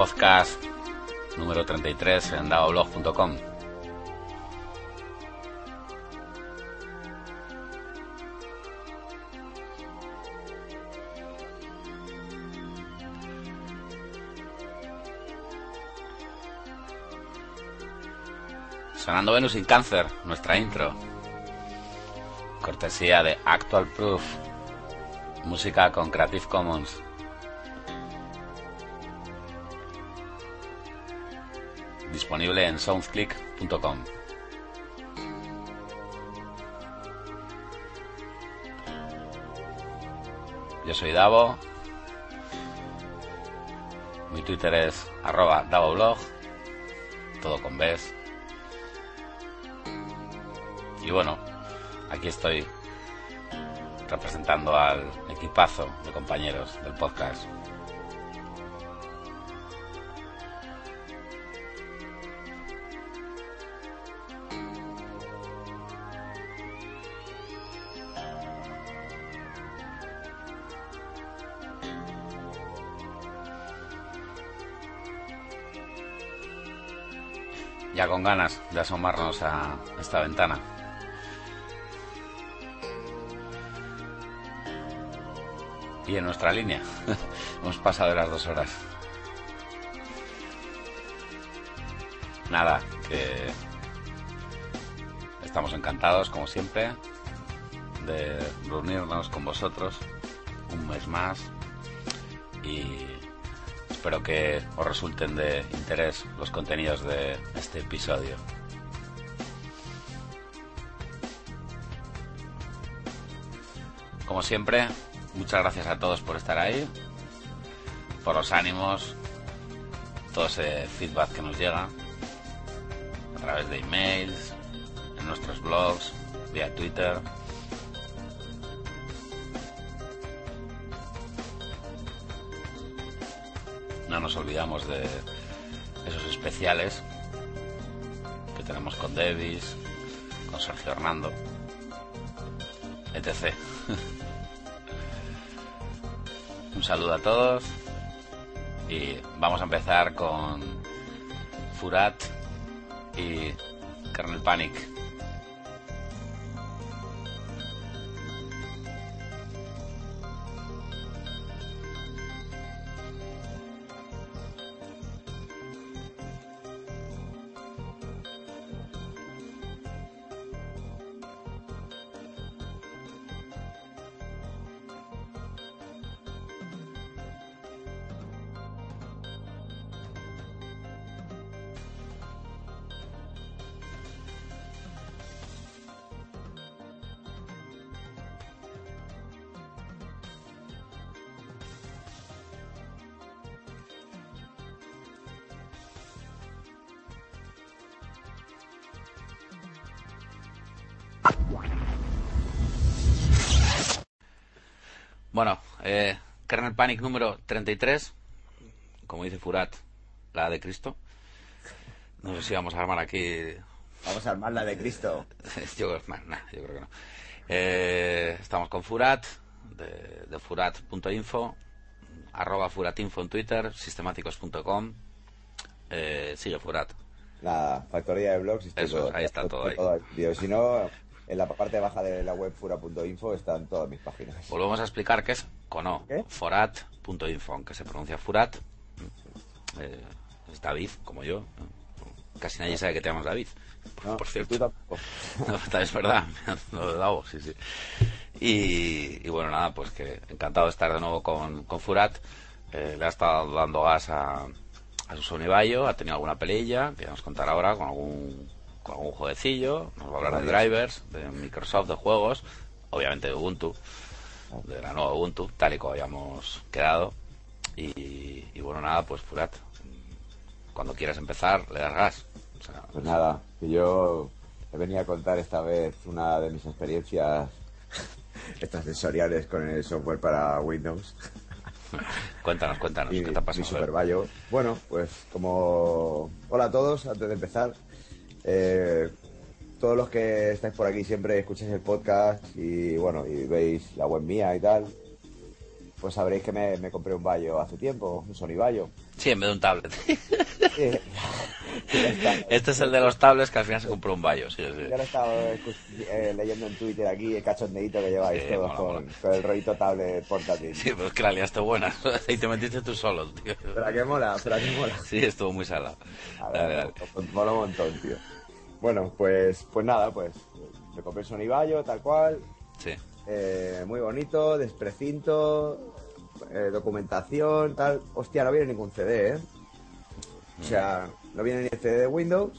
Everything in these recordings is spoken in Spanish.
podcast número 33 en davoblog.com. Sonando Venus sin cáncer, nuestra intro. Cortesía de Actual Proof. Música con Creative Commons. Disponible en soundclick.com. Yo soy Davo. Mi Twitter es arroba DavoBlog. Todo con Bs. Y bueno, aquí estoy representando al equipazo de compañeros del podcast. Con ganas de asomarnos a esta ventana. Y en nuestra línea. Hemos pasado las dos horas. Nada, que estamos encantados, como siempre, de reunirnos con vosotros un mes más y espero que os resulten de interés los contenidos de este episodio. Como siempre, muchas gracias a todos por estar ahí, por los ánimos, todo ese feedback que nos llega a través de emails, en nuestros blogs, vía Twitter. Olvidamos de esos especiales que tenemos con Davis, con Sergio Hernando, etc. Un saludo a todos y vamos a empezar con Furat y Kernel Panic. Número 33, como dice Furat, la de Cristo. No sé si vamos a armar aquí. Vamos a armar la de Cristo. yo, nah, yo creo que no. Eh, estamos con Furat, de, de furat.info, arroba furatinfo en Twitter, sistemáticos.com. Eh, sigue Furat. La factoría de blogs. Eso, todo- ahí está todo ahí. Si no, en la parte baja de la web fura.info están todas mis páginas. Volvemos a explicar que es con O, ¿Qué? forat.info, aunque se pronuncia Furat. Eh, es David, como yo. Casi nadie sabe que te llamas David. No, por cierto. No, es verdad, lo de Davo, sí, sí. Y, y bueno, nada, pues que encantado de estar de nuevo con, con Furat. Eh, le ha estado dando gas a, a su Sony Bayo, ha tenido alguna pelilla, que ya nos contará ahora con algún, con algún jueguecillo. Nos va a hablar de drivers, de Microsoft, de juegos, obviamente de Ubuntu, de la nueva Ubuntu, tal y como habíamos quedado. Y, y bueno, nada, pues Furat, cuando quieras empezar, le das gas. O sea, Pues nada, que yo he venido a contar esta vez una de mis experiencias estas sensoriales con el software para Windows cuéntanos, cuéntanos, y ¿qué te ha pasado? Bueno, pues como... Hola a todos, antes de empezar. eh, todos los que estáis por aquí siempre escucháis el podcast y bueno, y veis la web mía y tal. pues sabréis que me, me compré un Bayo hace tiempo, un Sony Bayo. Sí, en vez de un tablet. Sí. este es el de los tablets que al final se compró un Bayo, sí, sí. Yo lo he estado eh, leyendo en Twitter aquí el cachondeito que lleváis todos mola, con, mola. con el rollito tablet portátil. Sí, pero es que la liaste buena. y te metiste tú solo, tío. Pero a qué mola, pero a qué mola. Sí, estuvo muy salado. A Dale, ver, dale. pues, mola un montón, tío. Bueno, pues, pues nada, pues me compré el Sony Bayo, tal cual. Sí. eh, muy bonito, desprecinto, eh, documentación, tal. Hostia, no viene ningún CD, ¿eh? O sea, no viene ni el CD de Windows,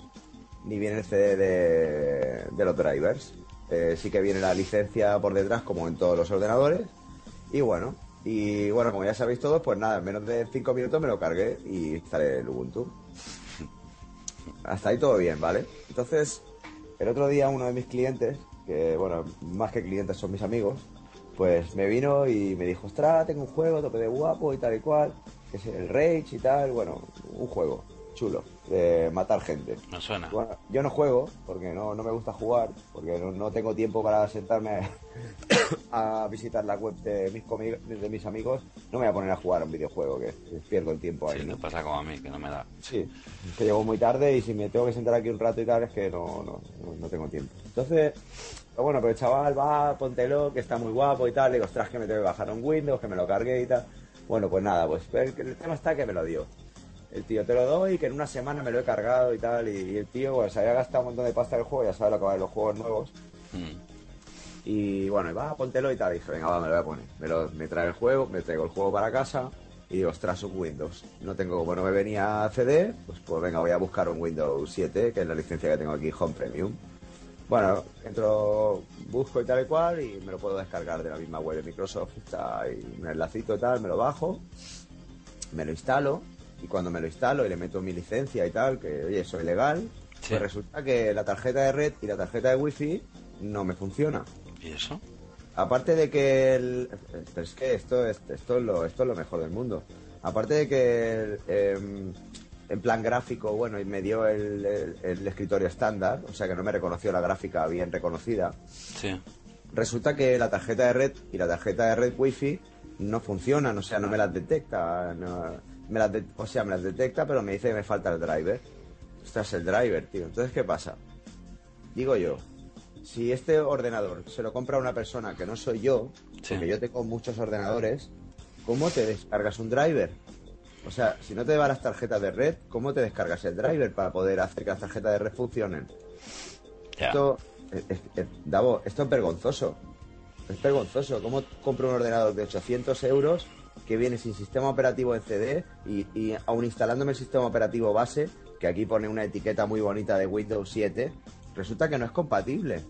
ni viene el CD de, de los drivers. Eh, sí que viene la licencia por detrás, como en todos los ordenadores. Y bueno, y bueno, como ya sabéis todos, pues nada, en menos de 5 minutos me lo cargué y instalé el Ubuntu. Hasta ahí todo bien, ¿vale? Entonces, el otro día uno de mis clientes, que bueno, más que clientes son mis amigos, pues me vino y me dijo, ostras, tengo un juego tope de guapo y tal y cual, que es el Rage y tal, bueno, un juego chulo, de matar gente. No suena. Bueno, yo no juego porque no, no me gusta jugar, porque no, no tengo tiempo para sentarme a visitar la web de mis, de mis amigos. No me voy a poner a jugar a un videojuego, que pierdo el tiempo ahí. Sí, ¿no? pasa como a mí, que no me da. Sí, que llego muy tarde y si me tengo que sentar aquí un rato y tal, es que no, no, no, tengo tiempo. Entonces, pues bueno, pero el chaval va, póntelo, que está muy guapo y tal. Le digo, ostras, que me tengo que bajar un Windows, que me lo cargue y tal. Bueno, pues nada, pues el, el tema está que me lo dio. El tío, te lo doy, que en una semana me lo he cargado y tal. Y, y el tío, pues, se había gastado un montón de pasta en el juego, ya sabe lo que va de los juegos nuevos. Mm. Y bueno, y va, póntelo y tal. Y dije, venga, va, me lo voy a poner. Me, lo- me trae el juego, me traigo el juego para casa y digo, ostras, un Windows. No tengo, como no me venía CD, pues, pues venga, voy a buscar un Windows 7, que es la licencia que tengo aquí, Home Premium. Bueno, entro, busco y tal y cual y me lo puedo descargar de la misma web de Microsoft. Está ahí un enlacito y tal, me lo bajo, me lo instalo y cuando me lo instalo y le meto mi licencia y tal, que oye, soy legal, Sí. pues resulta que la tarjeta de red y la tarjeta de wifi no me funciona. ¿Y eso? Aparte de que el... Pero es que esto, es- esto, es lo, esto es lo mejor del mundo. Aparte de que el, em, en plan gráfico, bueno, y me dio el, el- el escritorio estándar, o sea que no me reconoció la gráfica bien reconocida, Sí. resulta que la tarjeta de red y la tarjeta de red wifi no funcionan, o sea, no me las detecta. no- me las de- o sea, me las detecta, pero me dice que me falta el driver. Ostras, el driver, tío. Entonces, ¿qué pasa? Digo yo, si este ordenador se lo compra una persona que no soy yo, Sí. porque yo tengo muchos ordenadores, ¿cómo te descargas un driver? O sea, si no te van las tarjetas de red, ¿cómo te descargas el driver para poder hacer que las tarjetas de red funcionen? Esto, es- es- es- Davo, esto es vergonzoso. Es vergonzoso. ¿Cómo compro un ordenador de 800 euros que viene sin sistema operativo en CD y, y aún instalándome el sistema operativo base, que aquí pone una etiqueta muy bonita de Windows 7, resulta que no es compatible?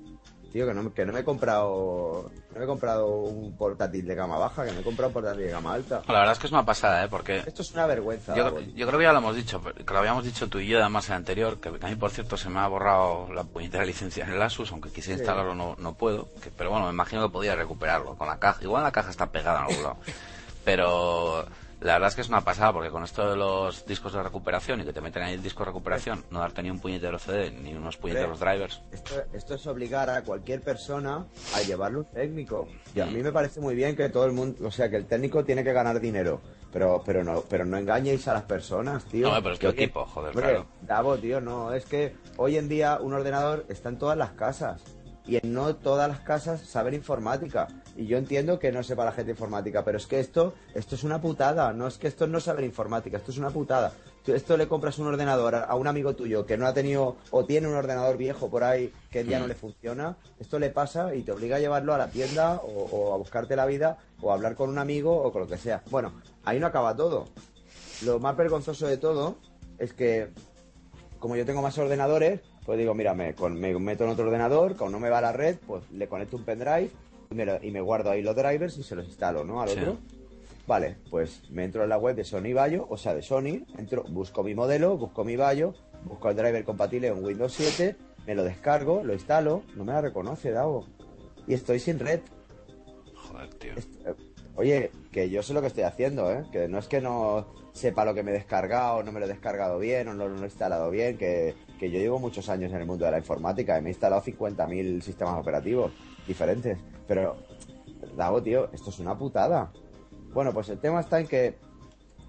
Tío, que no, que no me he comprado no me he comprado un portátil de gama baja, que me he comprado un portátil de gama alta. La verdad es que es una pasada, ¿eh? Porque Esto es una vergüenza. yo, creo que ya lo hemos dicho, que lo habíamos dicho tú y yo además en el anterior, que a mí, por cierto, se me ha borrado la puñetera licencia en el Asus, aunque quise Sí. instalarlo no, no puedo. que- pero bueno, me imagino que podía recuperarlo con la caja. Igual la caja está pegada en algún lado. Pero la verdad es que es una pasada, porque con esto de los discos de recuperación y que te meten ahí el disco de recuperación, no darte ni un puñetero CD ni unos puñeteros drivers. Esto, esto es obligar a cualquier persona a llevarle un técnico. Y a mí me parece muy bien que todo el mundo, o sea, que el técnico tiene que ganar dinero. Pero, pero no, pero no engañéis a las personas, tío. No, pero es Que, oye, equipo, joder, hombre, claro. Davo, tío, no, es que hoy en día un ordenador está en todas las casas. Y en no todas las casas saben informática. Y yo entiendo que no sepa la gente informática, pero es que esto, esto es una putada. No es que esto no saben informática, esto es una putada. Esto le compras un ordenador a, a un amigo tuyo que no ha tenido o tiene un ordenador viejo por ahí que ya no le funciona. Esto le pasa y te obliga a llevarlo a la tienda o, o a buscarte la vida o a hablar con un amigo o con lo que sea. Bueno, ahí no acaba todo. Lo más vergonzoso de todo es que como yo tengo más ordenadores, pues digo, mira, me, con- me meto en otro ordenador, como no me va la red, pues le conecto un pendrive y me, lo- y me guardo ahí los drivers y se los instalo, ¿no? Al Sí. otro. Vale, pues me entro en la web de Sony Bayo, o sea, de Sony, entro, busco mi modelo, busco mi Bayo, busco el driver compatible en Windows 7, me lo descargo, lo instalo, no me la reconoce, Davo. Y estoy sin red. Joder, tío. Eh, Oye, que yo sé lo que estoy haciendo, ¿eh? Que no es que no sepa lo que me he descargado, no me lo he descargado bien o no lo he instalado bien, que, que yo llevo muchos años en el mundo de la informática y me he instalado 50.000 sistemas operativos diferentes. Pero, Davo, tío, esto es una putada. Bueno, pues el tema está en que,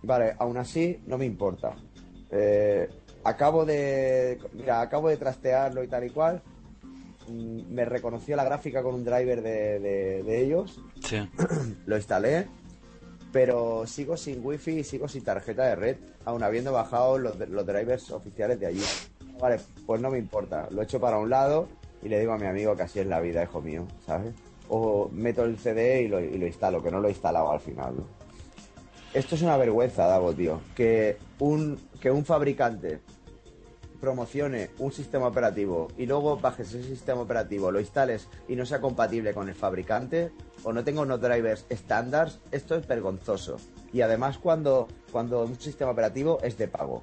vale, aún así no me importa. Eh, acabo de, mira, acabo de trastearlo y tal y cual. Mm, Me reconoció la gráfica con un driver de, de- de ellos. Sí. Lo instalé, pero sigo sin wifi y sigo sin tarjeta de red, aun habiendo bajado los, los drivers oficiales de allí. Vale, pues no me importa. Lo echo para un lado y le digo a mi amigo que así es la vida, hijo mío, ¿sabes? O meto el CD y lo, instalo, que no lo he instalado al final. Esto es una vergüenza, Davo, tío. Que un, que un fabricante promocione un sistema operativo y luego bajes ese sistema operativo, lo instales y no sea compatible con el fabricante o no tenga unos drivers estándar, esto es vergonzoso. Y además cuando, cuando un sistema operativo es de pago.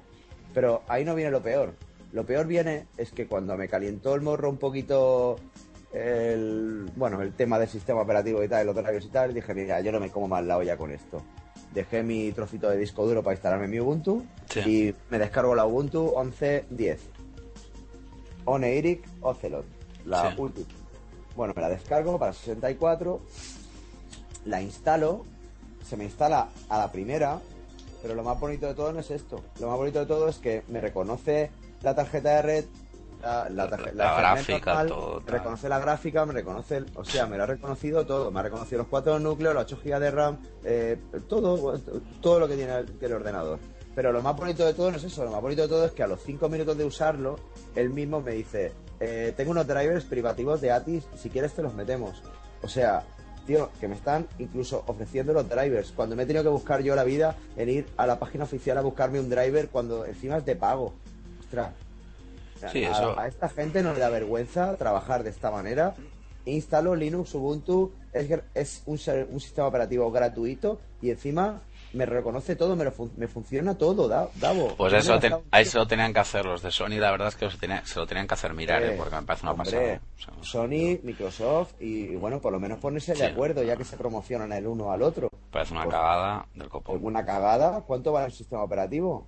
Pero ahí no viene lo peor. Lo peor viene es que cuando me calientó el morro un poquito el, bueno, el tema del sistema operativo y tal, los drivers y tal, dije, mira, yo no me como más la olla con esto. Dejé mi trocito de disco duro para instalarme mi Ubuntu Sí. y me descargo la Ubuntu 11.10. Oneirik Ocelot, la Sí. última. Bueno, me la descargo para 64, la instalo, se me instala a la primera, pero lo más bonito de todo no es esto. Lo más bonito de todo es que me reconoce la tarjeta de red, la, la, tarje- La Ethernet gráfica, todo, me reconoce la gráfica, me reconoce, el- o sea, me lo ha reconocido todo, me ha reconocido los cuatro núcleos, los 8 GB de RAM, eh, todo, todo lo que tiene el, el ordenador. Pero lo más bonito de todo no es eso, lo más bonito de todo es que a los 5 minutos de usarlo, él mismo me dice, eh, tengo unos drivers privativos de Atis, si quieres te los metemos. O sea, tío, que me están incluso ofreciendo los drivers, cuando me he tenido que buscar yo la vida en ir a la página oficial a buscarme un driver cuando encima es de pago. Sí, a, eso- a esta gente no le da vergüenza trabajar de esta manera. Instalo Linux, Ubuntu, es, es un, un sistema operativo gratuito y encima me reconoce todo, me, lo fun- me funciona todo, Da- Davo. Pues eso, ten- a eso tenían que hacer los de Sony, la verdad es que se, tenía- se lo tenían que hacer mirar, ¿eh? porque me parece una hombre, pasada. O sea, Sony, Microsoft y, y bueno, por lo menos ponerse Sí. de acuerdo ya que se promocionan el uno al otro. parece una pues- cagada del copón. ¿Alguna cagada? ¿Cuánto vale el sistema operativo?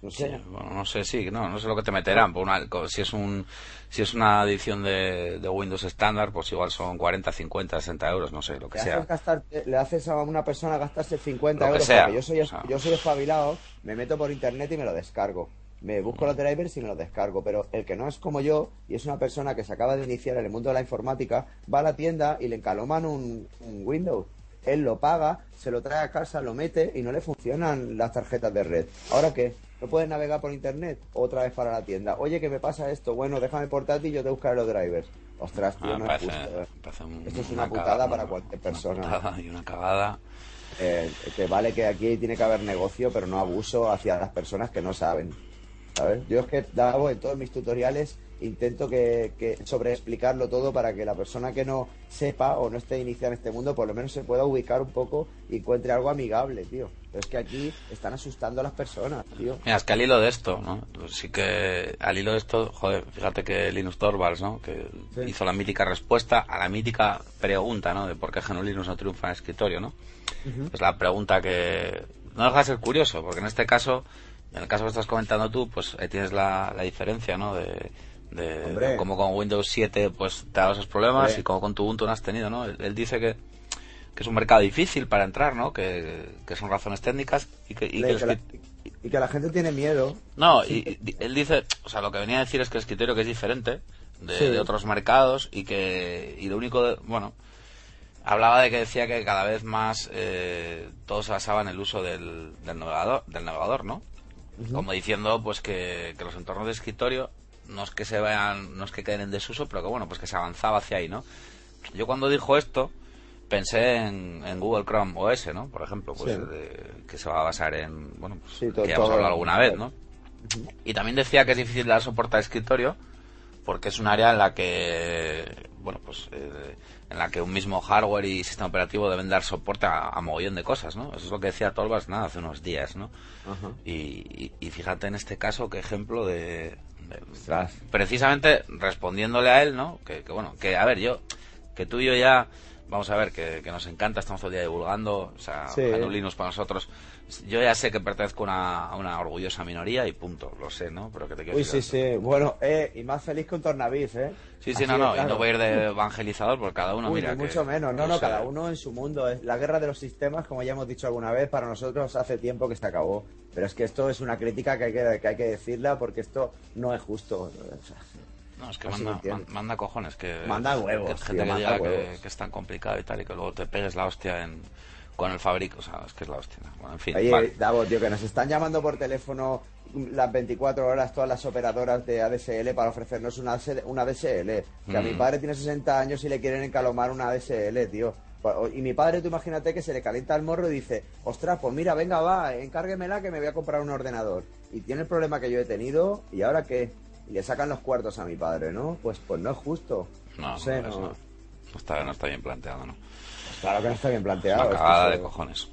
No Sí, sé. bueno, no sé, sí, no, no sé lo que te meterán. por una- si es un si es una edición de, de Windows estándar, pues igual son 40, 50, 60 euros, no sé, lo que Le sea. haces, gastar- le haces a una persona gastarse 50 Lo que euros sea, porque yo soy, o sea. yo soy espabilado, me meto por internet y me lo descargo. Me busco los drivers y me los descargo, pero el que no es como yo y es una persona que se acaba de iniciar en el mundo de la informática, va a la tienda y le encaloman un, un Windows. Él lo paga, se lo trae a casa, lo mete y no le funcionan las tarjetas de red. ¿Ahora qué? ¿No puedes navegar por internet? Otra vez para la tienda. Oye, que me pasa esto. Bueno, déjame portátil y yo te buscaré los drivers. Ostras, tío, Ah, no es justo. ¿eh? un- Esto es una cagada, putada para cualquier persona. Una putada y una cagada. Eh, que vale que aquí tiene que haber negocio, pero no abuso hacia las personas que no saben. ¿Sabes? Yo es que Davo, en todos mis tutoriales intento que, que sobre explicarlo todo para que la persona que no sepa o no esté iniciada en este mundo por lo menos se pueda ubicar un poco y encuentre algo amigable, tío. Pero es que aquí están asustando a las personas, tío. Mira, es que al hilo de esto, ¿no? Pues sí que al hilo de esto, joder, fíjate que Linus Torvalds, ¿no? Que Sí. hizo la mítica respuesta a la mítica pregunta, ¿no? De por qué GNU Linux no triunfa en escritorio, ¿no? Es la pregunta que no deja de ser curioso, porque en este caso, en el caso que estás comentando tú, pues ahí tienes la, la diferencia, ¿no? De, de, cómo con Windows 7 pues te dado esos problemas Hombre. y como con tu Ubuntu no has tenido, ¿no? Él, él dice que, que es un mercado difícil para entrar, ¿no? Que, que son razones técnicas y que, y que la, escrit- y que la gente tiene miedo. no, y, y él dice, o sea, lo que venía a decir es que el escritorio que es diferente de, Sí. de otros mercados y que, y lo único, de- bueno, hablaba de que decía que cada vez más eh, todo se basaba en el uso del, del navegador, del navegador, ¿no? Como diciendo, pues que, que los entornos de escritorio no es que se vean, no es que queden en desuso, pero que bueno, pues que se avanzaba hacia ahí, ¿no? Yo cuando dijo esto pensé en, en Google Chrome OS, ¿no? Por ejemplo, pues Sí. de- que se va a basar en, bueno, pues Sí, que ya hemos hablado alguna vez, ¿no? Y también decía que es difícil dar soporte al escritorio porque es un área en la que, bueno, pues eh, en la que un mismo hardware y sistema operativo deben dar soporte a, a mogollón de cosas, ¿no? Eso es lo que decía Tolbas, nada, hace unos días, ¿no? Y, y- y fíjate en este caso qué ejemplo de- Ostras. precisamente respondiéndole a él, ¿no? Que, que, bueno, que a ver, yo, que tú y yo ya vamos a ver, que, que nos encanta, estamos todo el día divulgando, o sea, Sí. Linux para nosotros. Yo ya sé que pertenezco a una, a una orgullosa minoría y punto, lo sé, ¿no? Pero que te quiero Uy, sí, sí. Bueno, eh, y más feliz con Tornavis, ¿eh? Sí, sí, Así no, no, y no voy a ir de evangelizador porque cada uno, Uy, mira. ni que- mucho menos. No, que no, cada uno en su mundo. La guerra de los sistemas, como ya hemos dicho alguna vez, para nosotros hace tiempo que se acabó. Pero es que esto es una crítica que hay que, que, hay que decirla porque esto no es justo. O sea, No, es que manda, man- manda cojones. Que, Manda huevos, que tío, gente que manda diga que, que es tan complicado y tal y que luego te pegues la hostia en, con el fabrico. O sea, es que es la hostia. Bueno, en fin, Oye, vale. Davo, tío, que nos están llamando por teléfono las 24 horas todas las operadoras de ADSL para ofrecernos una, una ADSL. Que a mi Mm. padre tiene 60 años y le quieren encalomar una ADSL, tío. Y mi padre, tú imagínate que se le calienta el morro y dice, ostras, pues mira, venga, va, encárguemela que me voy a comprar un ordenador. Y tiene el problema que yo he tenido, ¿y ahora qué? Y le sacan los cuartos a mi padre, ¿no? Pues pues no es justo. No, no, sé, no. No está, no está bien planteado, ¿no? Claro que no está bien planteado. una es que cagada de cojones.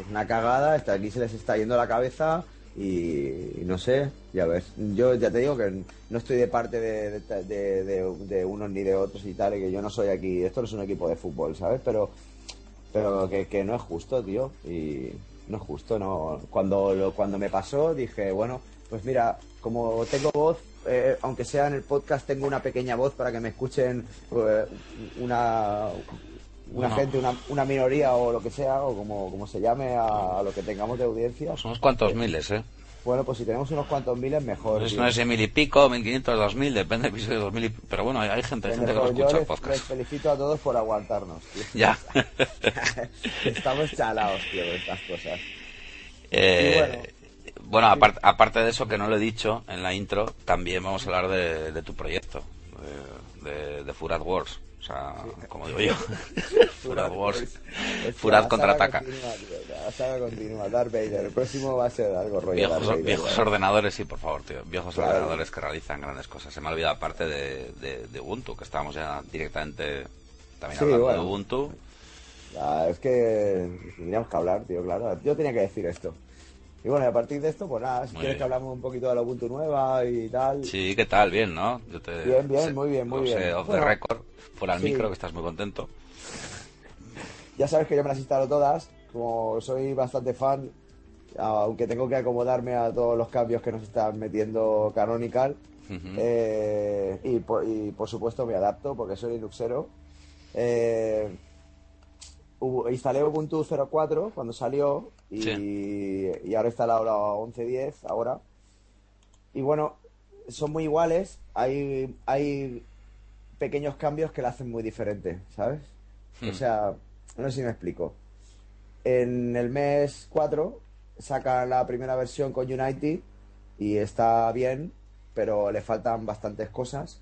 es una cagada, hasta aquí se les está yendo la cabeza y, no sé, ya ves. Yo ya te digo que no estoy de parte de, de, de- de- de unos ni de otros y tal, y que yo no soy aquí, esto no es un equipo de fútbol, ¿sabes? Pero pero que, que no es justo, tío, y no es justo, no. Cuando, lo- cuando me pasó dije, bueno, pues mira, como tengo voz, eh, aunque sea en el podcast, tengo una pequeña voz para que me escuchen eh, una... Una Bueno. gente, una, una minoría o lo que sea, o como, como se llame a, a lo que tengamos de audiencia. Pues unos cuantos miles, ¿eh? Bueno, pues si tenemos unos cuantos miles, mejor. Pues no es mil y pico, mil quinientos, dos mil, depende del episodio, dos mil y... Pero bueno, hay, hay gente, hay gente que lo escucha el les, les podcast. felicito a todos por aguantarnos. tío. Ya. Estamos chalados, tío, de estas cosas. Eh, Y bueno. bueno, apart- aparte de eso que no lo he dicho en la intro, también vamos a hablar de, de tu proyecto, de, de, de Furat Wars. O sea, como digo yo, Furat Wars. La contraataca. La saga continúa. Darth Vader. El próximo va a ser algo rollo. Viejos, Darth Vader, viejos tío. ordenadores, sí, por favor, tío. Viejos Claro. ordenadores que realizan grandes cosas. Se me ha olvidado aparte de, de, de Ubuntu, que estábamos ya directamente también Sí, hablando bueno. de Ubuntu. Es que tendríamos que hablar, tío, claro. Yo tenía que decir esto. Y bueno, y a partir de esto, pues nada, si Muy quieres bien. que hablamos un poquito de la Ubuntu nueva y tal. Sí, ¿qué tal? Bien, ¿no? Yo te- Bien, bien, sé- muy bien, muy bien. off the record, fuera al sí. micro, que estás muy contento. Ya sabes que yo me las instalo todas, como soy bastante fan, aunque tengo que acomodarme a todos los cambios que nos están metiendo Canonical. Eh, y, por, y por supuesto me adapto porque soy Linuxero. Eh, hubo- instalé Ubuntu 04 cuando salió y, Sí. y ahora he instalado la 11.10 ahora. Y bueno, son muy iguales. Hay, hay pequeños cambios que la hacen muy diferente, ¿sabes? O Hmm. sea, no sé si me explico. En el mes 4 sacan la primera versión con Unity y está bien, pero le faltan bastantes cosas.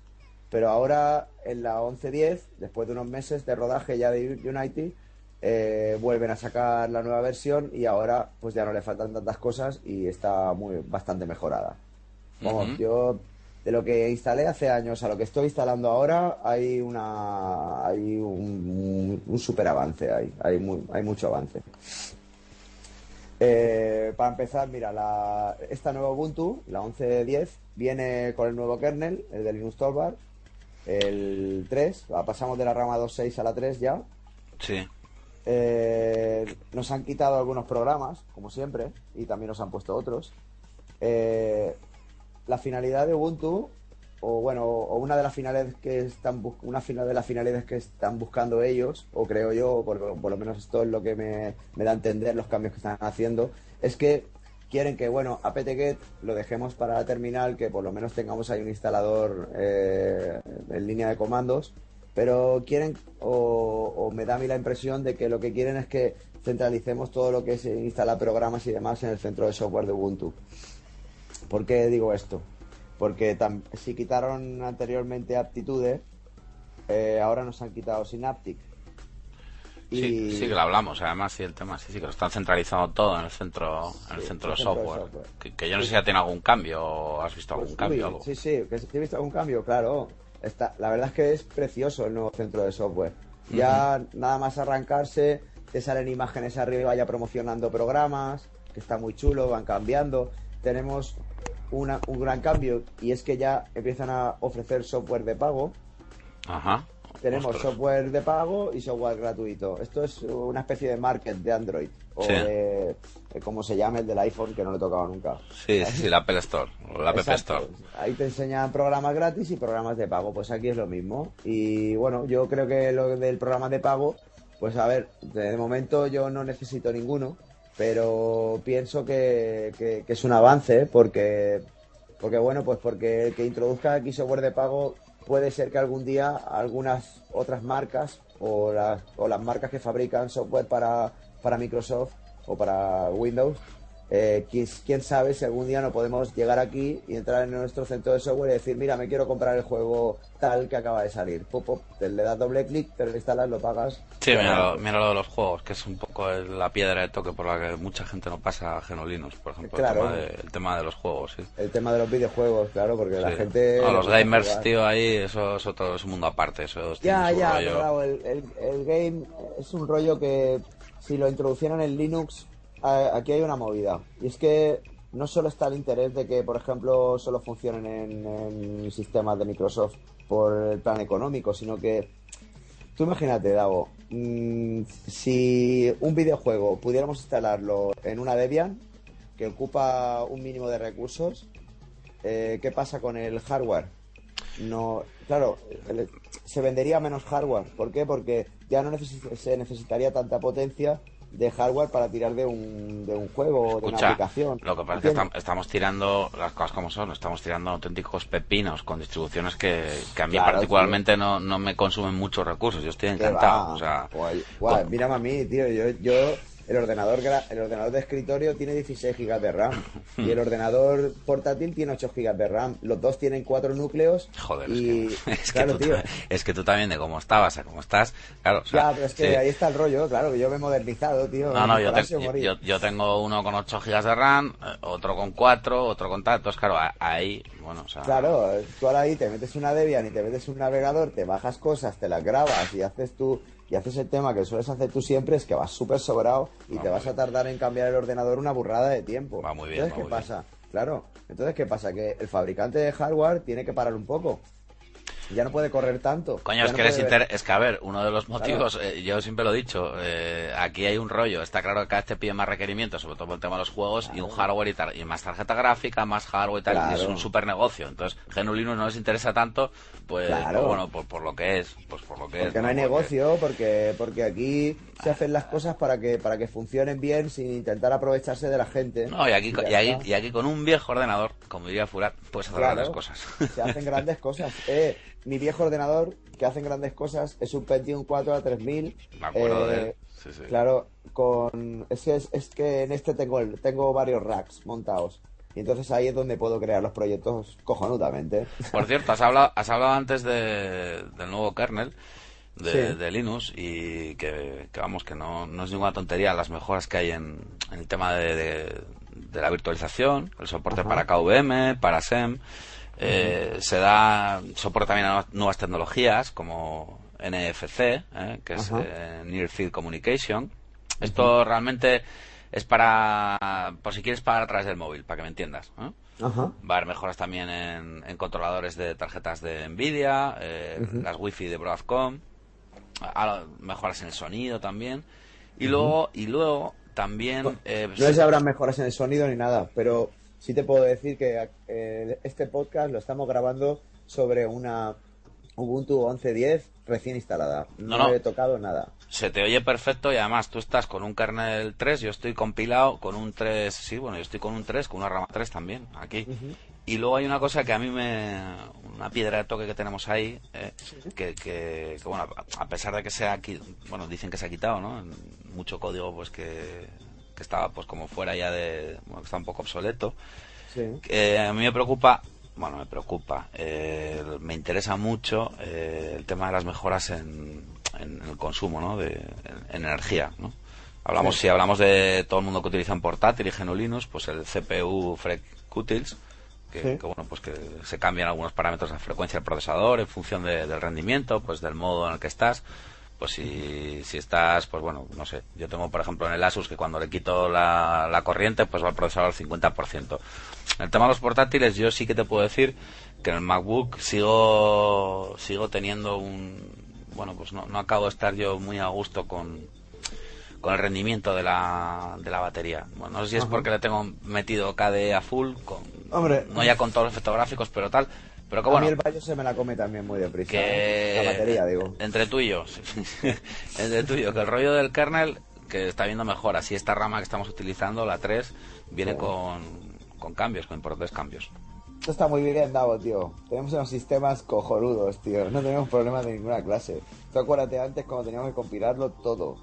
Pero ahora en la 11.10, después de unos meses de rodaje ya de Unity, eh, vuelven a sacar la nueva versión y ahora pues ya no le faltan tantas cosas y está muy bastante mejorada. Vamos, yo de lo que instalé hace años a lo que estoy instalando ahora hay una hay un, un super avance hay, hay, muy- hay mucho avance. Eh, para empezar, mira, la, esta nueva Ubuntu, la 11.10, viene con el nuevo kernel, el de Linux Torvald, el 3, la pasamos de la rama 2.6 a la 3 ya. Sí. Eh, nos han quitado algunos programas, como siempre, y también nos han puesto otros. Eh, la finalidad de Ubuntu, o bueno, o una de las finalidades que están una final de las finalidades que están buscando ellos, o creo yo, por, por lo menos esto es lo que me, me da a entender los cambios que están haciendo, es que quieren que, bueno, apt-get lo dejemos para la terminal, que por lo menos tengamos ahí un instalador eh, en línea de comandos, pero quieren, o, o me da a mí la impresión de que lo que quieren es que centralicemos todo lo que es instalar programas y demás en el centro de software de Ubuntu. ¿Por qué digo esto? Porque si quitaron anteriormente aptitudes, eh, ahora nos han quitado Synaptic. Sí, sí que lo hablamos, además, sí, el tema, sí, sí, que lo están centralizando todo en el centro, en el centro de software. Que, que yo no sé si ya tiene algún cambio o has visto algún Pues, cambio uy, algo. Sí, sí, que sí he visto algún cambio, claro. Está, la verdad es que es precioso el nuevo centro de software. Ya nada más arrancarse, te salen imágenes arriba ya promocionando programas, que está muy chulo, van cambiando. Tenemos una- un gran cambio y es que ya empiezan a ofrecer software de pago. Ajá. tenemos Ostras. software de pago y software gratuito. Esto es una especie de market de Android. O Sí. de, de como se llame el del iPhone, que no le he tocado nunca. Sí, sí, la Apple Store, la App. Store. Ahí te enseñan programas gratis y programas de pago. Pues aquí es lo mismo. Y bueno, yo creo que lo del programa de pago, pues a ver, de momento yo no necesito ninguno, pero pienso que, que- que es un avance porque, porque bueno, pues porque el que introduzca aquí software de pago puede ser que algún día algunas otras marcas o las, o las marcas que fabrican software para, para Microsoft o para Windows eh, quién, sabe si algún día no podemos llegar aquí y entrar en nuestro centro de software y decir, mira, me quiero comprar el juego tal que acaba de salir. Pop, pop, te le das doble clic, te lo instalas, lo pagas. Sí, mira, lo- mira lo de los juegos, que es un poco la piedra de toque por la que mucha gente no pasa a Genolinux, por ejemplo, Claro. el, tema de, el tema de los juegos, sí. El tema de los videojuegos, claro, porque la gente... No, los gamers, jugar. tío, ahí, eso es otro es un mundo aparte, eso Ya, ya, claro, el, el- el game es un rollo que si lo introducieran en Linux, aquí hay una movida. Y es que no solo está el interés de que, por ejemplo, solo funcionen en, sistemas de Microsoft por el plan económico, sino que tú imagínate, Dago, mm, si un videojuego pudiéramos instalarlo en una Debian que ocupa un mínimo de recursos, eh, ¿qué pasa con el hardware? No, claro, se vendería menos hardware. ¿Por qué? Porque ya no se necesitaría tanta potencia de hardware para tirar de un, de un juego o de una aplicación. lo que pasa es que estamos tirando las cosas como son, estamos tirando auténticos pepinos con distribuciones que, que a mí Claro, particularmente no, no me consumen muchos recursos, yo estoy encantado. O sea, Guay, guay, mírame a mí, tío. Yo, yo el ordenador el ordenador de escritorio tiene 16 GB de RAM y el ordenador portátil tiene 8 GB de RAM. Los dos tienen cuatro núcleos. Joder, y es, que, es, que claro, tú, tío. es que tú también de cómo estabas a cómo estás, claro. o sea, Ya, pero es que sí. ahí está el rollo, claro, que yo me he modernizado, tío. No, no, yo, te- yo, yo tengo uno con 8 gigas de RAM, eh, otro con 4, otro con tal. Entonces, claro, ahí, bueno, o sea. Claro, tú ahora ahí te metes una Debian y te metes un navegador, te bajas cosas, te las grabas y haces tú y haces el tema que sueles hacer tú siempre es que vas súper sobrado y Va te vas a tardar en cambiar el ordenador una burrada de tiempo. Va muy bien, Entonces, va ¿qué muy bien. pasa? Claro, entonces, ¿qué pasa? Que el fabricante de hardware tiene que parar un poco. Ya no puede correr tanto. Coño, es no que eres puede- inter- es que a ver, uno de los motivos, eh, yo siempre lo he dicho, eh, aquí hay un rollo, está claro que cada vez te piden más requerimientos, sobre todo por el tema de los juegos, y un hardware y, tal, y más tarjeta gráfica, más hardware y tal, y es Claro. un super negocio. Entonces, GNU Linux no les interesa tanto, pues, Claro. pues bueno, por, por lo que es, pues por lo que es. Porque no hay negocio, porque, porque aquí se hacen las cosas para que, para que funcionen bien sin intentar aprovecharse de la gente. No, y aquí, y, aquí, está. y aquí con un viejo ordenador, como diría Furat, puedes hacer Claro. grandes cosas. Se hacen grandes cosas. Eh, mi viejo ordenador, que hacen grandes cosas, es un Pentium 4 a 3000. Me acuerdo de eh, él. Sí, sí. Claro, con es que, es, es que en este tengo, el- tengo varios racks montados. Y entonces ahí es donde puedo crear los proyectos cojonudamente. Por cierto, has hablado, has hablado antes de, del nuevo kernel de, Sí. de Linux y que, que vamos, que no, no es ninguna tontería las mejoras que hay en, en el tema de, de- de la virtualización, el soporte Ajá. para KVM, para SEM. Eh, Se da soporte también a nuevas- tecnologías como NFC, eh, que es eh, Near Field Communication. Esto realmente es para, por si quieres pagar a través del móvil, para que me entiendas. Ajá. Va a haber mejoras también en, en controladores de tarjetas de Nvidia, eh, las Wi-Fi de Broadcom, mejoras en el sonido también. Y luego, y luego también... eh, No sé si habrá mejoras en el sonido ni nada, pero sí te puedo decir que eh, este podcast lo estamos grabando sobre una Ubuntu 11.10 recién instalada. No, No, no. he tocado nada. se te oye perfecto y además tú estás con un kernel 3, yo estoy compilado con un 3, sí, bueno, yo estoy con un 3, con una rama 3 también, aquí. Y luego hay una cosa que a mí me... una piedra de toque que tenemos ahí, eh, que, que, que, bueno, a pesar de que se ha bueno, dicen que se ha quitado, ¿no? Mucho código pues que, que estaba pues como fuera ya de... bueno, que está un poco obsoleto. Sí. Eh, a mí me preocupa, bueno, me preocupa, eh, me interesa mucho eh, el tema de las mejoras en, en el consumo, ¿no? De, en, en energía, ¿no? Hablamos, Sí. si hablamos de todo el mundo que utiliza en portátil y GNU Linux, pues el CPU FreqUtils, que, Sí. que, bueno, pues que se cambian algunos parámetros de frecuencia del procesador en función de- del rendimiento, pues del modo en el que estás. Pues si, si estás, pues bueno, no sé, yo tengo por ejemplo en el Asus que cuando le quito la, la corriente, pues va el procesador al 50%. En el tema de los portátiles, yo sí que te puedo decir que en el MacBook sigo, sigo teniendo un, bueno, pues no, no acabo de estar yo muy a gusto con, con el rendimiento de la, de la batería. Bueno, no sé si es porque le tengo metido KDE a full, con, Hombre. no ya con todos los efectos gráficos, pero tal. Pero que a mí el Bayo se me la come también muy deprisa. que ¿eh? La batería, digo. entre tú y yo, entre tú y yo, que el rollo del kernel que está viendo mejor, así esta rama que estamos utilizando, la 3, viene con, con cambios, con importantes cambios. Esto está muy bien dado, tío. Tenemos unos sistemas cojonudos, tío. No tenemos problemas de ninguna clase. Tú acuérdate antes cuando teníamos que compilarlo todo.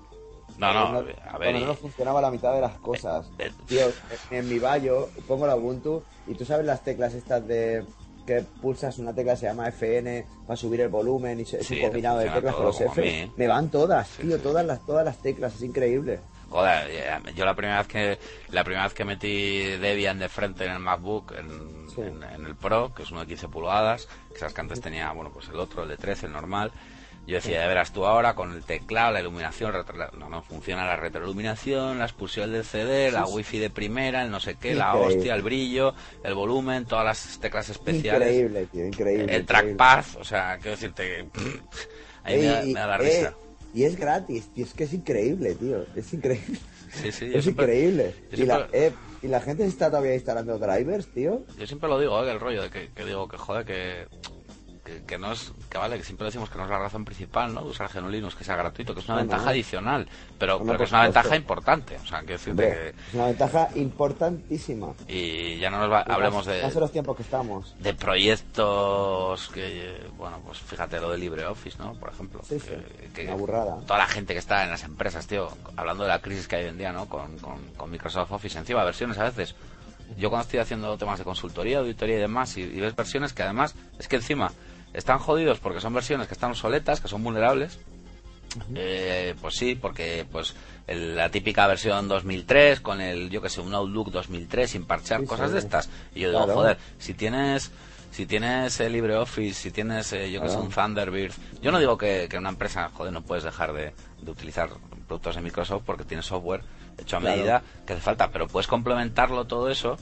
No, no, Cuando a ver, y- no funcionaba la mitad de las cosas. Eh, eh, Tío, en mi Bayo pongo la Ubuntu y tú sabes las teclas estas de que pulsas una tecla se llama FN para subir el volumen y se- es Sí, un combinado de teclas con los F. Me van todas, Sí, tío, todas las todas las teclas, es increíble. Joder, eh, yo la primera vez que la primera vez que metí Debian de frente en el MacBook, en, Sí. en- en el Pro, que es uno de 15 pulgadas, que sabes que antes tenía, bueno, pues el otro, el de 13, el normal. Yo decía, ya verás tú ahora con el teclado, la iluminación, retro- no, no, funciona la retroiluminación, la expulsión del CD, la wifi de primera, el no sé qué, la hostia, el brillo, el volumen, todas las teclas especiales, Increíble, tío, increíble. el trackpad, o sea, quiero decirte que a mí me, da, Ey, me da la eh, risa. y es gratis, tío, es que es increíble, tío. Es increíble. Sí, sí, es siempre- increíble. la, eh, y la gente está todavía instalando drivers, tío. Yo siempre lo digo, ¿eh? el rollo de que, que digo que joder, que, que, que no es, que vale, que siempre decimos que no es la razón principal, ¿no? De usar GNU Linux, que sea gratuito, que es una No, ventaja no. adicional, pero, pero que es una ventaja importante, o sea, Hombre, es una ventaja importantísima. que, y ya no nos va- hablemos de, los tiempos que estamos. de proyectos que, eh, bueno, pues fíjate lo de LibreOffice, ¿no? Por ejemplo. Sí, sí, que- que una burrada. Toda la gente que está en las empresas, tío, hablando de la crisis que hay hoy en día, ¿no? Con, con, con Microsoft Office, encima versiones a veces. Yo cuando estoy haciendo temas de consultoría, auditoría y demás, y, y ves versiones que además, es que encima están jodidos porque son versiones que están obsoletas, que son vulnerables. Eh, pues sí, porque pues el- la típica versión 2003 con el, yo que sé, un Outlook 2003 sin parchar, Sí, cosas sí. de estas. Y yo digo, Claro. joder, si tienes si tienes el LibreOffice, si tienes, eh, yo que sé, un Thunderbird, yo no digo que, que una empresa, joder, no puedes dejar de, de utilizar productos de Microsoft porque tiene software hecho a Claro. medida que hace falta, pero puedes complementarlo todo eso.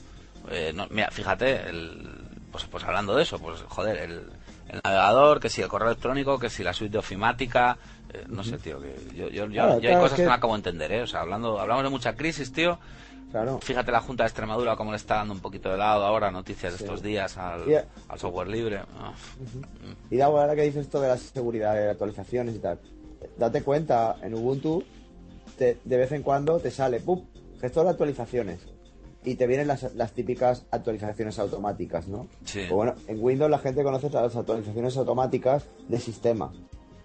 eh, no, mira, fíjate, el, pues, pues hablando de eso, pues joder, el, el navegador, que si el correo electrónico, que si la suite de ofimática, eh, no sé, tío, que yo, yo, yo- Claro, yo hay cosas es que... que- no acabo de entender, ¿eh? O sea, hablando, hablamos de mucha crisis, tío. Claro. Fíjate la Junta de Extremadura cómo le está dando un poquito de lado ahora, noticias de estos días al, software libre. Y da ahora que dices esto de la seguridad, de actualizaciones y tal. Date cuenta, en Ubuntu, te- de vez en cuando te sale, ¡pum! Gestor de actualizaciones. Y te vienen las, las típicas actualizaciones automáticas, ¿no? Sí. Pues bueno, en Windows la gente conoce las actualizaciones automáticas de sistema.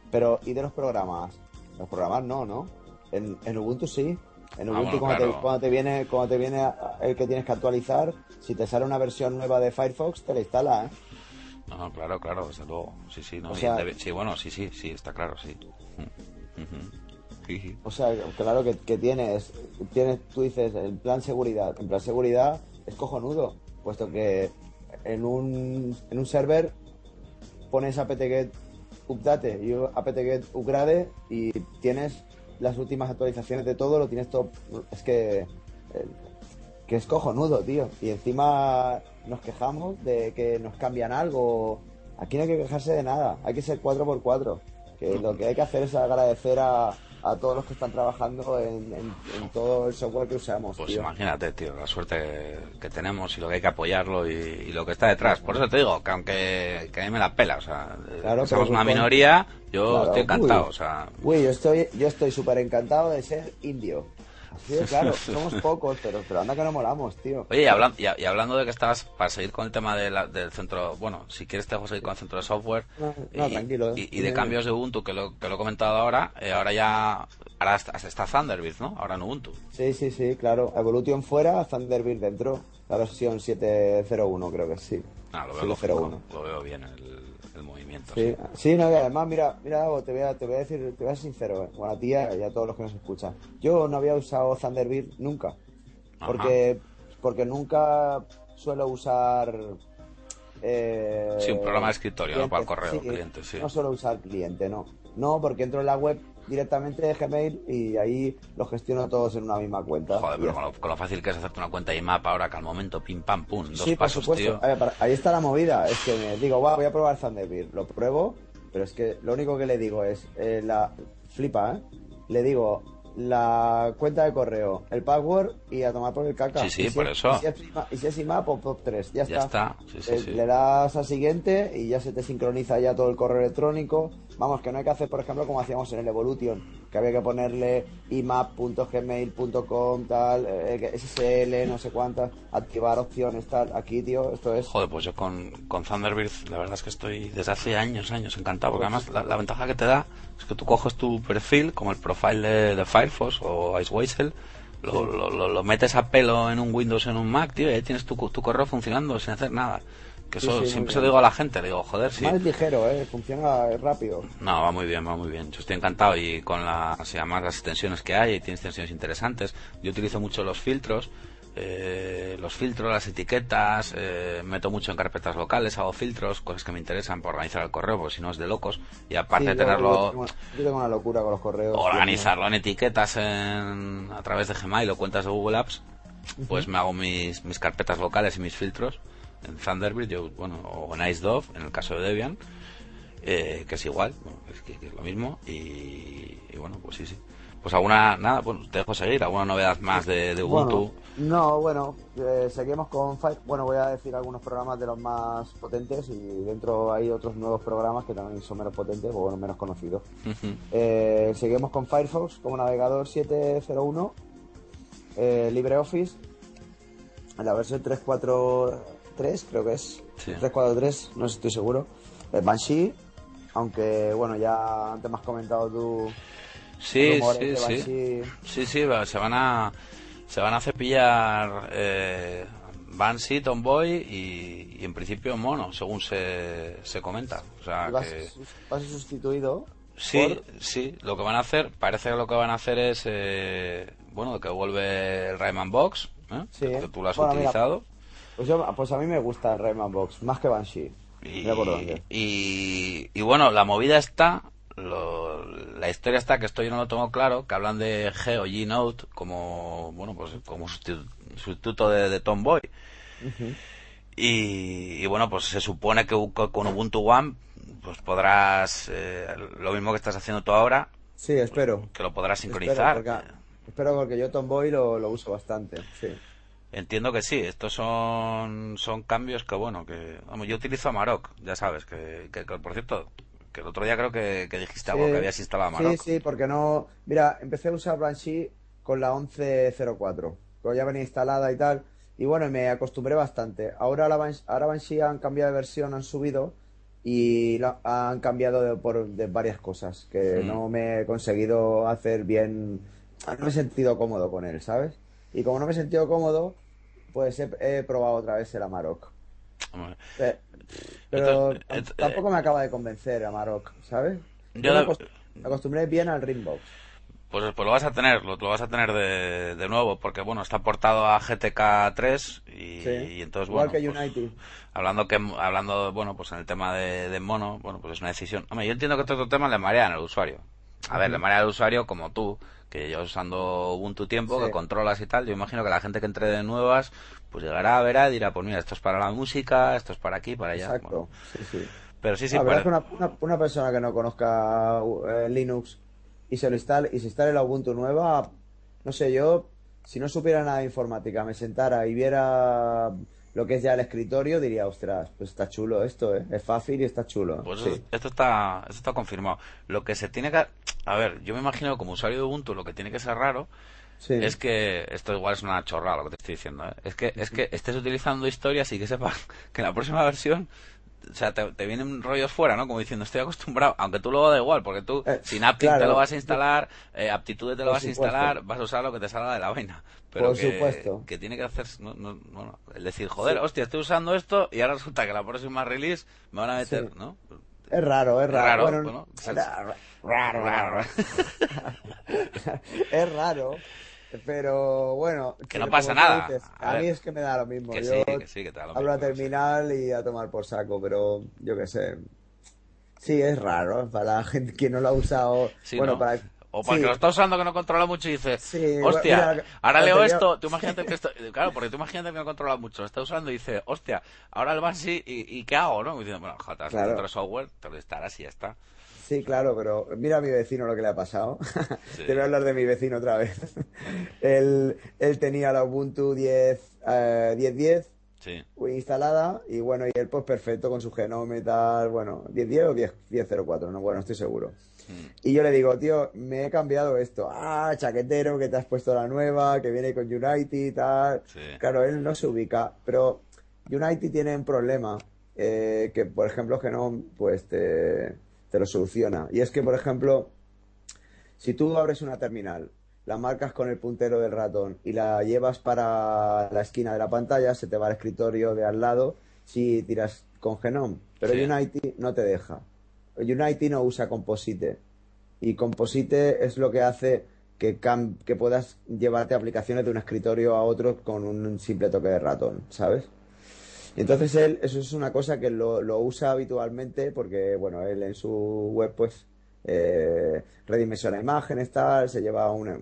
Pero, ¿y de los programas? Los programas no, ¿no? En, en Ubuntu sí. En Ah, Ubuntu bueno, cuando, claro. te, cuando te viene cuando te viene el que tienes que actualizar, si te sale una versión nueva de Firefox, te la instala, ¿eh? No, no, claro, claro, desde luego. Sí, sí, no, O y sea- debe- sí, bueno, sí, sí, sí, está claro, sí. Mm. O sea, claro que, tienes, tienes, tú dices, el plan seguridad. En plan seguridad es cojonudo, puesto que en un, en un server pones apt-get update y apt-get upgrade y tienes las últimas actualizaciones de todo, lo tienes todo. Es que, eh, que es cojonudo, tío. Y encima nos quejamos de que nos cambian algo. Aquí no hay que quejarse de nada, hay que ser 4x4. Que lo que hay que hacer es agradecer a, a todos los que están trabajando en, en- en todo el software que usamos. Pues tío. imagínate, tío, la suerte que tenemos y lo que hay que apoyarlo y, y lo que está detrás. Por eso te digo que aunque que a mí me la pela, o sea, eh, Claro, somos una con- minoría, yo Claro, estoy encantado, uy. o sea, Uy, yo estoy yo estoy súper encantado de ser indio. De claro, somos pocos, pero, pero anda que no molamos, tío. Oye, y, hablan- y, y hablando de que estabas, para seguir con el tema de la- del centro, bueno, si quieres te dejo seguir con el centro de software No, no, y, tranquilo, y- y de cambios de Ubuntu, que lo, que lo he comentado ahora, eh, ahora ya, ahora está, está Thunderbird, ¿no? Ahora en Ubuntu. Sí, sí, sí, claro. Evolution fuera, Thunderbird dentro. La versión 701 creo que sí. Ah, lo veo, 701. lógico, lo veo bien el, el Sí, sí, no, y además, mira, mira, te voy a, te voy a decir, te voy a ser sincero, eh, bueno, a ti y a, todos los que nos escuchan. Yo no había usado Thunderbird nunca, Ajá. porque, porque nunca suelo usar... Eh, Sí, un programa de escritorio, ¿no? Para el correo, cliente, sí. No suelo usar cliente, no. No, porque entro en la web directamente de Gmail y ahí los gestiono todos en una misma cuenta. Joder, pero ya con lo, con lo fácil que es hacerte una cuenta IMAP ahora que al momento, pim pam pum, dos sí, por pasos, supuesto. tío. A ver, para- ahí está la movida. Es que me digo, "Guau, voy a probar Thunderbird. Lo pruebo Pero es que lo único que le digo es, eh, la flipa, ¿eh? Le digo la cuenta de correo, el password y a tomar por el caca. Sí, sí, Y si por es- eso. Y si es, IMAP- y si es IMAP, pop, pop 3, ya, Ya está. está, sí, sí, Eh, sí. Le das a siguiente y ya se te sincroniza ya todo el correo electrónico. Vamos, que no hay que hacer, por ejemplo, como hacíamos en el Evolution, que había que ponerle imap.gmail.com, tal, eh, SSL, no sé cuántas, activar opciones, tal. Aquí, tío, esto es... Joder, pues yo con, con Thunderbird la verdad es que estoy desde hace años, años encantado, porque además la, la ventaja que te da es que tú coges tu perfil, como el profile de, de Firefox o Iceweasel, lo, lo, lo- lo metes a pelo en un Windows, en un Mac, tío, y ahí tienes tu, tu correo funcionando sin hacer nada. Que eso sí, siempre se lo digo a la gente, le digo, joder, sí. Más ligero, ¿eh? Funciona rápido. No, va muy bien, va muy bien. Yo estoy encantado y con las, y además las extensiones que hay, tiene extensiones interesantes. Yo utilizo mucho los filtros, eh, los filtros, las etiquetas, eh, meto mucho en carpetas locales, hago filtros, cosas que me interesan para organizar el correo, porque si no es de locos. Y aparte Sí, de tenerlo, Yo tengo, yo tengo una locura con los correos. organizarlo en etiquetas en, a través de Gmail o cuentas de Google Apps, pues me hago mis, mis carpetas locales y mis filtros en Thunderbird, yo, bueno, o en IceDove, en el caso de Debian, eh, que es igual, bueno, es que, que es lo mismo, y, y bueno, pues sí, sí. Pues alguna, nada, bueno, te dejo seguir, alguna novedad más de, de Ubuntu. Bueno, no, bueno, eh, seguimos con Fire. Bueno, voy a decir algunos programas de los más potentes y dentro hay otros nuevos programas que también son menos potentes o bueno, menos conocidos. Eh, seguimos con Firefox como navegador 701, eh, LibreOffice, la versión 343 creo que es, Sí. 343, no estoy seguro, eh, Banshee, aunque bueno, ya antes me has comentado tú Sí, sí, sí. Banshee. Sí, sí, se van a se van a cepillar eh, Banshee, Tomboy y, y en principio Mono, según se, se comenta. O sea va a que ser- va a ser sustituido sí, por- sí, lo que van a hacer, parece que lo que van a hacer es eh, bueno, que vuelve el Rayman Box, ¿eh? Sí. que tú lo has Bueno, mira, utilizado. Pues, yo, pues a mí me gusta Rayman Box, más que Banshee. Y, bueno, la movida está, lo- la historia está, que esto yo no lo tengo claro, que hablan de Geo G-Note como, bueno, pues como sustitu- sustituto de, de Tomboy. y, y bueno, pues se supone que con Ubuntu One pues podrás, eh, lo mismo que estás haciendo tú ahora, Sí, espero. que lo podrás Espero sincronizar. porque, espero porque yo Tomboy lo, lo uso bastante. Sí. Entiendo que sí, estos son, son cambios que, bueno, que... Vamos, yo utilizo Amarok, ya sabes, que, que, que, por cierto, que el otro día creo que, que dijiste algo, Sí. que habías instalado Amarok. Sí, sí, porque no. Mira, empecé a usar Banshee con la 1104, pero ya venía instalada y tal. Y bueno, me acostumbré bastante. Ahora, la Banshee, ahora Banshee han cambiado de versión, han subido y la- han cambiado de, por de varias cosas que Mm. no me he conseguido hacer bien. No me he sentido cómodo con él, ¿sabes? Y como no me he sentido cómodo, pues he, he probado otra vez el Amarok. Pero Entonces, et- tampoco me acaba de convencer Amarok, ¿sabes? Yo Yo me, acostumbré bien al Ringbox. Pues, pues lo vas a tener, lo, lo vas a tener de, de nuevo, porque bueno, está portado a GTK 3 y, Sí. y entonces Igual bueno, que pues, United. hablando que hablando bueno, pues en el tema de, de mono, bueno, pues es una decisión. Hombre, yo entiendo que todo tema le marean al usuario. A ver, le marea al usuario como tú, que llevas usando Ubuntu tiempo, Sí. que controlas y tal. Yo imagino que la gente que entre de nuevas, pues llegará, verá y dirá, pues mira, esto es para la música, esto es para aquí, para allá. Exacto. Bueno, Sí, sí. pero sí, sí, la verdad es que una, una- una persona que no conozca eh, Linux y se lo instale y se instale la Ubuntu nueva, no sé, yo, si no supiera nada de informática, me sentara y viera lo que es ya el escritorio, diría, ostras, pues está chulo esto, ¿eh? Es fácil y está chulo. Pues sí. esto está, esto está confirmado. Lo que se tiene que... A ver, yo me imagino como usuario de Ubuntu lo que tiene que ser raro Sí. es que... Esto igual es una chorrada lo que te estoy diciendo. ¿eh? Es que es que estés utilizando historias y que sepas que en la próxima versión... O sea, te, te vienen rollos fuera, ¿no? Como diciendo, estoy acostumbrado, aunque tú luego da igual, porque tú Eh, Synaptic claro. te lo vas a instalar, eh, Aptitude te lo vas a instalar, vas a usar lo que te salga de la vaina. Pero Por que, supuesto. que tiene que hacer, no, no, bueno, el decir, joder, Sí. hostia, estoy usando esto y ahora resulta que la próxima release me van a meter, Sí. ¿no? Es raro, es raro. Raro, Bueno, raro, raro, raro. es raro, pero bueno. Que no pasa nada. dices, A a, mí es que me da lo mismo. Que Yo sí, que sí, que te da lo hablo a sí. terminal y a tomar por saco, pero yo qué sé. Sí, es raro para la gente que no lo ha usado. Sí, bueno, ¿no? para, O porque Sí. lo está usando que no controla mucho y dice, Sí, hostia, mira, ahora leo anterior- esto, tú imagínate que esto, claro, porque tú imagínate que no controla mucho, lo está usando y dice, hostia, ahora el va así, ¿y, y qué hago, no? Y dice, bueno, has Claro. de software, te lo instalas y ya está. Sí, claro, pero mira a mi vecino lo que le ha pasado. Sí. Te voy a hablar de mi vecino otra vez. él, él tenía la Ubuntu 10, eh, 10.10 Sí. instalada y bueno, y él pues perfecto con su genome y tal, bueno, 10.10 o 10, 10.04, no, bueno, estoy seguro. Y yo le digo, tío, me he cambiado esto. Ah, chaquetero, que te has puesto la nueva, que viene con Unity y tal. Sí. Claro, él no se ubica, pero Unity tiene un problema eh, que, por ejemplo, Genome pues te, te lo soluciona. Y es que, por ejemplo, si tú abres una terminal, la marcas con el puntero del ratón y la llevas para la esquina de la pantalla, se te va al escritorio de al lado si tiras con Genome. Pero Sí. Unity no te deja. Unity no usa Composite. Y Composite es lo que hace que, que puedas llevarte aplicaciones de un escritorio a otro con un simple toque de ratón, ¿sabes? Entonces él, eso es una cosa que lo, lo usa habitualmente porque, bueno, él en su web, pues, eh, redimensiona imágenes, tal, se lleva un, eh,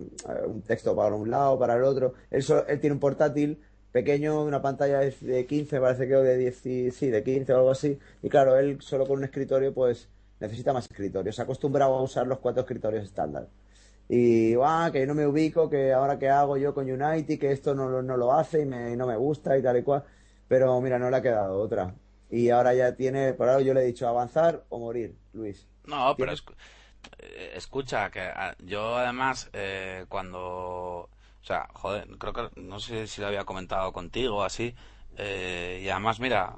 un texto para un lado, para el otro. Él, solo- él tiene un portátil pequeño, una pantalla de- de 15, parece que o de 10, y- sí, de 15 o algo así. Y claro, él solo con un escritorio, pues, necesita más escritorios. Se ha acostumbrado a usar los cuatro escritorios estándar. Y, ah, que no me ubico, que ahora qué hago yo con Unity, que esto no, lo- no lo hace y, me- y no me gusta y tal y cual. Pero mira, no le ha quedado otra. Y ahora ya tiene, por ahora yo le he dicho avanzar o morir, Luis. No, pero eh, escucha, que ah, yo además, eh, cuando. O sea, joder, creo que. No sé si lo había comentado contigo así. eh, y además, mira,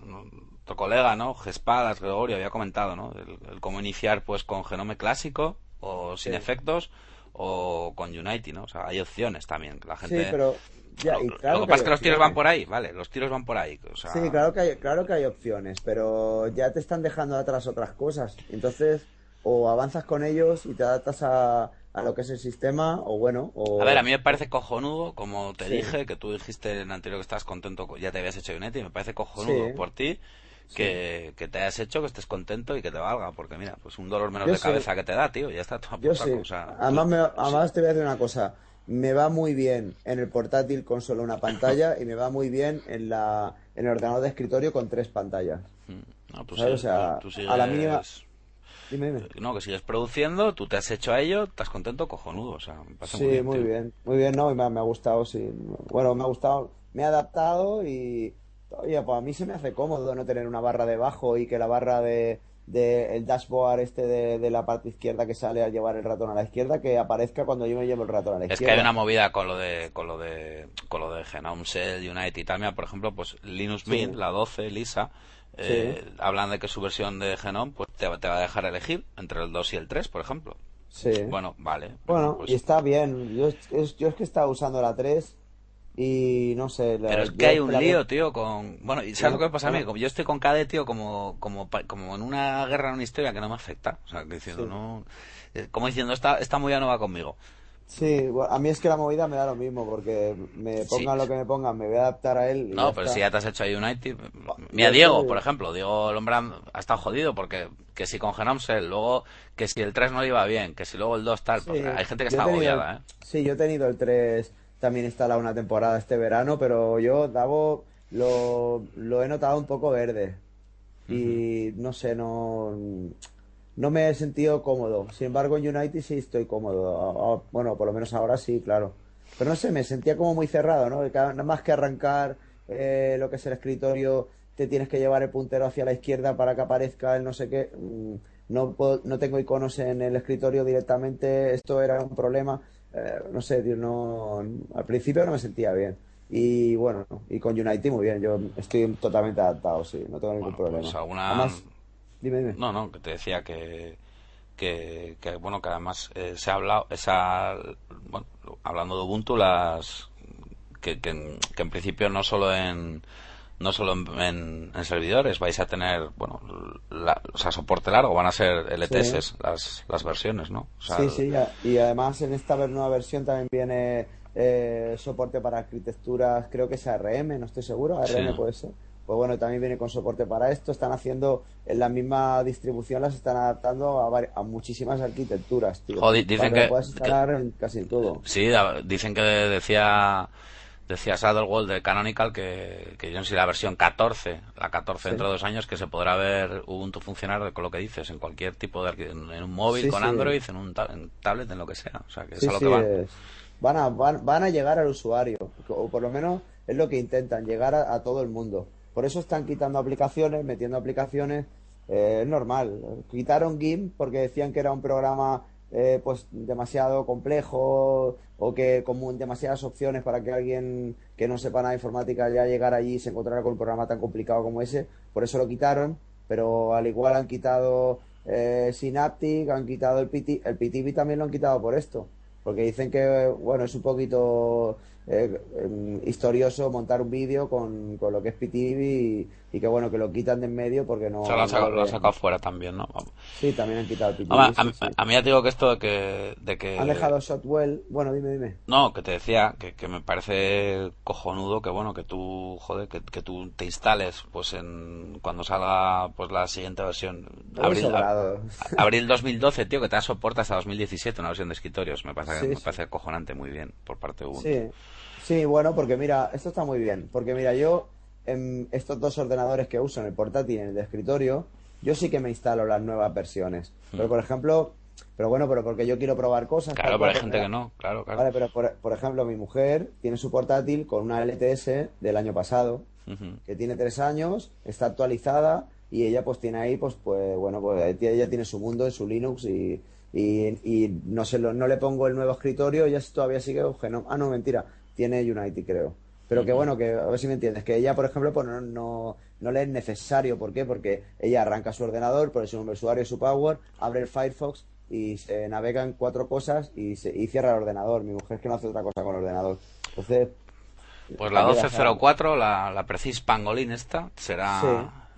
tu colega, ¿no? Gespadas, Gregorio, había comentado, ¿no? El, el cómo iniciar, pues, con Genome clásico o sin Sí. efectos o con Unity, ¿no? O sea, hay opciones también. La gente. Sí, pero ya, y claro lo que pasa es que los tiros van por ahí, ¿vale? Los tiros van por ahí. O sea, Sí, claro que hay, claro que hay opciones, pero ya te están dejando atrás otras cosas. Entonces, o avanzas con ellos y te adaptas a, a lo que es el sistema, o bueno, o... A ver, a mí me parece cojonudo, como te Sí. dije, que tú dijiste en el anterior que estabas contento, con- ya te habías hecho Unity, me parece cojonudo Sí. por ti que, que te hayas hecho, que estés contento y que te valga, porque mira, pues un dolor menos Yo de cabeza que te da, tío, ya está todo Yo sea, además, me- además te voy a decir una cosa. Me va muy bien en el portátil con solo una pantalla y me va muy bien en la en el ordenador de escritorio con tres pantallas. Mm, no, tú O sea, tú a la mínima- Dime, dime. No, que sigues produciendo, tú te has hecho a ello, estás contento, cojonudo, o sea, me parece Sí, muy bien. muy tío. bien, muy bien, no, me, me ha gustado, sí. Bueno, me ha gustado, me he adaptado y, oye, pues a mí se me hace cómodo no tener una barra debajo y que la barra de, de el dashboard este de, de la parte izquierda que sale al llevar el ratón a la izquierda que aparezca cuando yo me llevo el ratón a la Es que izquierda. hay una movida con lo de con lo de con lo de Genome Cell, Unity y. Mira, por ejemplo, pues Linux Sí. Mint, la 12, Lisa, eh, hablan de que su versión de Genome pues te, va- te va a dejar elegir entre el 2 y el 3, por ejemplo. Sí. Bueno, vale. Bueno, pues- y está bien. Yo, yo es que estaba usando la 3 y no sé. la- Pero es que hay un lío, tío, con... Bueno, ¿y sabes lo que me pasa a mí? Como yo estoy con KDE, tío, como, como, como en una guerra, en una historia que no me afecta. O sea, que diciendo, Sí. no... eh, Como diciendo, esta, esta movida no va conmigo. Sí, a mí es que la movida me da lo mismo porque me pongan Sí. lo que me pongan, me voy a adaptar a él. y No, pero está. si ya te has hecho a United. Mira, Diego, por ejemplo. Diego el hombre ha estado jodido porque que si con Genome Cell, luego que si el 3 no le iba bien, que si luego el 2 tal. Sí, hay gente que yo está agobiada, ¿eh? Sí, yo he tenido el 3 también instalado una temporada este verano, pero yo, Davo, lo, lo he notado un poco verde. Y no sé, no, no me he sentido cómodo. Sin embargo, en United sí estoy cómodo. Bueno, por lo menos ahora sí, claro. Pero no sé, me sentía como muy cerrado, ¿no? Nada más que arrancar eh, lo que es el escritorio, te tienes que llevar el puntero hacia la izquierda para que aparezca el no sé qué. Mm, No, puedo- no tengo iconos en el escritorio directamente. Esto era un problema. Eh, no sé, tío, no, al principio no me sentía bien. Y bueno, y con United muy bien. Yo estoy totalmente adaptado, sí, no tengo ningún Bueno, problema. pues alguna- Además, dime, dime. No, no, que te decía que, que, que, bueno, que además eh, se ha hablado, esa, bueno, hablando de Ubuntu, las, que, que, que en principio no solo en, no solo en, en- en servidores vais a tener, bueno, la- o sea, soporte largo, van a ser LTS las, las versiones, ¿no? O sea, Sí, sí, y además en esta nueva versión también viene eh, soporte para arquitecturas, creo que es ARM, no estoy seguro, ARM Sí. puede ser. pues bueno, también viene con soporte para esto. Están haciendo en la misma distribución, las están adaptando a, a muchísimas arquitecturas, tío. Joder, dicen Para que- puedas instalar en casi todo. Sí, dicen que decía decía Saddlewall de Canonical que, que yo no sé si la versión 14, la 14 Sí. dentro de dos años, que se podrá ver Ubuntu funcionar con lo que dices, en cualquier tipo de en, en un móvil, Sí, con sí. Android, en un ta- en tablet, en lo que sea. O sea, que es a lo que van. es- van, a, van, van a llegar al usuario, o por lo menos es lo que intentan, llegar a, a todo el mundo. Por eso están quitando aplicaciones, metiendo aplicaciones, eh, es normal. Quitaron GIMP porque decían que era un programa eh, pues demasiado complejo o que con demasiadas opciones para que alguien que no sepa nada de informática ya llegara allí y se encontrara con un programa tan complicado como ese. Por eso lo quitaron, pero al igual han quitado eh, Synaptic, han quitado el PT, el PTV también lo han quitado por esto, porque dicen que bueno es un poquito eh, em, historioso montar un vídeo con, con lo que es PTV y, y que bueno que lo quitan de en medio porque no. O sea, lo han sacado, lo lo han ven. sacado fuera también, ¿no? Sí, también han quitado el PTV. A, sí, mí- sí. a mí ya te digo que esto de que, de que... Han dejado Shotwell. Bueno, dime, dime. No, que te decía que, que me parece cojonudo que bueno que tú joder que, que tú te instales pues en cuando salga pues la siguiente versión abril, sobrado. a- abril 2012 tío que te da soporte hasta 2017 una versión de escritorios me parece Sí, me parece cojonante muy bien por parte de Ubuntu Sí, sí, bueno, porque mira, esto está muy bien. Porque mira, yo en estos dos ordenadores que uso, en el portátil y en el de escritorio, yo sí que me instalo las nuevas versiones. Pero por ejemplo, pero bueno, pero porque yo quiero probar cosas. Claro pero hay gente que no claro claro Vale, pero por, por ejemplo, mi mujer tiene su portátil con una LTS del año pasado, que tiene tres años, está actualizada y ella pues tiene ahí, pues, pues bueno, pues ella tiene su mundo su Linux y, y, y no se lo, no le pongo el nuevo escritorio, ella todavía sigue Genome. Ah, no, mentira, tiene Unity, creo. Pero que bueno, que a ver si me entiendes, que ella, por ejemplo, pues no, no, no le es necesario, ¿por qué? Porque ella arranca su ordenador, pone su nombre de usuario y su power, abre el Firefox y se navega en cuatro cosas y, se, y cierra el ordenador. Mi mujer es que no hace otra cosa con el ordenador. Entonces, pues la ayuda a- 1204 la, la Precis Pangolin esta será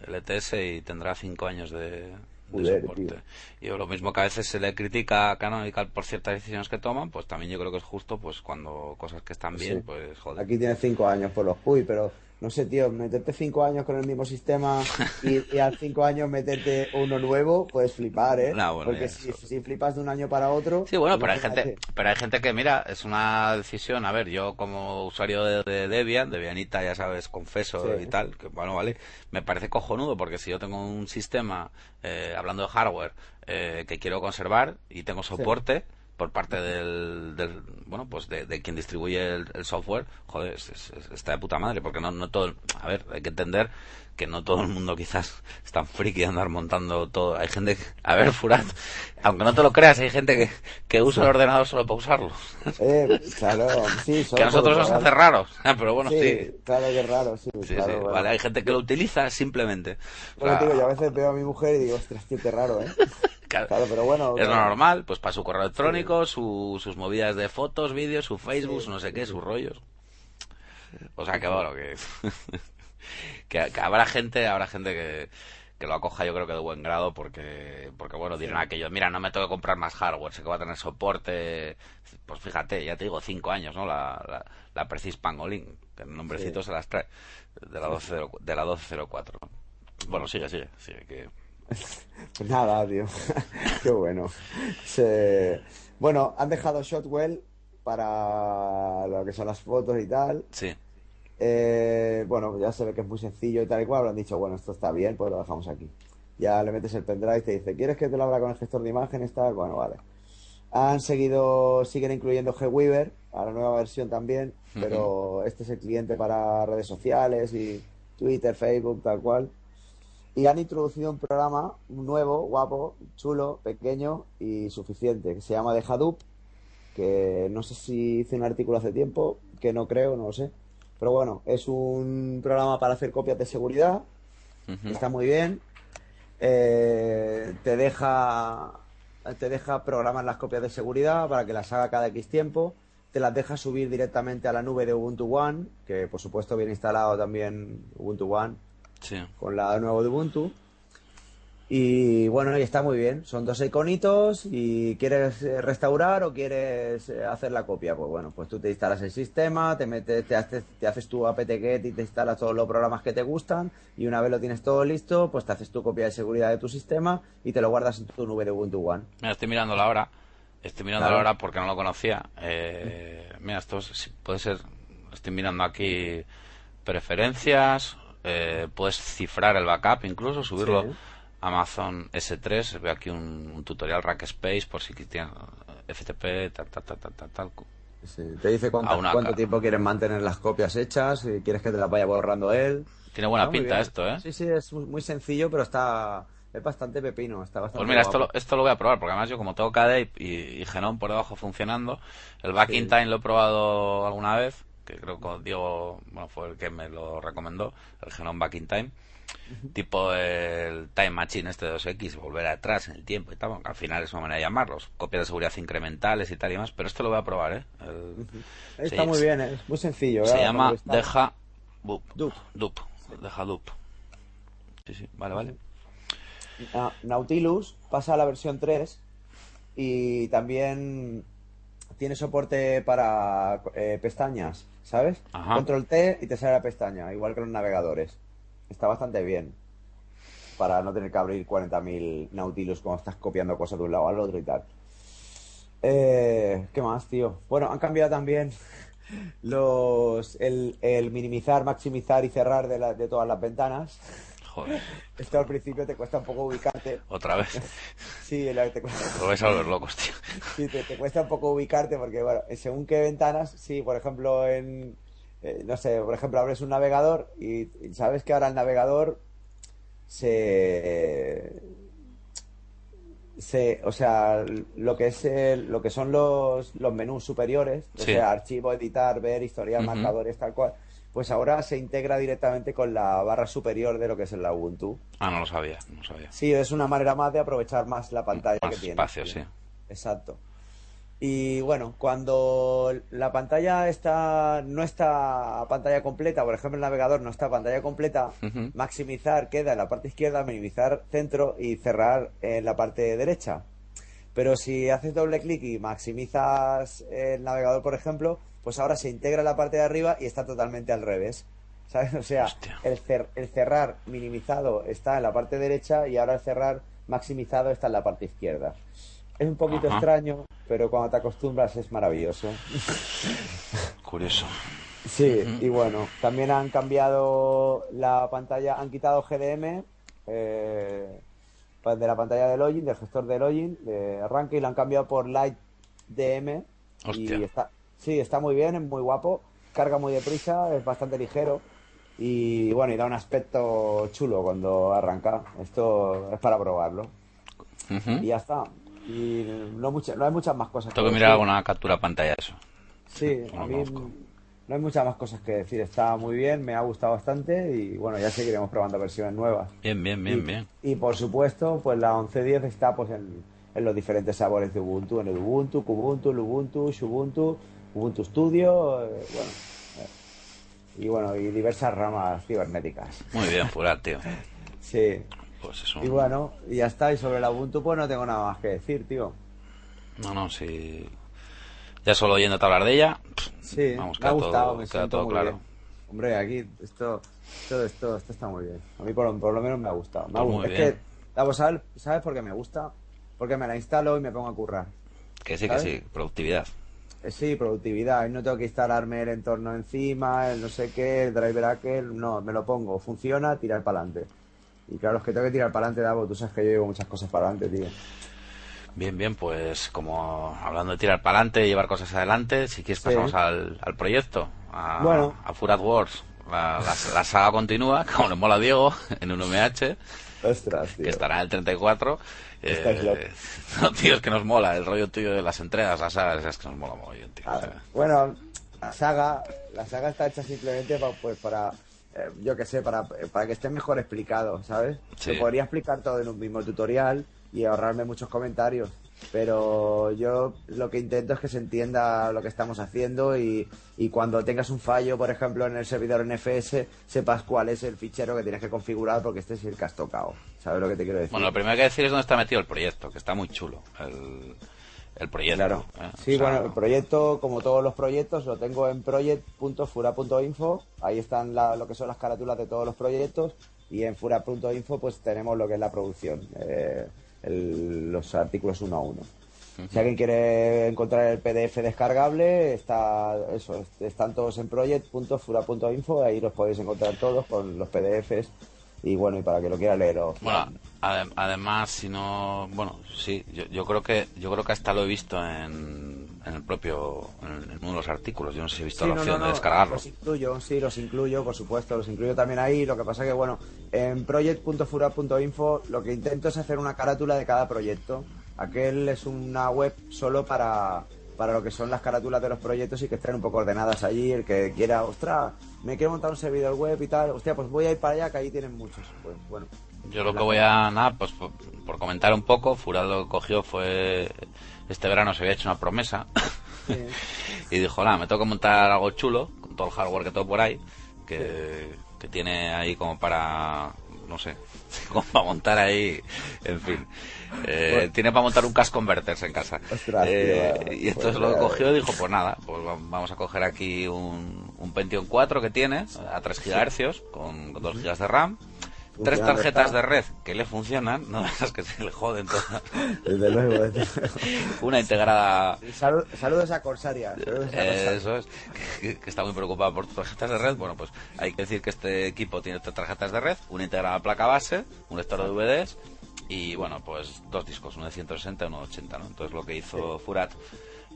Sí. LTS y tendrá cinco años de, de Joder, soporte tío. y lo mismo que a veces se le critica a Canonical por ciertas decisiones que toman pues también yo creo que es justo pues cuando cosas que están bien Sí. pues joder Aquí tienes cinco años por los CUI, pero no sé, tío, meterte cinco años con el mismo sistema y, y al cinco años meterte uno nuevo, puedes flipar, ¿eh? No, bueno, Porque si, flipas de un año para otro. Sí, bueno, pero hay gente, pero hay gente que, mira, es una decisión. A ver, yo como usuario de, de Debian, Debianita, ya sabes, confeso Sí. y tal, que bueno, vale, me parece cojonudo porque si yo tengo un sistema, eh, hablando de hardware, eh, que quiero conservar y tengo soporte por parte del, del- bueno, pues de, de quien distribuye el, software, joder, es- es- es- está de puta madre, porque no, no todo, a ver, hay que entender que no todo el mundo quizás es tan friki de andar montando todo. Hay gente, que- a ver, Furat, aunque no te lo creas, hay gente que, que usa el ordenador solo para usarlo. Eh, claro, sí, solo que a nosotros nos hace raros, pero bueno, sí. sí, claro que es raro, sí. Sí, claro, sí, bueno. vale, hay gente que lo utiliza simplemente. O Bueno, sea, tío, yo a veces veo a mi mujer y digo, ostras, qué raro, ¿eh? claro, Claro, pero bueno. es lo claro. normal, pues para su correo electrónico, su- sus movidas de fotos, vídeos, su Facebook, no sé qué, sus rollos. O sea que bueno, que, que, que habrá gente, habrá gente que, que lo acoja yo creo que de buen grado porque, porque bueno, dirán aquello, mira, no me tengo que comprar más hardware, sé que va a tener soporte, pues fíjate, ya te digo, cinco años, ¿no? La, la, la Precis Pangolin, que el nombrecito Sí. se las trae, de la 12, de la 1204. Bueno, sigue, sigue, sigue, que... Pues nada, tío. Qué bueno. Se- Bueno, han dejado Shotwell para lo que son las fotos y tal. Sí. Eh, bueno, ya se ve que es muy sencillo y tal y cual. Habrán dicho, bueno, esto está bien, pues lo dejamos aquí. Ya le metes el pendrive y te dice, ¿quieres que te lo abra con el gestor de imágenes? Tal, bueno, vale. Han seguido, siguen incluyendo GWeaver a la nueva versión también, pero este es el cliente para redes sociales y Twitter, Facebook, tal cual. Y han introducido un programa nuevo, guapo, chulo, pequeño y suficiente, que se llama The Hadoop, que no sé si hice un artículo hace tiempo, que no creo, no lo sé. Pero bueno, es un programa para hacer copias de seguridad, está muy bien. Eh, te deja te deja programar las copias de seguridad para que las haga cada X tiempo. Te las deja subir directamente a la nube de Ubuntu One, que por supuesto viene instalado también Ubuntu One Sí. con la nuevo de Ubuntu. Y bueno, y está muy bien. Son dos iconitos y quieres eh, restaurar o quieres eh, hacer la copia. Pues bueno, pues tú te instalas el sistema, te metes, te haces, te haces tu apt-get y te instalas todos los programas que te gustan y una vez lo tienes todo listo, pues te haces tu copia de seguridad de tu sistema y te lo guardas en tu nube de Ubuntu One. Mira, estoy mirando la hora. Estoy mirando Claro. la hora porque no lo conocía. Eh, mira, esto es- puede ser. Estoy mirando aquí preferencias. eh, puedes cifrar el backup, incluso subirlo Sí. Amazon S3. Veo aquí un, un tutorial Rackspace por si tienes FTP, tal, tal, tal, tal, tal. Sí, te dice cuánto, una cuánto tiempo quieres mantener las copias hechas, si quieres que te las vaya borrando él. Tiene buena muy pinta esto, ¿eh? Sí, sí, es muy, sencillo, pero está es bastante pepino, está bastante Pues mira, esto lo, esto lo voy a probar, porque además yo como tengo KDE y, y Genome por debajo funcionando, el Back in. Time lo he probado alguna vez, que creo que Diego bueno, fue el que me lo recomendó, el Genome Back in Time, tipo el Time Machine este de 2X, volver atrás en el tiempo y tal, aunque al final es una manera de llamarlos, copias de seguridad incrementales y tal y más, pero esto lo voy a probar, ¿eh? El- Está se- muy bien, ¿eh? es muy sencillo. Se ¿verdad? llama Deja Boop. Dup. Dup. Deja Dup. Sí, sí, vale, vale. Na- Nautilus pasa a la versión 3 y también tiene soporte para eh, pestañas, ¿sabes? Ajá. Control T y te sale la pestaña, igual que los navegadores. Está bastante bien para no tener que abrir 40.000 Nautilus cuando estás copiando cosas de un lado al otro y tal. Eh, ¿Qué más, tío? Bueno, han cambiado también los el, el minimizar, maximizar y cerrar de, la- de todas las ventanas. Joder, Esto al principio te cuesta un poco ubicarte. otra vez. Sí, la- te, cuesta, Lo vais a volver locos, tío. sí, te, te cuesta un poco ubicarte porque, bueno, según qué ventanas, sí, por ejemplo, en, eh, no sé, por ejemplo, abres un navegador y, y sabes que ahora el navegador se, se, o sea, lo que es el- lo que son los, los menús superiores, o sea, archivo, editar, ver, historial, marcadores, tal cual, pues ahora se integra directamente con la barra superior de lo que es el Ubuntu. Ah, no lo sabía, no lo sabía. Sí, es una manera más de aprovechar más la pantalla Más que tiene. espacio, sí. Exacto. Y bueno, cuando la pantalla está no está a pantalla completa, por ejemplo el navegador no está a pantalla completa, maximizar queda en la parte izquierda, minimizar centro y cerrar en la parte derecha. Pero si haces doble clic y maximizas el navegador, por ejemplo, pues ahora se integra en la parte de arriba y está totalmente al revés. ¿Sabes? O sea, el, cer- el cerrar minimizado está en la parte derecha y ahora el cerrar maximizado está en la parte izquierda. Es un poquito Ajá. extraño, pero cuando te acostumbras es maravilloso. Curioso. Sí, y bueno, también han cambiado la pantalla, han quitado GDM eh, pa- de la pantalla de login, del gestor de login, de arranque, y lo han cambiado por Light DM. Hostia. Y está, sí, está muy bien, es muy guapo, carga muy deprisa, es bastante ligero. Y bueno, y da un aspecto chulo cuando arranca. Esto es para probarlo. Y ya está. Y no, mucha- no hay muchas más cosas Tengo que decir. mirar alguna captura pantalla de eso. Sí, No a mí no hay muchas más cosas que decir. Está muy bien, me ha gustado bastante y bueno, ya seguiremos probando versiones nuevas. Bien, bien, bien, y, bien. y por supuesto, pues la 11.10 está pues en, en los diferentes sabores de Ubuntu, en el Ubuntu, Kubuntu, Lubuntu, Xubuntu, Ubuntu Studio, eh, bueno, eh, y bueno, y diversas ramas cibernéticas. Muy bien, Furat, tío. Sí. Pues. Y bueno, y ya está. Y sobre la Ubuntu, pues no tengo nada más que decir, tío. No, no, sí. Ya solo oyéndote hablar de ella, Sí, vamos, me ha gustado, todo, me queda siento todo muy claro. bien. Hombre, aquí esto, todo esto, esto está muy bien. A mí por, lo- por lo menos me ha gustado. Me ha Pues gustado. muy Es bien. que, vamos, ¿sabes, ¿sabes por qué me gusta? Porque me la instalo y me pongo a currar. Que sí, que sí, productividad. Eh, Sí, productividad. Y no tengo que instalarme el entorno encima, el no sé qué, el driver aquel. No, me lo pongo. Funciona, tirar para adelante. Y claro, es que tengo que tirar para adelante, Davo. Tú sabes que yo llevo muchas cosas para adelante, tío. Bien, bien, pues como hablando de tirar para adelante y llevar cosas adelante, si quieres Sí. pasamos al, al proyecto, a, Bueno. a Furat Wars. La, la, la saga continúa, como le mola a Diego, en un MH, Ostras, tío. que estará en el 34. Estáis locos. no, tío, es que nos mola el rollo tuyo de las entregas, las sagas, es que nos mola mogollón, tío. Ah, bueno, la saga, la saga está hecha simplemente pa- pues para, eh, yo qué sé, para, para que esté mejor explicado, ¿sabes? Sí. Podría explicar todo en un mismo tutorial y ahorrarme muchos comentarios. pero yo lo que intento es que se entienda lo que estamos haciendo y, y, cuando tengas un fallo, por ejemplo, en el servidor NFS, sepas cuál es el fichero que tienes que configurar porque este es el que has tocado. ¿Sabes lo que te quiero decir? Bueno, lo primero que decir es dónde está metido el proyecto, que está muy chulo. El, el proyecto. Claro. ¿eh? Sí, O sea, bueno, el proyecto, como todos los proyectos, lo tengo en project.fura.info. Ahí están la- lo que son las carátulas de todos los proyectos. Y en fura.info, pues tenemos lo que es la producción, eh, el- los artículos uno a uno. Si alguien quiere encontrar el PDF descargable, está eso, est- están todos en project.fura.info. Ahí los podéis encontrar todos con los PDFs. Y bueno, y para que lo quiera leer, os- Bueno, ade- además, si no, bueno, sí, yo, yo creo que yo creo que hasta lo he visto en, en el propio, en, en uno de los artículos. Yo no sé si he visto Sí, la no, opción no, de descargarlo. Los incluyo, sí, los incluyo, por supuesto, los incluyo también ahí. Lo que pasa que, bueno, en project.fura.info lo que intento es hacer una carátula de cada proyecto. Aquel es una web solo para, para lo que son las carátulas de los proyectos y que estén un poco ordenadas allí. El que quiera, ostras, me quiero montar un servidor web y tal, hostia, pues voy a ir para allá, que ahí tienen muchos. Pues bueno. Yo lo que voy a, nada, pues por, por comentar un poco, Furad lo que cogió fue, este verano se había hecho una promesa Sí. y dijo, nada, me tengo que montar algo chulo, con todo el hardware que tengo por ahí, que, que tiene ahí como para, no sé, como para montar ahí, en fin. Eh, Bueno. tiene para montar un cash converters en casa. Ostras, Eh, tío, y entonces pues, lo cogió y dijo, pues nada, pues va- vamos a coger aquí un, un Pentium 4 que tiene, a 3 GHz, con, con 2 GB de RAM, tres tarjetas de red que le funcionan, no esas que se le joden todas. Desde luego. desde luego. Una integrada Salud- saludos a Corsaria. saludos a Corsaria. eh, eso es, que, que está muy preocupado por tus tarjetas de red. Bueno, pues hay que decir que este equipo tiene tres tarjetas de red, una integrada placa base, un lector de DVDs y, bueno, pues dos discos, uno de 160 y uno de 80, ¿no? Entonces lo que hizo Furat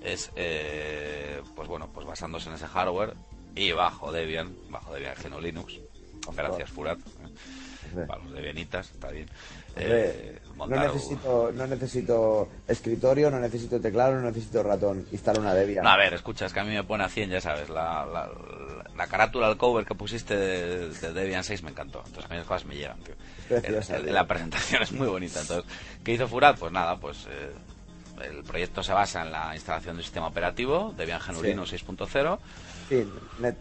es, eh, pues bueno, pues basándose en ese hardware y bajo Debian, bajo Debian GNU Linux. Gracias, Furat. ¿eh? Para los Debianitas, está bien. Eh, no montar un- necesito, no necesito escritorio, no necesito teclado, no necesito ratón. Instala una Debian. No, a ver, escucha, es que a mí me pone a 100, ya sabes, la, la, la carátula, el cover que pusiste de, de Debian 6 me encantó. Entonces a mí las cosas me llegan, tío. Preciosa, El- el- tío. la presentación es muy bonita. Entonces, ¿qué hizo Furat? Pues nada, pues eh, el proyecto se basa en la instalación de un sistema operativo, Debian GNU Sí. Linux 6.0. Sí, net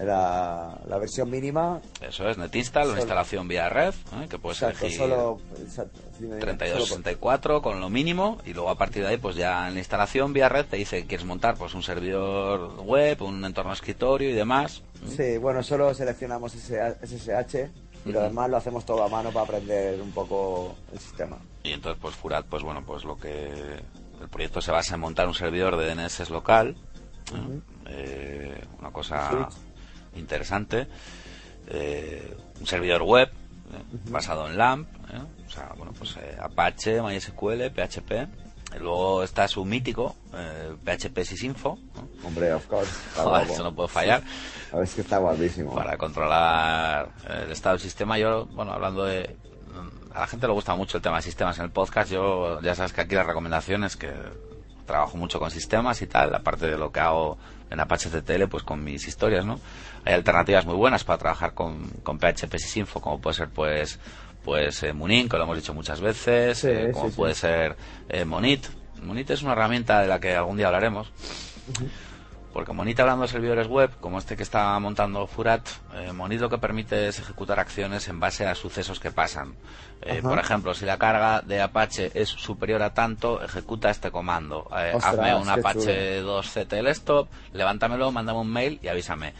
era la versión mínima. Eso es, NetInstall, una Solo- instalación vía red, ¿eh? que puedes Exacto, elegir solo. exacto, solo 3264 con lo mínimo y luego a partir de ahí pues ya en la instalación vía red te dice que quieres montar pues un servidor web, un entorno escritorio y demás. por- Sí, bueno, solo seleccionamos SSH y lo Ujú. demás lo hacemos todo a mano para aprender un poco el sistema. Y entonces, pues Furat, pues bueno, pues lo que el proyecto se basa en montar un servidor de DNS local, ¿eh? Eh, una cosa. Interesante, eh, un servidor web ¿eh? basado en LAMP, ¿eh? o sea, bueno, pues eh, Apache, MySQL, PHP. Luego está su mítico eh, PHP Sysinfo, ¿no? Hombre, of course. Joder, eso no puede fallar. A ver, es que está guapísimo. para controlar eh, el estado del sistema. Yo, bueno, hablando de... A la gente le gusta mucho el tema de sistemas en el podcast. Yo, ya sabes que aquí la recomendación es que trabajo mucho con sistemas y tal, aparte de lo que hago en Apache CTL, pues con mis historias, ¿no? Hay alternativas muy buenas para trabajar con, con PHP Sysinfo, como puede ser, pues, pues eh, Munin, que lo hemos dicho muchas veces, Sí, eh, como sí. puede ser eh, Monit. Monit es una herramienta de la que algún día hablaremos. Porque Monit hablando de servidores web, como este que está montando Furat, eh, Monit lo que permite es ejecutar acciones en base a sucesos que pasan. Eh, por ejemplo, si la carga de Apache es superior a tanto, ejecuta este comando. Eh, Ostras, hazme un Apache 2CTL stop, levántamelo, mándame un mail y avísame.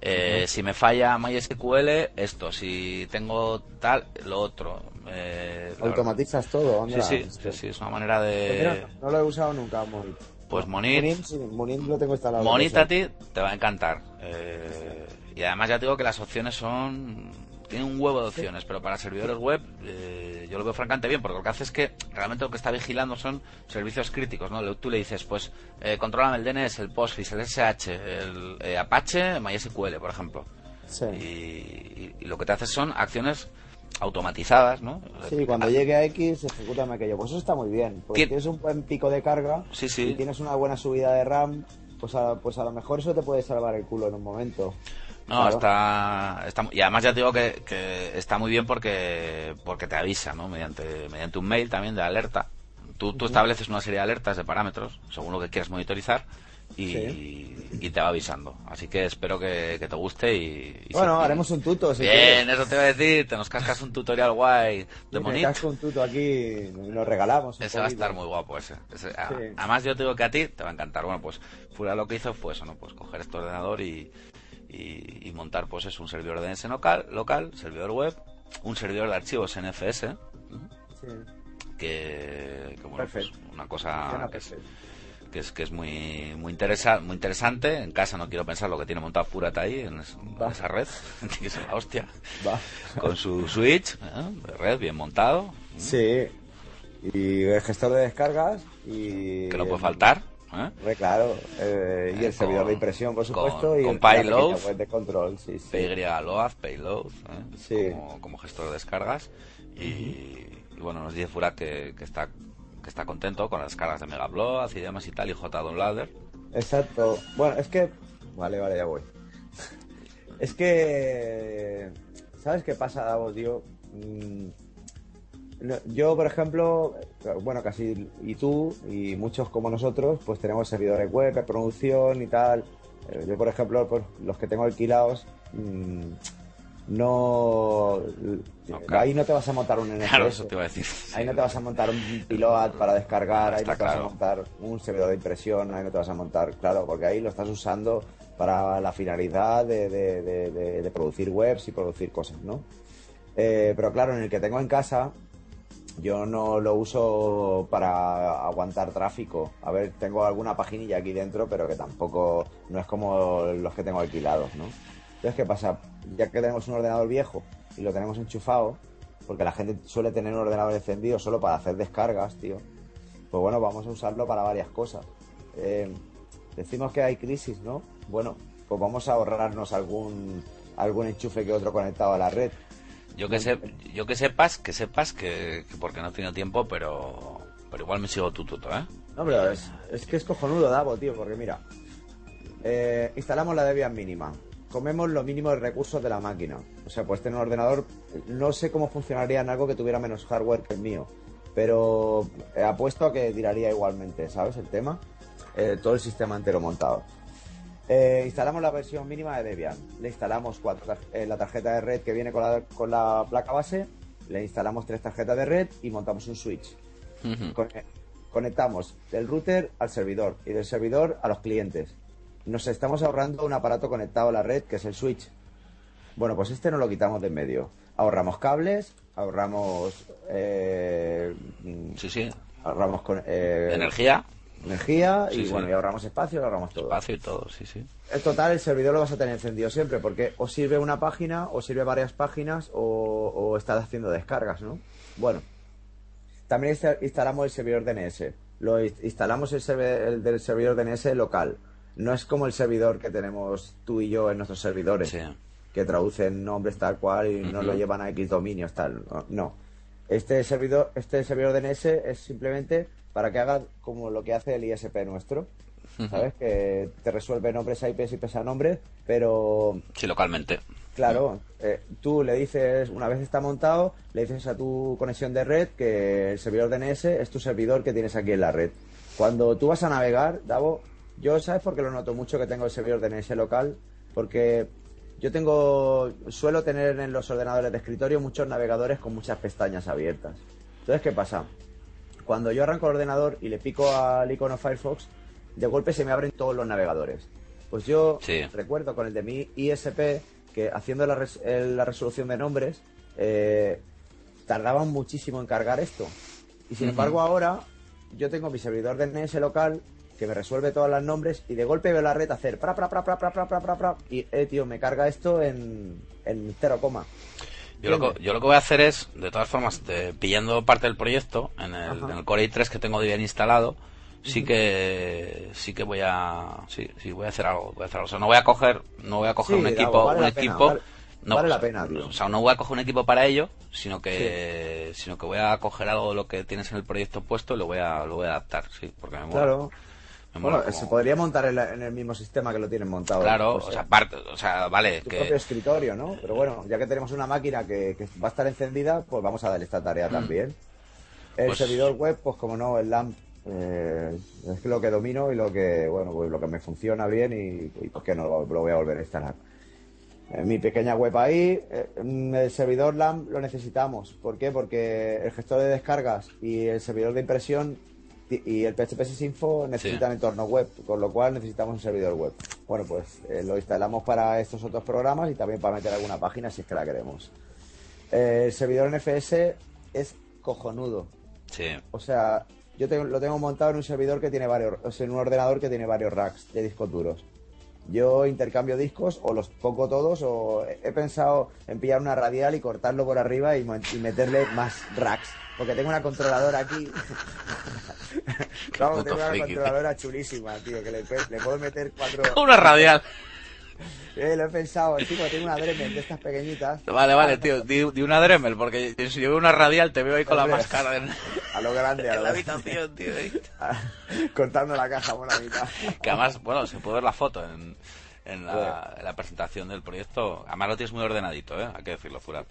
Eh, Si me falla MySQL, esto. Si tengo tal, lo otro. Eh, Automatizas todo. Sí, sí, sí, sí, es una manera de... Pues mira, no lo he usado nunca, Monit. Pues Monit... Monit, sí, Monit lo tengo instalado. Monita a ti te va a encantar. Eh, y además ya te digo que las opciones son... Tiene un huevo de opciones, pero para servidores web eh, yo lo veo francamente bien, porque lo que hace es que realmente lo que está vigilando son servicios críticos, ¿no? Tú le dices, pues, eh, contrólame el DNS, el Postfix, el SH, el eh, Apache, MySQL, por ejemplo. Sí. Y, y- y lo que te hace son acciones automatizadas, ¿no? Sí, cuando llegue a X, ejecútame aquello. Pues eso está muy bien. Porque Tien- tienes un buen pico de carga Sí, sí. y tienes una buena subida de RAM, pues a, pues a lo mejor eso te puede salvar el culo en un momento. No, Claro. está, está y además ya te digo que, que está muy bien porque porque te avisa, ¿no? Mediante mediante un mail también de alerta. tú, tú estableces una serie de alertas de parámetros según lo que quieras monitorizar y, y te va avisando. Así que espero que, que te guste y... y bueno, si- haremos un tuto. Si Bien, eso te iba a decir, te nos cascas un tutorial guay de Monit. casco un tuto aquí nos regalamos. un Ese va a estar muy guapo ese. Ese- a- Sí. Además yo te digo que a ti te va a encantar. Bueno, pues Fura lo que hizo fue eso, ¿no? Pues coger este ordenador y, y, montar pues es un servidor DNS local, local, servidor web, un servidor de archivos NFS, Sí. que, que, bueno, pues una cosa que es. Que es, que es muy muy, interesa, muy interesante. En casa no quiero pensar lo que tiene montado Furat ahí en, es- esa red. Tiene que ser la hostia. Va. Con su switch ¿eh? de red bien montado. Sí. Y el gestor de descargas y... Que no puede faltar. ¿eh? Claro. eh, y Eh, el servidor con- de impresión, por con- supuesto. y con el- la payload. pequeña web de control, sí, sí. PYLOAD, Payload, ¿eh? Sí. como, como gestor de descargas. Y, y bueno, nos dice Furat que, que está que está contento con las descargas de Megabload y demás y tal, y JDownloader. Exacto. Bueno, es que... Vale, vale, ya voy. Es que... ¿Sabes qué pasa, Davos, tío? Mm, Yo, por ejemplo, bueno, casi y tú y muchos como nosotros, pues tenemos servidores web de producción y tal. Eh, Yo, por ejemplo, los que tengo alquilados, mm, no... Ahí no te vas a montar un NFS. Claro, eso te iba a decir. Ahí no te vas a montar un pilot para descargar, ahí no te vas a montar un servidor de impresión, ahí no te vas a montar, claro, porque ahí lo estás usando para la finalidad de, de- de- de- de producir webs y producir cosas, ¿no? Eh, pero claro, en el que tengo en casa, yo no lo uso para aguantar tráfico. A ver, tengo alguna paginilla aquí dentro, pero que tampoco no es como los que tengo alquilados, ¿no? Entonces, ¿qué pasa? Ya que tenemos un ordenador viejo y lo tenemos enchufado, porque la gente suele tener un ordenador encendido solo para hacer descargas, tío. Pues bueno, vamos a usarlo para varias cosas. Eh, decimos que hay crisis, ¿no? Bueno, pues vamos a ahorrarnos algún algún enchufe que otro conectado a la red. Yo que, sé, yo que sepas, que sepas que, que porque no he tenido tiempo, pero, pero igual me sigo tu tuto, ¿eh? No, pero es, es que es cojonudo, Davo, tío, porque mira, eh, instalamos la Debian mínima, comemos lo mínimo de recursos de la máquina. O sea, pues tener un ordenador, no sé cómo funcionaría en algo que tuviera menos hardware que el mío, pero eh, apuesto a que tiraría igualmente, ¿sabes? El tema, Eh, todo el sistema entero montado. Eh, instalamos la versión mínima de Debian, le instalamos cuatro tar- eh, la tarjeta de red que viene con la, con la placa base, le instalamos tres tarjetas de red y montamos un switch. Con- conectamos del router al servidor y del servidor a los clientes. Nos estamos ahorrando un aparato conectado a la red que es el switch. Bueno, pues este no lo quitamos de en medio. Ahorramos cables, ahorramos eh, Sí, sí. ahorramos con, eh, Energía, energía y Sí, bueno, y ahorramos espacio, y ahorramos todo. espacio y todo, sí, sí. En total, el servidor lo vas a tener encendido siempre, porque o sirve una página, o sirve varias páginas, o, o estás haciendo descargas, ¿no? Bueno, también insta- instalamos el servidor DNS. Lo in- instalamos el, serve- el del servidor DNS local. No es como el servidor que tenemos tú y yo en nuestros servidores, Sí. que traducen nombres tal cual y no Ujú. lo llevan a X dominios tal. No. no. Este servidor, este servidor DNS es simplemente para que haga como lo que hace el ISP nuestro. ¿Sabes? Que te resuelve nombres IPs y pesa nombres, pero Sí, localmente. Claro, eh, tú le dices, una vez está montado, le dices a tu conexión de red que el servidor DNS es tu servidor que tienes aquí en la red. Cuando tú vas a navegar, Davo, yo sabes por qué lo noto mucho que tengo el servidor DNS local, porque yo tengo, suelo tener en los ordenadores de escritorio muchos navegadores con muchas pestañas abiertas. Entonces, ¿qué pasa? Cuando yo arranco el ordenador y le pico al icono Firefox, de golpe se me abren todos los navegadores. Pues yo Sí. recuerdo con el de mi ISP que haciendo la, res- la resolución de nombres eh, tardaban muchísimo en cargar esto. Y sin embargo ahora yo tengo mi servidor DNS local que me resuelve todos los nombres y de golpe veo la red hacer pra pra pra pra pra pra pra pra, pra, y eh tío me carga esto en, en cero coma. Yo lo, que, yo lo que voy a hacer es, de todas formas, de- pillando parte del proyecto en el, en el Core i3 que tengo bien instalado, sí que sí que voy a sí, sí voy a hacer algo, voy a hacer algo. O sea, no voy a coger no voy a coger Sí, un equipo, vale un pena, equipo vale- no, vale la pena, tío. O sea, no voy a coger un equipo para ello, sino que sino que voy a coger algo de lo que tienes en el proyecto puesto y lo voy a lo voy a adaptar, sí, porque me mola. Claro. Bueno, como- se podría montar en, la- en el mismo sistema que lo tienen montado. Claro, Pues, o sea, parte, o sea, vale, tu que propio escritorio, ¿no? Pero bueno, ya que tenemos una máquina que, que va a estar encendida, pues vamos a darle esta Mm. tarea también. El Pues- servidor web, pues como no, el LAMP eh, es lo que domino y lo que, bueno, pues lo que me funciona bien y, y por qué no lo, lo voy a volver a instalar. En mi pequeña web ahí, eh, el servidor LAMP lo necesitamos. ¿Por qué? Porque el gestor de descargas y el servidor de impresión y el PHP Info necesitan entorno web, con lo cual necesitamos un servidor web. Bueno, pues eh, lo instalamos para estos otros programas y también para meter alguna página si es que la queremos. Eh, el servidor NFS es cojonudo. Sí. O sea, yo tengo- lo tengo montado en un servidor que tiene varios, o sea, en un ordenador que tiene varios racks de discos duros. Yo intercambio discos o los pongo todos o he pensado en pillar una radial y cortarlo por arriba y meterle más racks. Porque tengo una controladora aquí. Vamos, tengo una friki, tío. controladora chulísima, tío, que le, puedo meter cuatro... Una radial. Eh, lo he pensado, encima tengo una Dremel de estas pequeñitas. Vale, vale, tío. Di, di una Dremel, porque si yo veo una radial te veo ahí con la máscara en, A lo grande, a en la grande. habitación, tío. ahí. Cortando la caja por la mitad. Que además, bueno, se puede ver la foto en, en, la, en la presentación del proyecto. Además lo tienes muy ordenadito, ¿eh? Hay que decirlo, fuera.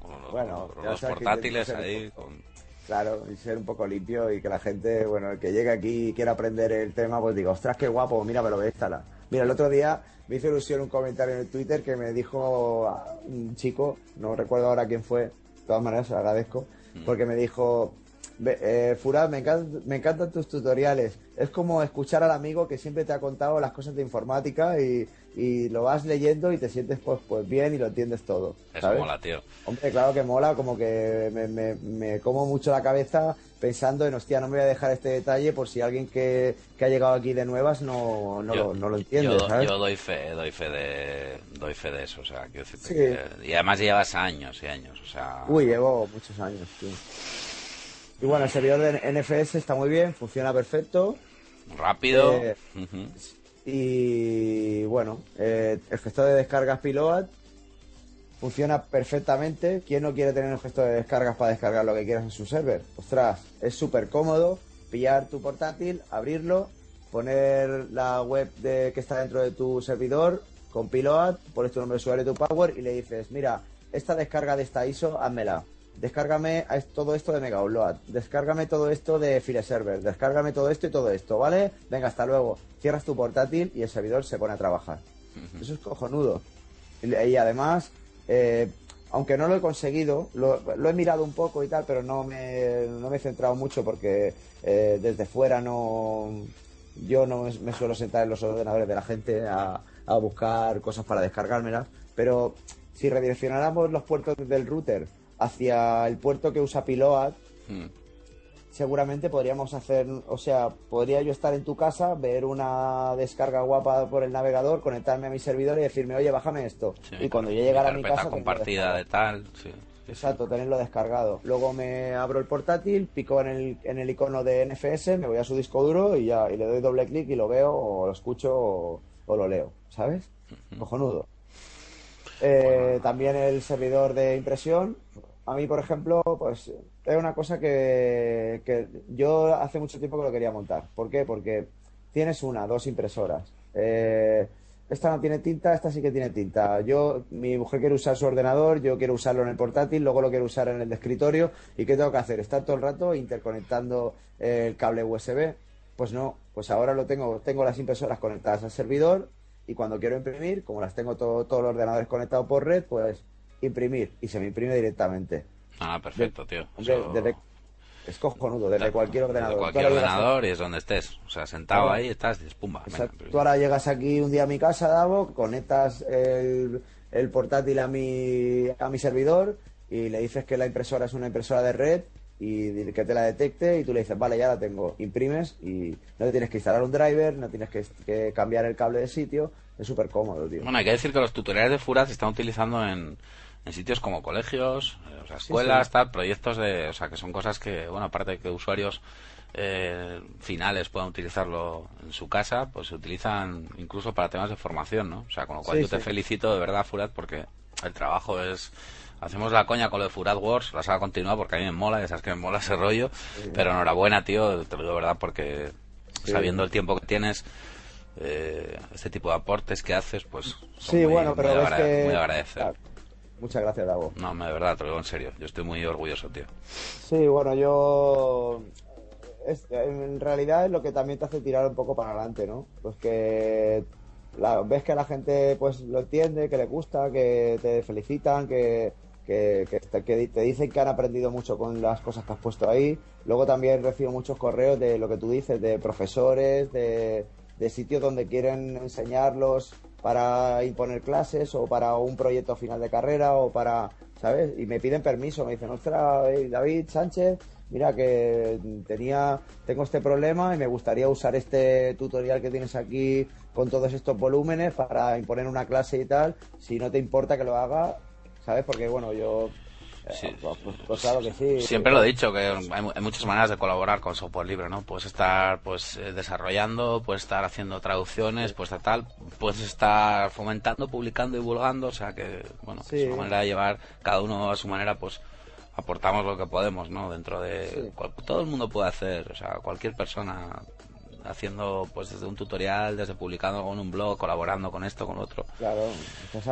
Con los, Bueno, con los portátiles ahí. Con... Claro, y ser un poco limpio y que la gente, bueno, el que llegue aquí y quiera aprender el tema, pues diga, ostras, qué guapo, mira, me lo voy a instalar. Mira, el otro día me hizo ilusión un comentario en el Twitter que me dijo un chico, no recuerdo ahora quién fue, de todas maneras se lo agradezco, porque me dijo, "Ve, eh, Furad, me, encan- me encantan tus tutoriales. Es como escuchar al amigo que siempre te ha contado las cosas de informática y, y lo vas leyendo y te sientes pues, pues bien y lo entiendes todo. Eso ¿sabes? mola, tío. Hombre, claro que mola, como que me, me- me como mucho la cabeza pensando en, hostia, no me voy a dejar este detalle por si alguien que, que ha llegado aquí de nuevas no, no, Yo- lo, no lo entiende, yo, ¿sabes? yo doy fe, doy fe de, doy fe de eso, o sea, quiero decirte Sí. que- y además llevas años y años, o sea, Uy, llevo muchos años, tío. Y bueno, el servidor de NFS está muy bien, funciona perfecto. rápido. Eh. Y bueno, eh, el gestor de descargas Piloat funciona perfectamente. ¿Quién no quiere tener un gestor de descargas para descargar lo que quieras en su server? Ostras, es súper cómodo pillar tu portátil, abrirlo, poner la web de, que está dentro de tu servidor con Piloat, pones tu nombre de usuario y tu power y le dices, mira, esta descarga de esta ISO, házmela. Descárgame todo esto de Mega Upload. Descárgame todo esto de File Server. Descárgame todo esto y todo esto, ¿vale? Venga, hasta luego. Cierras tu portátil y el servidor se pone a trabajar. Eso es cojonudo. Y, y además, eh, aunque no lo he conseguido, lo, lo he mirado un poco y tal, pero no me, no me he centrado mucho porque eh, desde fuera no. Yo no me, me suelo sentar en los ordenadores de la gente a, a buscar cosas para descargármelas. Pero si redireccionáramos los puertos del router hacia el puerto que usa Piloat, Mm. seguramente podríamos hacer, o sea, podría yo estar en tu casa, ver una descarga guapa por el navegador, conectarme a mi servidor y decirme, oye, bájame esto. Sí, y cuando yo llegara a mi casa... compartida de tal, sí. Exacto, tenerlo descargado. Luego me abro el portátil, pico en el, en el icono de NFS, me voy a su disco duro y ya, y le doy doble clic y lo veo, o lo escucho, o, o lo leo, ¿sabes? Cojonudo. Eh, También el servidor de impresión. A mí, por ejemplo, pues es una cosa que, yo hace mucho tiempo que lo quería montar. ¿Por qué? Porque tienes una, dos impresoras. Eh, esta no tiene tinta, esta sí que tiene tinta. Yo, mi mujer quiere usar su ordenador, yo quiero usarlo en el portátil, luego lo quiero usar en el escritorio. ¿Y qué tengo que hacer? ¿Estar todo el rato interconectando el cable USB? Pues no, pues ahora lo tengo, tengo las impresoras conectadas al servidor y cuando quiero imprimir, como las tengo todo- todos los ordenadores conectados por red, pues imprimir y se me imprime directamente. Ah, perfecto, tío. Hombre, Eso- desde- es cojonudo, desde cualquier desde ordenador. cualquier a- ordenador y es donde estés. O sea, sentado Claro. ahí estás y pumba. Tú ahora llegas aquí un día a mi casa, Davo, conectas el, el portátil a mi, a mi servidor y le dices que la impresora es una impresora de red y que te la detecte y tú le dices, vale, ya la tengo, imprimes y no te tienes que instalar un driver, no tienes que, que cambiar el cable de sitio, es súper cómodo, tío. Bueno, hay que decir que los tutoriales de Furat se están utilizando en, en sitios como colegios, eh, o sea, escuelas, sí. tal, proyectos de, o sea, que son cosas que, bueno, aparte de que usuarios eh, finales puedan utilizarlo en su casa, pues se utilizan incluso para temas de formación, ¿no? O sea, con lo cual Sí, yo te felicito de verdad, Furat, porque el trabajo es Hacemos la coña con lo de Furat Wars, la saga continúa porque a mí me mola, ya sabes que me mola ese rollo, pero enhorabuena, tío, te lo digo de verdad porque Sí. sabiendo el tiempo que tienes, eh, este tipo de aportes que haces, pues son Sí, muy, bueno, pero muy que muy agradecer. claro, Muchas gracias, Dago. No, de verdad, te lo digo en serio. Yo estoy muy orgulloso, tío. Sí, bueno, yo... en realidad es lo que también te hace tirar un poco para adelante, ¿no? Pues que ves que la gente pues lo entiende, que le gusta, que te felicitan, que, que, te dicen que han aprendido mucho con las cosas que has puesto ahí. Luego también recibo muchos correos de lo que tú dices, de profesores, de, de sitios donde quieren enseñarlos para imponer clases o para un proyecto final de carrera o para, ¿sabes? Y me piden permiso, me dicen, ostras, David Sánchez, mira que tenía, tengo este problema y me gustaría usar este tutorial que tienes aquí con todos estos volúmenes para imponer una clase y tal, si no te importa que lo haga, ¿sabes? Porque bueno, yo Sí. Pues, pues, pues, claro que sí. Siempre lo he dicho, que hay, muchas maneras de colaborar con software libre, ¿no? Puedes estar pues eh, desarrollando, puedes estar haciendo traducciones, pues tal, puedes estar fomentando, publicando, divulgando, o sea que, bueno, es una manera de llevar cada uno a su manera, pues aportamos lo que podemos, ¿no? Dentro de... todo el mundo puede hacer, o sea, cualquier persona haciendo pues desde un tutorial, desde publicando con un blog, colaborando con esto, con otro. Claro,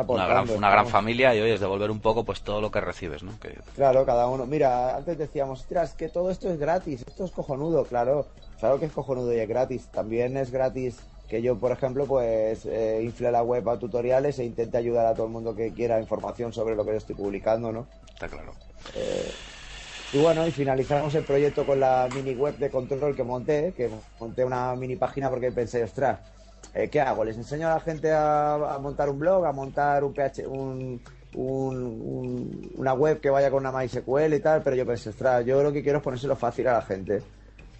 una gran, una gran familia y hoy es devolver un poco pues todo lo que recibes, ¿no? Claro, cada uno. Mira, antes decíamos, ostras, que todo esto es gratis, esto es cojonudo, claro, claro que es cojonudo y es gratis. También es gratis que yo, por ejemplo, pues eh, infle la web a tutoriales e intente ayudar a todo el mundo que quiera información sobre lo que yo estoy publicando, ¿no? Está claro. Eh, y bueno, y finalizamos el proyecto con la mini web de control que monté, que monté una mini página porque pensé, ostras, eh, ¿qué hago? ¿Les enseño a la gente a, montar un blog, a montar un PH, un, una web que vaya con una MySQL y tal? Pero yo pensé, ostras, yo lo que quiero es ponérselo fácil a la gente.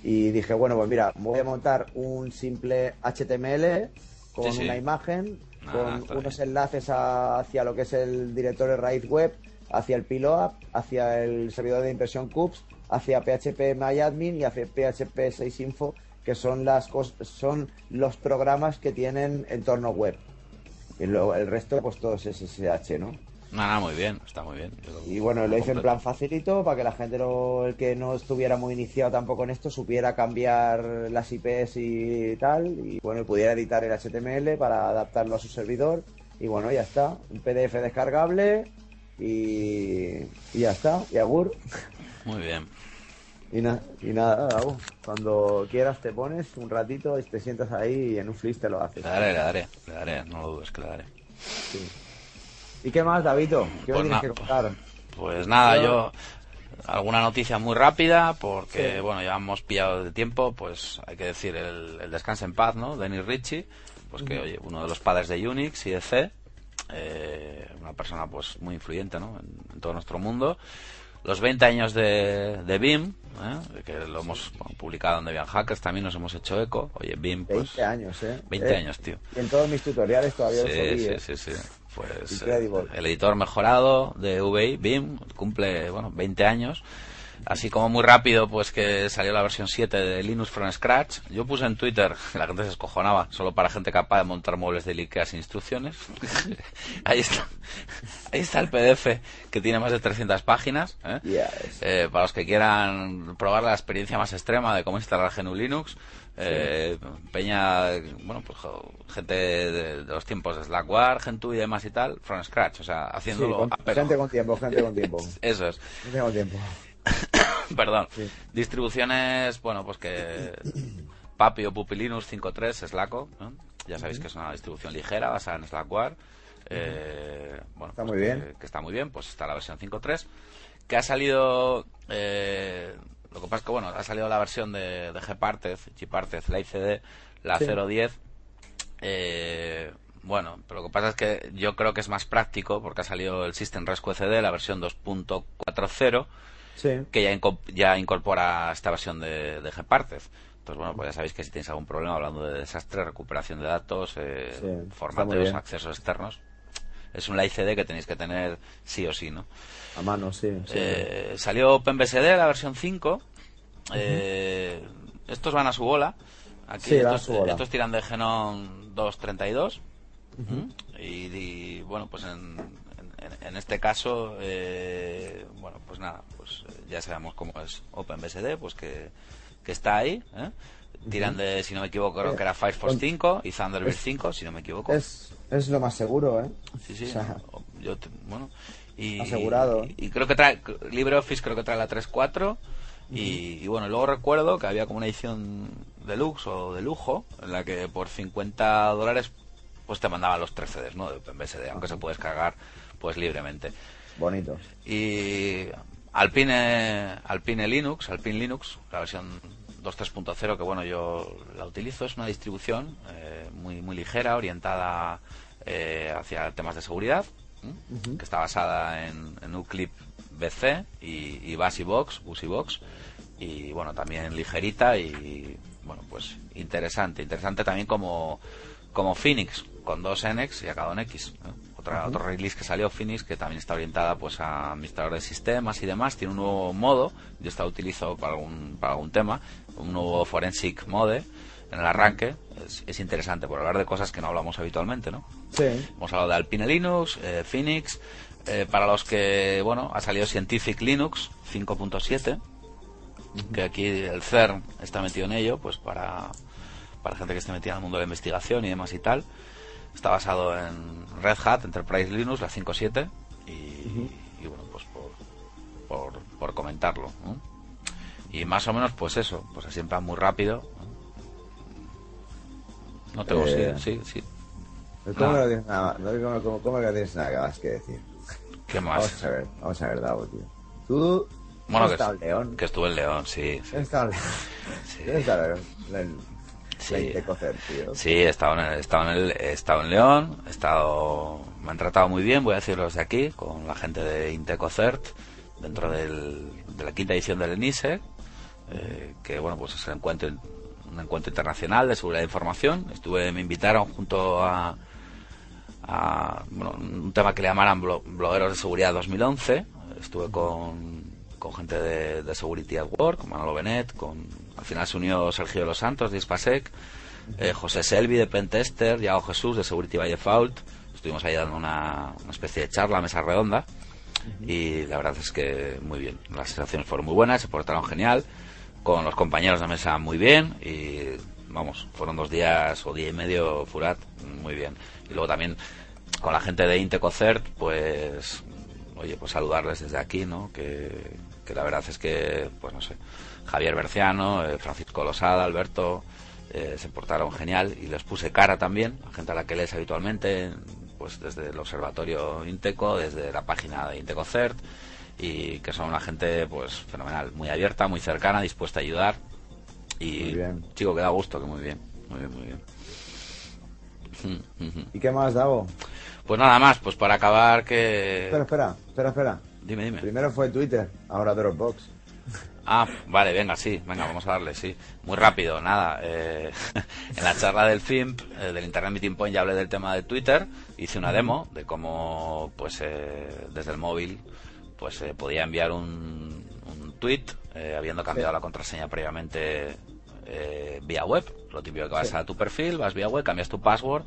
Y dije, bueno, pues mira, voy a montar un simple HTML con una imagen, ah, con unos enlaces hacia lo que es el directorio raíz web hacia el Piloap, hacia el servidor de impresión CUBS, hacia PHP MyAdmin y hacia PHP 6 Info, que son las son los programas que tienen entorno web. Y luego el resto, pues todo es SSH, ¿no? Nada, muy bien, está muy bien. y bueno, lo hice en plan facilito para que la gente, el que no estuviera muy iniciado tampoco en esto, supiera cambiar las IPs y tal. Y bueno, pudiera editar el HTML para adaptarlo a su servidor. Y bueno, ya está. Un PDF descargable y, ya está, y agur. Muy bien. Y, y nada, cuando quieras te pones un ratito y te sientas ahí y en un flis te lo haces. Le daré, le daré, le daré, no lo dudes que le daré. ¿Y qué más, David ¿Qué pues tienes que contar? Pues nada, yo alguna noticia muy rápida porque bueno ya hemos pillado de tiempo pues hay que decir el, el descanso en paz no Denis Ritchie pues que oye uno de los padres de Unix y de C eh, una persona pues muy influyente ¿no? en, todo nuestro mundo. Los 20 años de, de BIM, ¿eh? que lo hemos publicado en Debian Hackers, también nos hemos hecho eco. Oye, BIM, pues... 20 años, ¿eh? 20 años, tío. Y en todos mis tutoriales todavía sí, lo Sí, ¿eh? sí, sí. Pues el editor mejorado de VI, BIM, cumple, bueno, 20 años así como muy rápido, pues que salió la versión 7 de Linux from Scratch. Yo puse en Twitter, la gente se escojonaba, solo para gente capaz de montar muebles de IKEA sin instrucciones. ahí está. Ahí está el PDF, que tiene más de 300 páginas. ¿eh? Eh, para los que quieran probar la experiencia más extrema de cómo instalar GNU Linux. Eh, Peña, bueno, pues gente de, los tiempos de Slackware, Gentoo y demás y tal, from scratch, o sea, haciéndolo Gente con tiempo, gente con tiempo. Eso es. Gente con tiempo. Perdón. Distribuciones, bueno, pues que Papi o Pupi Linux 5.3 Slacko, ya sabéis que es una distribución ligera basada en Slackware. Eh, bueno, está pues muy bien. Que, está muy bien, pues está la versión 5.3 que ha salido eh, lo que pasa es que bueno ha salido la versión de, de Gpartez Gpartez la ICD la 0.10 eh, bueno, pero lo que pasa es que yo creo que es más práctico porque ha salido el System Rescue CD, la versión 2.40 que ya, incorpora esta versión de, de Gpartez. Entonces, bueno, pues ya sabéis que si tenéis algún problema hablando de desastre, recuperación de datos, eh, formatos, accesos externos, es un LICD que tenéis que tener sí o sí, ¿no? A mano, sí. Eh, salió OpenBSD, la versión 5. Eh, estos van a su bola. Aquí estos, tiran de Genome 232. y, y, bueno, pues en, en, este caso, eh, bueno, pues nada, pues eh, ya sabemos cómo es OpenBSD, pues que, que está ahí. ¿eh? Tiran de, si no me equivoco, creo que era Firefox 5 y Thunderbird 5, si no me equivoco. Es, es lo más seguro, ¿eh? Sí, sí. Yo, bueno, y, Asegurado. Y, creo que trae, LibreOffice creo que trae la 3.4. Y, y, bueno, luego recuerdo que había como una edición deluxe o de lujo en la que por 50 dólares pues te mandaban los 3 CDs, ¿no? De OpenBSD, aunque se puedes cargar pues libremente. Bonitos. Y Alpine, Alpine Linux, Alpine Linux, la versión 2.3.0 que bueno yo la utilizo es una distribución eh, muy muy ligera orientada eh, hacia temas de seguridad que está basada en, en Uclip BC y, y Basibox, Busybox y bueno también ligerita y bueno pues interesante interesante también como como Phoenix con dos NX y acá un X otra, otro release que salió Phoenix que también está orientada pues a administrador de sistemas y demás tiene un nuevo modo yo esta utilizo para algún para algún tema un nuevo forensic mode en el arranque es, es, interesante por hablar de cosas que no hablamos habitualmente, ¿no? Sí. Hemos hablado de Alpine Linux, eh, Phoenix, eh, para los que, bueno, ha salido Scientific Linux 5.7, que aquí el CERN está metido en ello, pues para, para gente que esté metida en el mundo de la investigación y demás y tal. Está basado en Red Hat, Enterprise Linux, la 5.7, y, y, bueno, pues por, por, por comentarlo, ¿no? Y más o menos, pues eso, pues así en plan muy rápido. No tengo, Eh, sí, sí, sí. ¿Cómo, no tienes nada, no, cómo, cómo, que tienes nada más que decir? ¿Qué Vamos más? a ver, vamos a ver, Davo, tío. Tú Bueno, que, en León. que estuve en León, sí. sí, ¿Has estado en León? sí. ¿Tienes estado en León? Sí. Tío. Sí, he estado, en, he, estado en el- he estado en León, he estado, me han tratado muy bien, voy a decirlo desde aquí, con la gente de Intecocert, dentro del- de la quinta edición del ENISE, eh, que bueno, pues es el encuentro, un encuentro internacional de seguridad de información. Estuve, me invitaron junto a, a, bueno, un tema que le llamaran blo- blogueros de seguridad 2011. Estuve con, con gente de, de Security at Work, con Manolo Benet, con, al final se unió Sergio de los Santos de Ispasec, eh, José Selvi de Pentester, Yago Jesús de Security by Default. Estuvimos ahí dando una, una especie de charla, mesa redonda. Y la verdad es que muy bien. Las sensaciones fueron muy buenas, se portaron genial. Con los compañeros de mesa muy bien. Y vamos, fueron dos días o día y medio Furat, muy bien. Y luego también con la gente de Intecocert, pues, oye, pues saludarles desde aquí, ¿no? Que, que la verdad es que, pues no sé, Javier Berciano, eh, Francisco Losada, Alberto, eh, se portaron genial y les puse cara también, a gente a la que lees habitualmente, pues desde el observatorio Inteco, desde la página de Intecocert, y que son una gente, pues, fenomenal, muy abierta, muy cercana, dispuesta a ayudar. Y, Muy bien. chico, que da gusto, que muy bien, muy bien, muy bien. ¿Y qué más, Davo? Pues nada más, pues para acabar que... Espera, espera, espera, espera. Dime, dime. Primero fue Twitter, ahora Dropbox. Ah, vale, venga, sí, venga, vamos a darle, sí. Muy rápido, nada. eh, en la charla del FIMP, eh, del Internet Meeting Point, ya hablé del tema de Twitter. Hice una demo de cómo, pues, eh, desde el móvil, pues, se podía enviar un, un tweet, eh, habiendo cambiado Sí. la contraseña previamente eh, vía web. Lo típico que vas Sí. a tu perfil, vas vía web, cambias tu password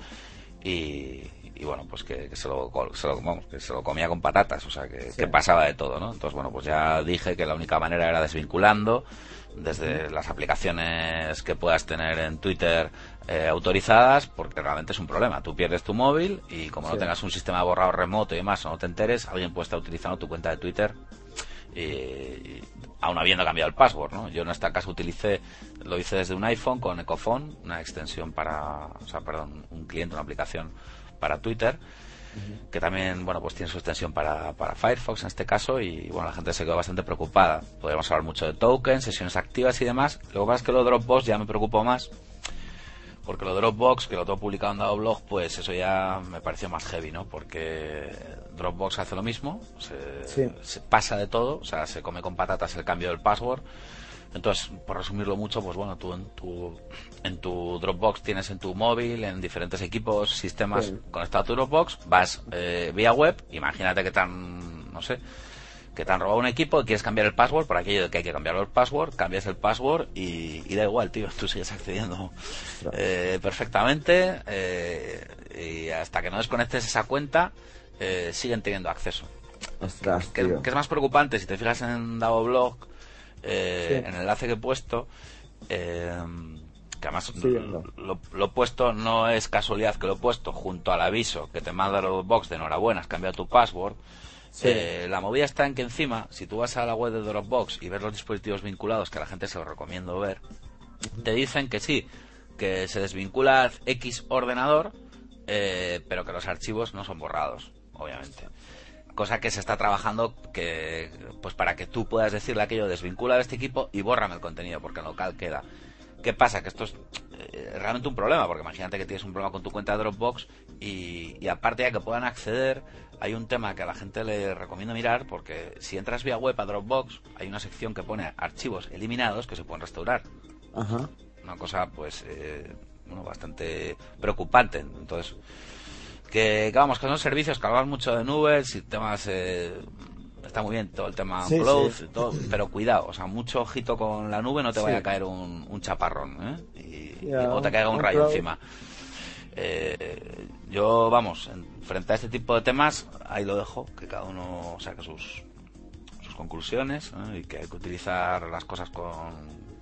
y, y bueno, pues que, que se, lo, se lo- vamos, que se lo comía con patatas, o sea, que, Sí. que pasaba de todo, ¿no? Entonces, bueno, pues ya dije que la única manera era desvinculando desde las aplicaciones que puedas tener en Twitter eh, autorizadas, porque realmente es un problema. Tú pierdes tu móvil y como no tengas un sistema de borrado remoto y demás, o no te enteres, alguien puede estar utilizando tu cuenta de Twitter y, y aún habiendo cambiado el password, ¿no? Yo en este caso utilicé, lo hice desde un iPhone con Ecophone, una extensión para, o sea, perdón, un cliente, una aplicación para Twitter, que también, bueno, pues tiene su extensión para, para Firefox en este caso y, bueno, la gente se quedó bastante preocupada. Podríamos hablar mucho de tokens, sesiones activas y demás. Lo que pasa es que lo de Dropbox ya me preocupó más, porque lo de Dropbox, que lo tengo publicado en Dado Blog, pues eso ya me pareció más heavy, ¿no? Porque Dropbox hace lo mismo, se, Sí. se pasa de todo, o sea, se come con patatas el cambio del password. Entonces, por resumirlo mucho, pues bueno, tú en tu, en tu Dropbox tienes en tu móvil, en diferentes equipos, sistemas Sí. conectados a tu Dropbox, vas eh, vía web, imagínate que tan, no sé, que te han robado un equipo y quieres cambiar el password, por aquello de que hay que cambiar el password, cambias el password y, y da igual, tío, tú sigues accediendo eh, perfectamente eh, y hasta que no desconectes esa cuenta eh, siguen teniendo acceso. Ostras, Que, tío. que es más preocupante, si te fijas en Davo Blog, eh, Sí. en el enlace que he puesto, eh, que además lo, lo, he puesto no es casualidad que lo he puesto junto al aviso que te manda Dropbox de enhorabuena, has cambiado tu password. Eh, la movida está en que encima, si tú vas a la web de Dropbox y ves los dispositivos vinculados, que a la gente se lo recomiendo ver, te dicen que sí, que se desvincula X ordenador, eh, pero que los archivos no son borrados, obviamente cosa que se está trabajando que pues para que tú puedas decirle aquello desvincula de este equipo y bórrame el contenido porque el local queda ¿Qué pasa? Que esto es eh, realmente un problema, porque imagínate que tienes un problema con tu cuenta de Dropbox y, aparte de que puedan acceder, hay un tema que a la gente le recomiendo mirar, porque si entras vía web a Dropbox, hay una sección que pone archivos eliminados que se pueden restaurar. Ajá. Una cosa, pues, eh, bueno, bastante preocupante. Entonces, que, vamos, que son servicios que hablan mucho de nubes, sistemas eh, está muy bien todo el tema cloud, pero cuidado, o sea, mucho ojito con la nube, no te vaya a caer un, chaparrón, ¿eh? Y, o te caiga un, rayo encima. Eh, yo, vamos, frente a este tipo de temas, ahí lo dejo, que cada uno saque sus, sus conclusiones y que hay que utilizar las cosas con,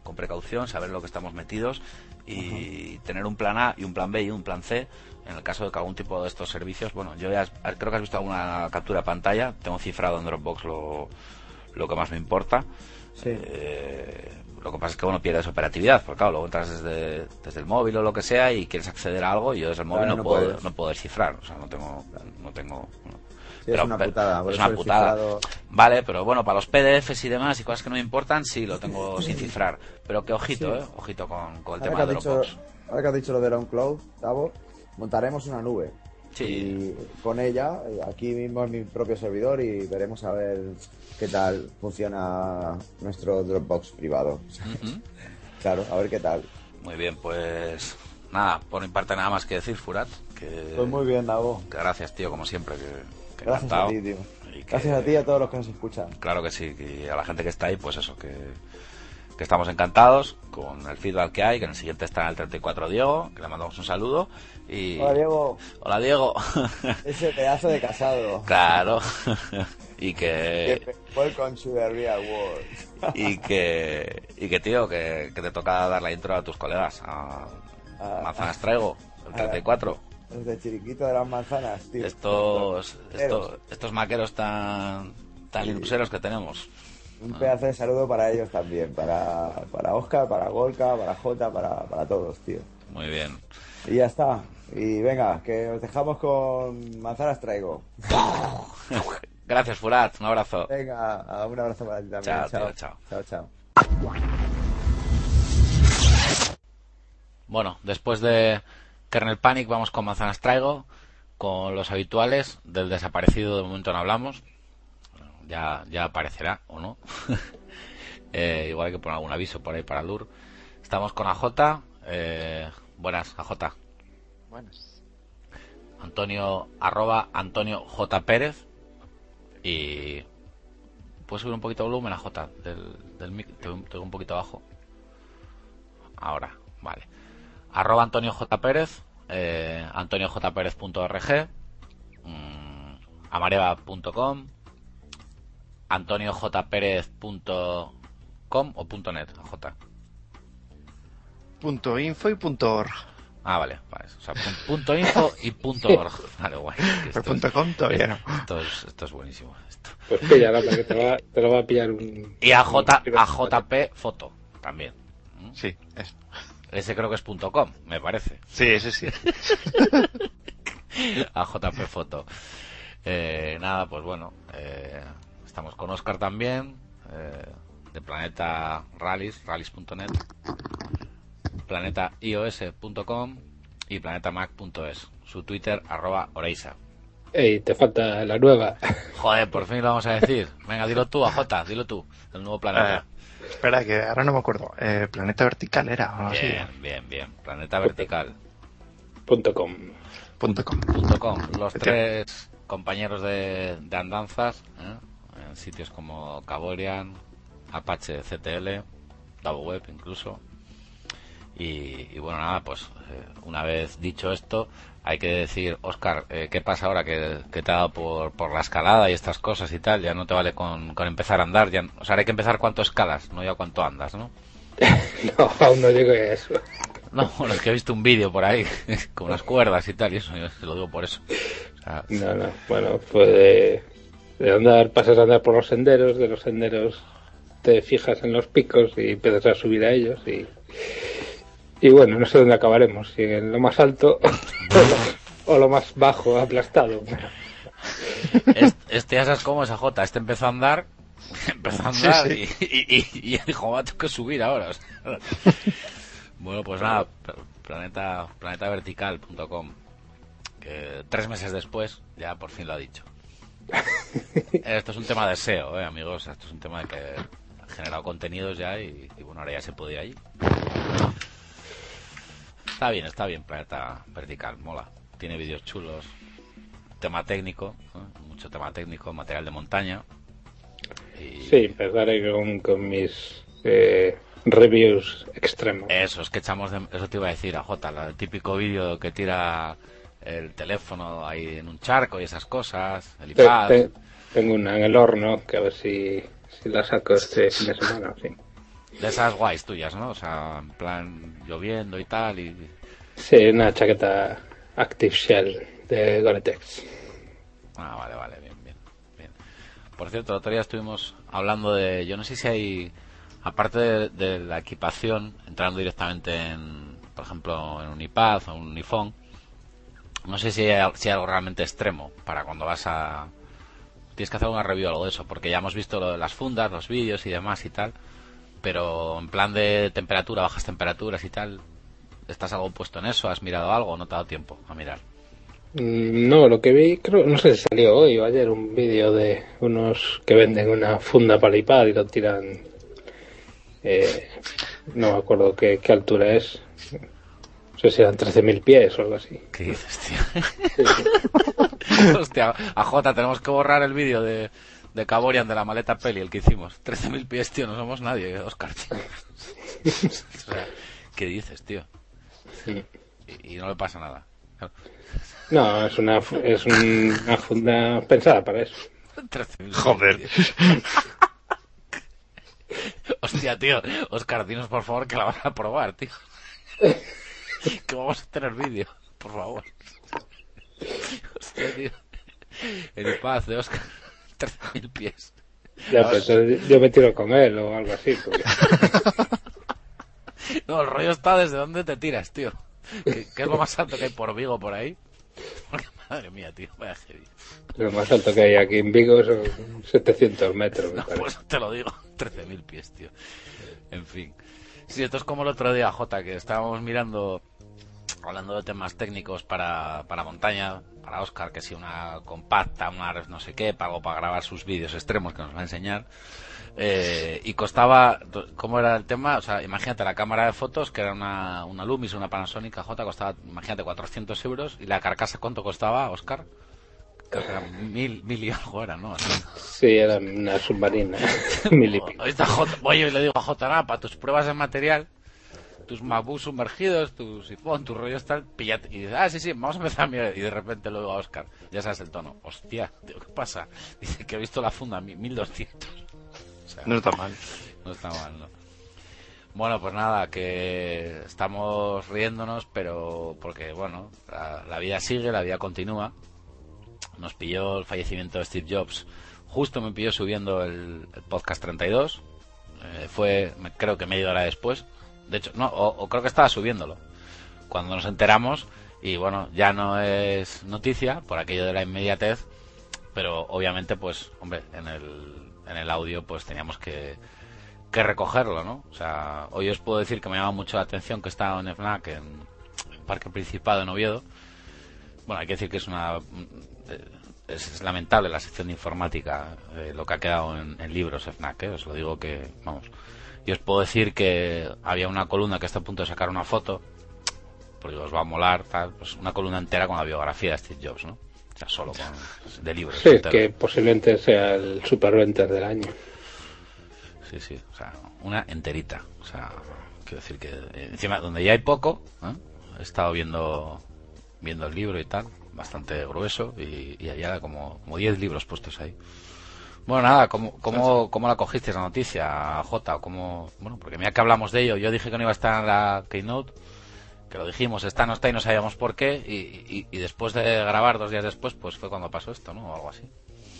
con precaución, saber lo que estamos metidos y tener un plan A y un plan B y un plan C en el caso de que algún tipo de estos servicios, bueno, yo ya creo que has visto alguna captura de pantalla, tengo cifrado en Dropbox lo, lo que más me importa. Eh, lo que pasa es que bueno pierdes operatividad, porque claro, luego entras desde, desde el móvil o lo que sea y quieres acceder a algo y yo desde el móvil no, puedo, no puedo descifrar, o sea, no tengo, no tengo, es una putada. Es una putada. Vale, pero bueno, para los PDFs y demás y cosas que no me importan, sí, lo tengo sin cifrar. Pero que ojito, eh, ojito con, con el tema de Dropbox. ahora que has dicho lo de OnCloud, Tavo, montaremos una nube. Sí. Y con ella, aquí mismo en mi propio servidor y veremos a ver qué tal funciona nuestro Dropbox privado. claro, a ver qué tal. Muy bien, pues nada, por mi parte nada más que decir, Furat. Que, pues muy bien, Dago. gracias, tío, como siempre. Que, gracias a ti, tío. gracias a ti y a todos los que nos escuchan. Claro que sí, y a la gente que está ahí, pues eso, que que estamos encantados con el feedback que hay, que en el siguiente está el 34 Diego, que le mandamos un saludo. Y... Hola Diego. Hola Diego. Ese pedazo de casado. Claro. y que... Welcome to the real world. y que, y que tío, que, te toca dar la intro a tus colegas, a ah. Manzanas Traigo, el 34. Desde Chiriquito de las Manzanas, tío. Estos, estos, estos maqueros tan, tan linuxeros que tenemos. Un pedazo de saludo para ellos también, para, para Oscar, para Golka, para Jota, para, para todos, tío. Muy bien. Y ya está. Y venga, que os dejamos con manzanas traigo. Gracias, Furat. Un abrazo. Venga, un abrazo para ti también. Chao, chao. Chao, chao. Bueno, después de Kernel Panic vamos con manzanas traigo, con los habituales. Del desaparecido de momento no hablamos ya, ya aparecerá o no. Eh, igual hay que poner algún aviso por ahí para Lur. Estamos con AJ. Eh, buenas, AJ. Buenas. Antonio, arroba Antonio J. Pérez. Y. ¿Puedes subir un poquito de volumen, AJ? Del, del mic, tengo un poquito abajo. Ahora, vale. Arroba Antonio J. Pérez. Eh, AntonioJPérez.org. Mm, amareva.com antoniojperez.com o .net, J. Punto info y punto org. Ah, vale, vale. O sea, punto info y punto org. Vale, guay. Pero punto com todavía no. Esto es, esto es buenísimo. Esto. Pues píllalo, porque te, va, te lo va a pillar un... Y a, J, a JP foto también. ¿Mm? Sí, es. Ese creo que es punto .com, me parece. Sí, ese sí. a JP foto. Eh, nada, pues bueno, eh, Estamos con Oscar también, eh, de Planeta Rallys, rallys.net, planetaios.com y planetamac.es. Su Twitter, arroba Oreisa. Ey, te falta la nueva. Joder, por fin lo vamos a decir. Venga, dilo tú, AJ, dilo tú, el nuevo planeta. Eh, espera, que ahora no me acuerdo. Eh, planeta Vertical era. bien, bien, bien. Planeta Vertical. Punto com. Punto com. Punto com. Los tres compañeros de, de andanzas. ¿eh? En sitios como Caborian, Apache CTL, Double Web incluso. Y, bueno, nada, pues eh, una vez dicho esto, hay que decir, Oscar, eh, ¿qué pasa ahora que, te ha dado por, por, la escalada y estas cosas y tal? Ya no te vale con, empezar a andar, ya, o sea, hay que empezar cuánto escalas, no ya cuánto andas, ¿no? no, aún no digo eso. No, bueno, es que he visto un vídeo por ahí con unas cuerdas y tal, y eso, yo te lo digo por eso. O sea, No, no. Bueno, pues de, de andar, pasas a andar por los senderos, de los senderos te fijas en los picos y empiezas a subir a ellos y, y bueno, no sé dónde acabaremos, si en lo más alto o lo, o lo más bajo, aplastado. es- este ya sabes cómo es AJ, este empezó a andar, empezó a andar Sí, Y, y, y, y dijo, va, tengo que subir ahora. o sea. bueno, pues nada, planeta, planetavertical.com, que tres meses después ya por fin lo ha dicho. Esto es un tema de SEO, eh, amigos, esto es un tema de que ha generado contenidos ya y, y bueno, ahora ya se puede ir allí. Está bien, está bien, Planeta Vertical, mola. Tiene vídeos chulos, tema técnico, ¿no? mucho tema técnico, material de montaña. Y Sí, empezaré con, con mis eh, reviews extremos. Eso, es que echamos de... Eso te iba a decir a Jota, el típico vídeo que tira el teléfono ahí en un charco y esas cosas, el Te- iPad. te- tengo una en el horno que a ver si, si la saco este fin de semana. Sí, De esas guays tuyas, ¿no? O sea, en plan lloviendo y tal. Y... sí una chaqueta Active Shell de Gore-Tex. Ah, vale, vale, bien, bien, bien. Por cierto, el otro día estuvimos hablando de... Yo no sé si hay, aparte de, de la equipación, entrando directamente en, por ejemplo, en un iPad o un iPhone, no sé si hay, si algo realmente extremo para cuando vas a... Tienes que hacer una review o algo de eso, porque ya hemos visto lo de las fundas, los vídeos y demás y tal, pero en plan de temperatura, bajas temperaturas y tal, ¿estás algo puesto en eso? ¿Has mirado algo o no te ha dado tiempo a mirar? Mm, No, lo que vi, creo, no sé si salió hoy o ayer un vídeo de unos que venden una funda para y lo tiran. eh, no me acuerdo qué altura es. No sé si eran 13.000 pies o algo así. ¿Qué dices, tío? Hostia, a Jota, tenemos que borrar el vídeo de, de Caborian de la maleta peli, el que hicimos. 13.000 pies, tío, no somos nadie, Oscar, tío. o sea, ¿qué dices, tío? Sí. Y, y no le pasa nada. No, es una, es un- una funda pensada para eso. 13.000 Joder. Hostia, tío, Oscar, dinos por favor que la van a probar, tío. que vamos a tener vídeo, por favor. Hostia, tío. El iPad de Oscar, 13.000 pies. Ya, pues yo me tiro con él o algo así. porque- No, el rollo está desde dónde te tiras, tío. ¿Qué, qué es lo más alto que hay por Vigo por ahí? Porque, madre mía, tío, vaya heavy. Lo más alto que hay aquí en Vigo son 700 metros, me No, parece. pues te lo digo, 13.000 pies, tío. En fin. Sí, esto es como el otro día, Jota, que estábamos mirando, hablando de temas técnicos para, para montaña, para Oscar, que si una compacta, una no sé qué, pago para grabar sus vídeos extremos que nos va a enseñar. Eh, y costaba, ¿cómo era el tema? O sea, imagínate la cámara de fotos, que era una, una Lumis, una Panasonic J, costaba, imagínate, 400 euros. ¿Y la carcasa cuánto costaba, Oscar? Creo que era mil, mil y algo era, ¿no? Así. Sí, era una submarina. Mil y pico. Está J. Oye, y le digo a J, nada, para tus pruebas de material, tus MacBooks sumergidos, tus iPhone, tus rollos tal, pillate. Y dice, ah, sí, sí, vamos a empezar a mirar. Y de repente lo digo a Oscar, ya sabes el tono. Hostia, tío, ¿qué pasa? Dice que he visto la funda, mi- 1200. O sea, No está mal. no está mal, ¿no? Bueno, pues nada, que estamos riéndonos, pero porque, bueno, la, la vida sigue, la vida continúa. Nos pilló el fallecimiento de Steve Jobs. Justo me pilló subiendo el, el podcast 32. Eh, fue, creo que media hora después. De hecho, no, o, creo que estaba subiéndolo. Cuando nos enteramos, y bueno, ya no es noticia por aquello de la inmediatez, pero obviamente, pues, hombre, en el, en el audio, pues teníamos que, que recogerlo, ¿no? O sea, hoy os puedo decir que me llama mucho la atención que está en FNAC, en el Parque Principado en Oviedo. Bueno, hay que decir que es una. Eh, Es, es lamentable la sección de informática, eh, lo que ha quedado en, en libros FNAC, ¿eh? os lo digo que, vamos. Y os puedo decir que había una columna que está a punto de sacar una foto, porque os va a molar, tal, pues una columna entera con la biografía de Steve Jobs, ¿no? O sea, solo con, de libros. Sí, que posiblemente sea el superventer del año. Sí, sí, o sea, una enterita. O sea, quiero decir que encima donde ya hay poco, ¿eh? he estado viendo viendo el libro y tal, bastante grueso y, y había como como 10 libros puestos ahí. Bueno, nada, ¿cómo, cómo, cómo la cogiste la noticia, Jota? ¿O cómo, bueno, porque mira que hablamos de ello, yo dije que no iba a estar en la Keynote que lo dijimos, está, no está y no sabíamos por qué, y, y- y después de grabar, dos días después, pues fue cuando pasó esto, ¿no? O algo así.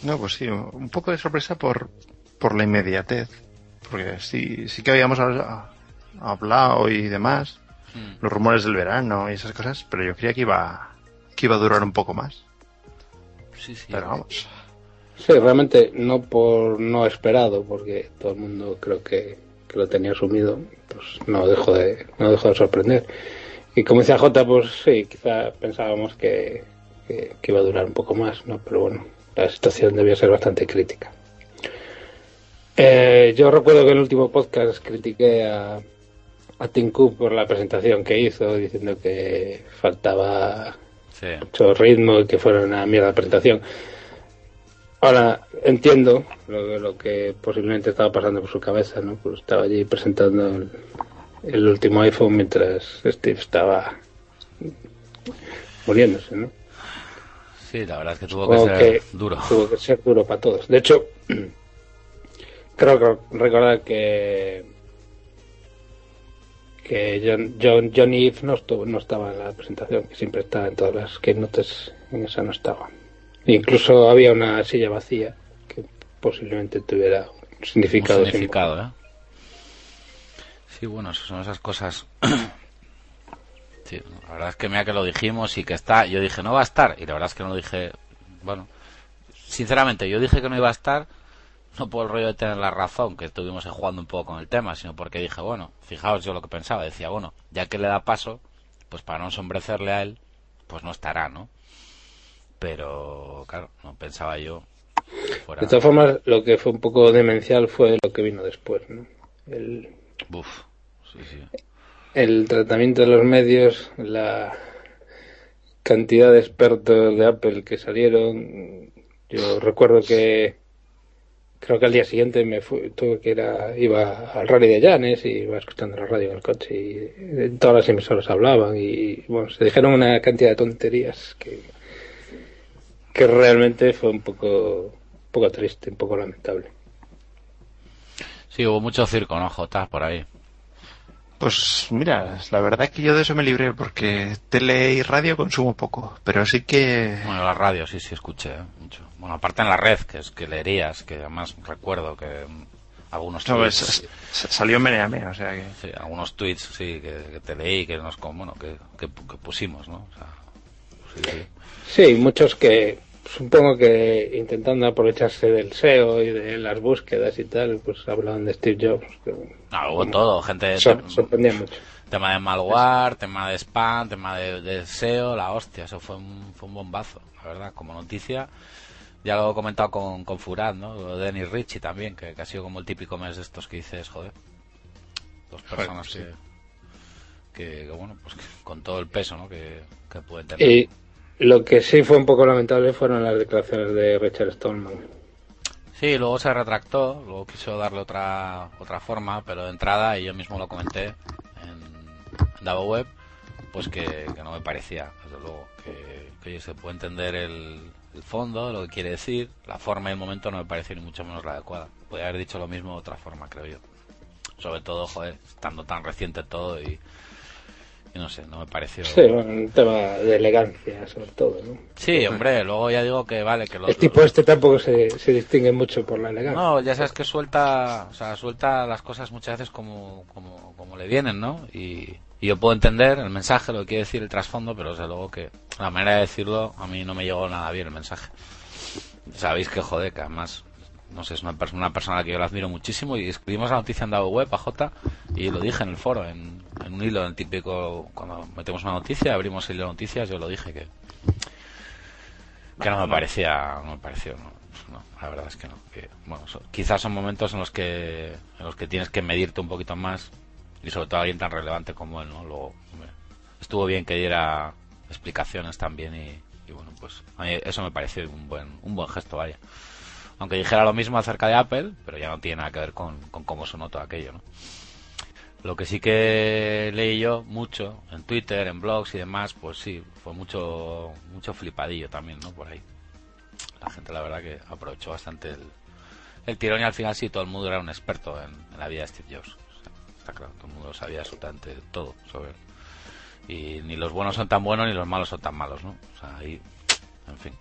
No, pues sí, un poco de sorpresa por, por la inmediatez. Porque sí, sí que habíamos habla- hablado y demás, Mm. los rumores del verano y esas cosas, pero yo creía que iba, que iba a durar un poco más. Sí, sí. Pero vamos. Sí, realmente no por no esperado, porque todo el mundo creo que, que lo tenía asumido, pues no dejó de, no dejó de sorprender. Y como decía Jota, pues sí, quizá pensábamos que, que, que iba a durar un poco más, ¿no? Pero bueno, la situación debía ser bastante crítica. Eh, yo recuerdo que en el último podcast critiqué a, a Tim Cook por la presentación que hizo, diciendo que faltaba Sí. mucho ritmo y que fuera una mierda de presentación. Ahora entiendo lo, lo que posiblemente estaba pasando por su cabeza, ¿no? Pues estaba allí presentando el, el último iPhone mientras Steve estaba muriéndose, ¿no? Sí, la verdad es que tuvo que ser que duro. Tuvo que ser duro para todos. De hecho, creo que recordar que que John, John, Johnny Ive no, estuvo, no estaba en la presentación, que siempre está en todas las keynotes, en esa no estaba. Incluso había una silla vacía que posiblemente tuviera un significado. Un significado, ¿eh? Sí, bueno, son esas cosas. sí, la verdad es que mira que lo dijimos y que está. Yo dije, no va a estar. Y la verdad es que no lo dije. Bueno, sinceramente, yo dije que no iba a estar. No por el rollo de tener la razón, que estuvimos jugando un poco con el tema, sino porque dije, bueno, fijaos yo lo que pensaba. Decía, bueno, ya que le da paso, pues para no ensombrecerle a él, pues no estará, ¿no? Pero, claro, no pensaba yo. fuera- De todas formas, lo que fue un poco demencial fue lo que vino después, ¿no? El, Uf, sí, sí. el tratamiento de los medios, la cantidad de expertos de Apple que salieron. Yo recuerdo que creo que al día siguiente me fui, tuve que ir a- iba al rally de Llanes y iba escuchando la radio en el coche y en todas las emisoras hablaban y bueno, se dijeron una cantidad de tonterías que que realmente fue un poco un poco triste, un poco lamentable. Sí, hubo mucho circo, ¿no, Jota? Por ahí. Pues mira, la verdad es que yo de eso me libré porque tele y radio consumo poco, pero sí que... Bueno, la radio sí, sí, escuché ¿eh? mucho. Bueno, aparte en la red, que es que leerías, que además recuerdo que mm, algunos No, tweets, es- es- salió Meneame, o sea que... sí, algunos tweets, sí, que, que te leí, que nos, com- bueno, que, que, que pusimos, ¿no? O sea, sí, sí. Sí, muchos que supongo que intentando aprovecharse del SEO y de las búsquedas y tal, pues hablaban de Steve Jobs. que No, hubo todo, gente, sor- sorprendía mucho. tema de malware, tema de spam, tema de, de SEO, la hostia, eso fue un, fue un bombazo, la verdad, como noticia. Ya lo he comentado con, con Furat, ¿no? Lo de Dennis Ritchie también, que, que ha sido como el típico mes de estos que dices, joder, dos personas sí. que, que, que, bueno, pues que con todo el peso, ¿no? Que, que pueden tener. Y lo que sí fue un poco lamentable fueron las declaraciones de Richard Stallman. Sí, luego se retractó, luego quiso darle otra otra forma, pero de entrada, y yo mismo lo comenté en, en Web, pues que, no me parecía, desde luego, que, que se puede entender el, el fondo, lo que quiere decir, la forma y el momento no me pareció ni mucho menos la adecuada. Podría haber dicho lo mismo de otra forma, creo yo. Sobre todo, joder, estando tan reciente todo y no sé, no me pareció... Sí, bueno, un tema de elegancia sobre todo, ¿no? Sí, hombre, luego ya digo que vale, que los, El tipo este tampoco se, se distingue mucho por la elegancia. No, ya sabes que suelta, o sea, suelta las cosas muchas veces como, como, como le vienen, ¿no? Y, y yo puedo entender el mensaje, lo que quiere decir el trasfondo, pero desde luego que la manera de decirlo a mí no me llegó nada bien el mensaje. Sabéis que joder, que además, no sé, es una, persona una persona que yo la admiro muchísimo y escribimos la noticia en Davo Web a J y lo dije en el foro, en, en un hilo, en típico, cuando metemos una noticia, abrimos el hilo de noticias, yo lo dije que, que no me parecía, no me pareció, no, no, la verdad es que no. Que, bueno, quizás son momentos en los que en los que tienes que medirte un poquito más y sobre todo alguien tan relevante como él, ¿no? Luego, hombre, estuvo bien que diera explicaciones también y, y bueno, pues a mí eso me pareció un buen un buen gesto, vaya. Aunque dijera lo mismo acerca de Apple, pero ya no tiene nada que ver con, cómo sonó todo aquello, ¿no? Lo que sí que leí yo mucho en Twitter, en blogs y demás, pues sí, fue mucho mucho flipadillo también, ¿no? Por ahí. La gente, la verdad, que aprovechó bastante el, tirón y al final sí, todo el mundo era un experto en, la vida de Steve Jobs. Está claro, todo el mundo sabía absolutamente todo sobre. Y ni los buenos son tan buenos ni los malos son tan malos, ¿no? O sea, ahí, en fin.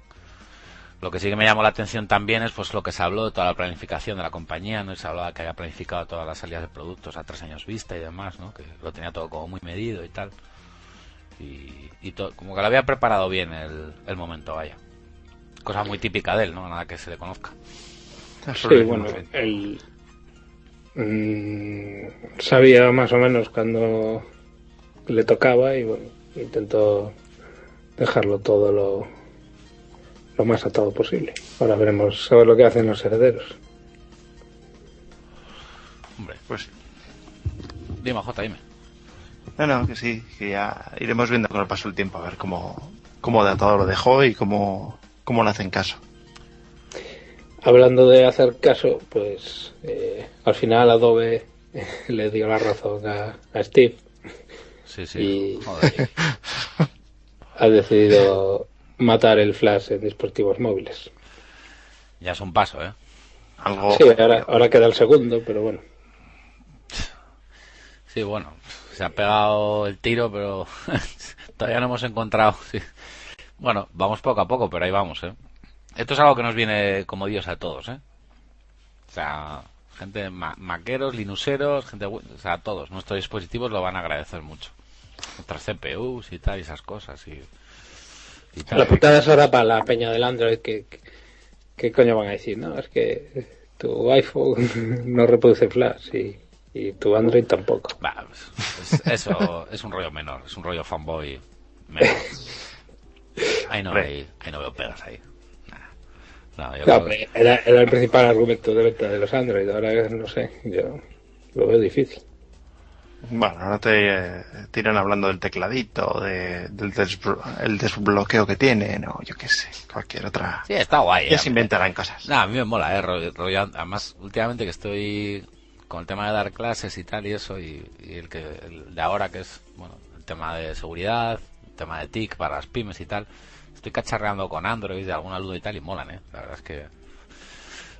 Lo que sí que me llamó la atención también es pues lo que se habló de toda la planificación de la compañía, ¿no? Y se hablaba que había planificado todas las salidas de productos a tres años vista y demás, ¿no? Que lo tenía todo como muy medido y tal. Y, como que lo había preparado bien el, el momento, vaya. Cosa muy típica de él, ¿no? Nada que se le conozca. Sí, bueno, él mm, sabía más o menos cuando le tocaba y bueno, intentó dejarlo todo lo, lo más atado posible. Ahora veremos a ver lo que hacen los herederos. Hombre, Pues sí. dime, J, dime. No, no, que sí, que ya iremos viendo con el paso del tiempo a ver cómo, cómo de todo lo dejó y cómo, cómo le hacen caso. Hablando de hacer caso, pues eh, al final Adobe le dio la razón a, a Steve Sí, sí. Y- Joder. ha decidido matar el flash en dispositivos móviles. Ya es un paso, ¿eh? Algo, Sí, ahora, ahora queda el segundo, pero bueno. Sí, bueno, se ha pegado el tiro, pero todavía no hemos encontrado. sí. Bueno, vamos poco a poco, pero ahí vamos, ¿eh? Esto es algo que nos viene como Dios a todos, ¿eh? O sea, gente ma- maqueros, linuseros, gente, o sea, todos nuestros dispositivos lo van a agradecer mucho. Nuestras CPUs y tal, y esas cosas y. La putada es ahora para la peña del Android que, ¿qué coño van a decir? No, es que tu iPhone no reproduce flash y, y tu Android tampoco. Pues, es- eso es un rollo menor, es un rollo fanboy menor. Ahí no, Hombre. hay, ahí no veo pegas ahí. Nah. No, yo No, creo que- hombre, era, era el principal argumento de venta de los Android, ahora no sé, yo lo veo difícil. Bueno, ahora te eh, tiran hablando del tecladito, de, del desblo- el desbloqueo que tienen, o yo qué sé, cualquier otra. Sí, está guay. Ya se inventarán cosas. Nah, a mí me mola, eh. rollo- rollo- además, últimamente que estoy con el tema de dar clases y tal y eso, y, y el que el de ahora que es, bueno, el tema de seguridad, el tema de TIC para las pymes y tal, estoy cacharreando con Android de algún alumno y tal y molan, eh. La verdad es que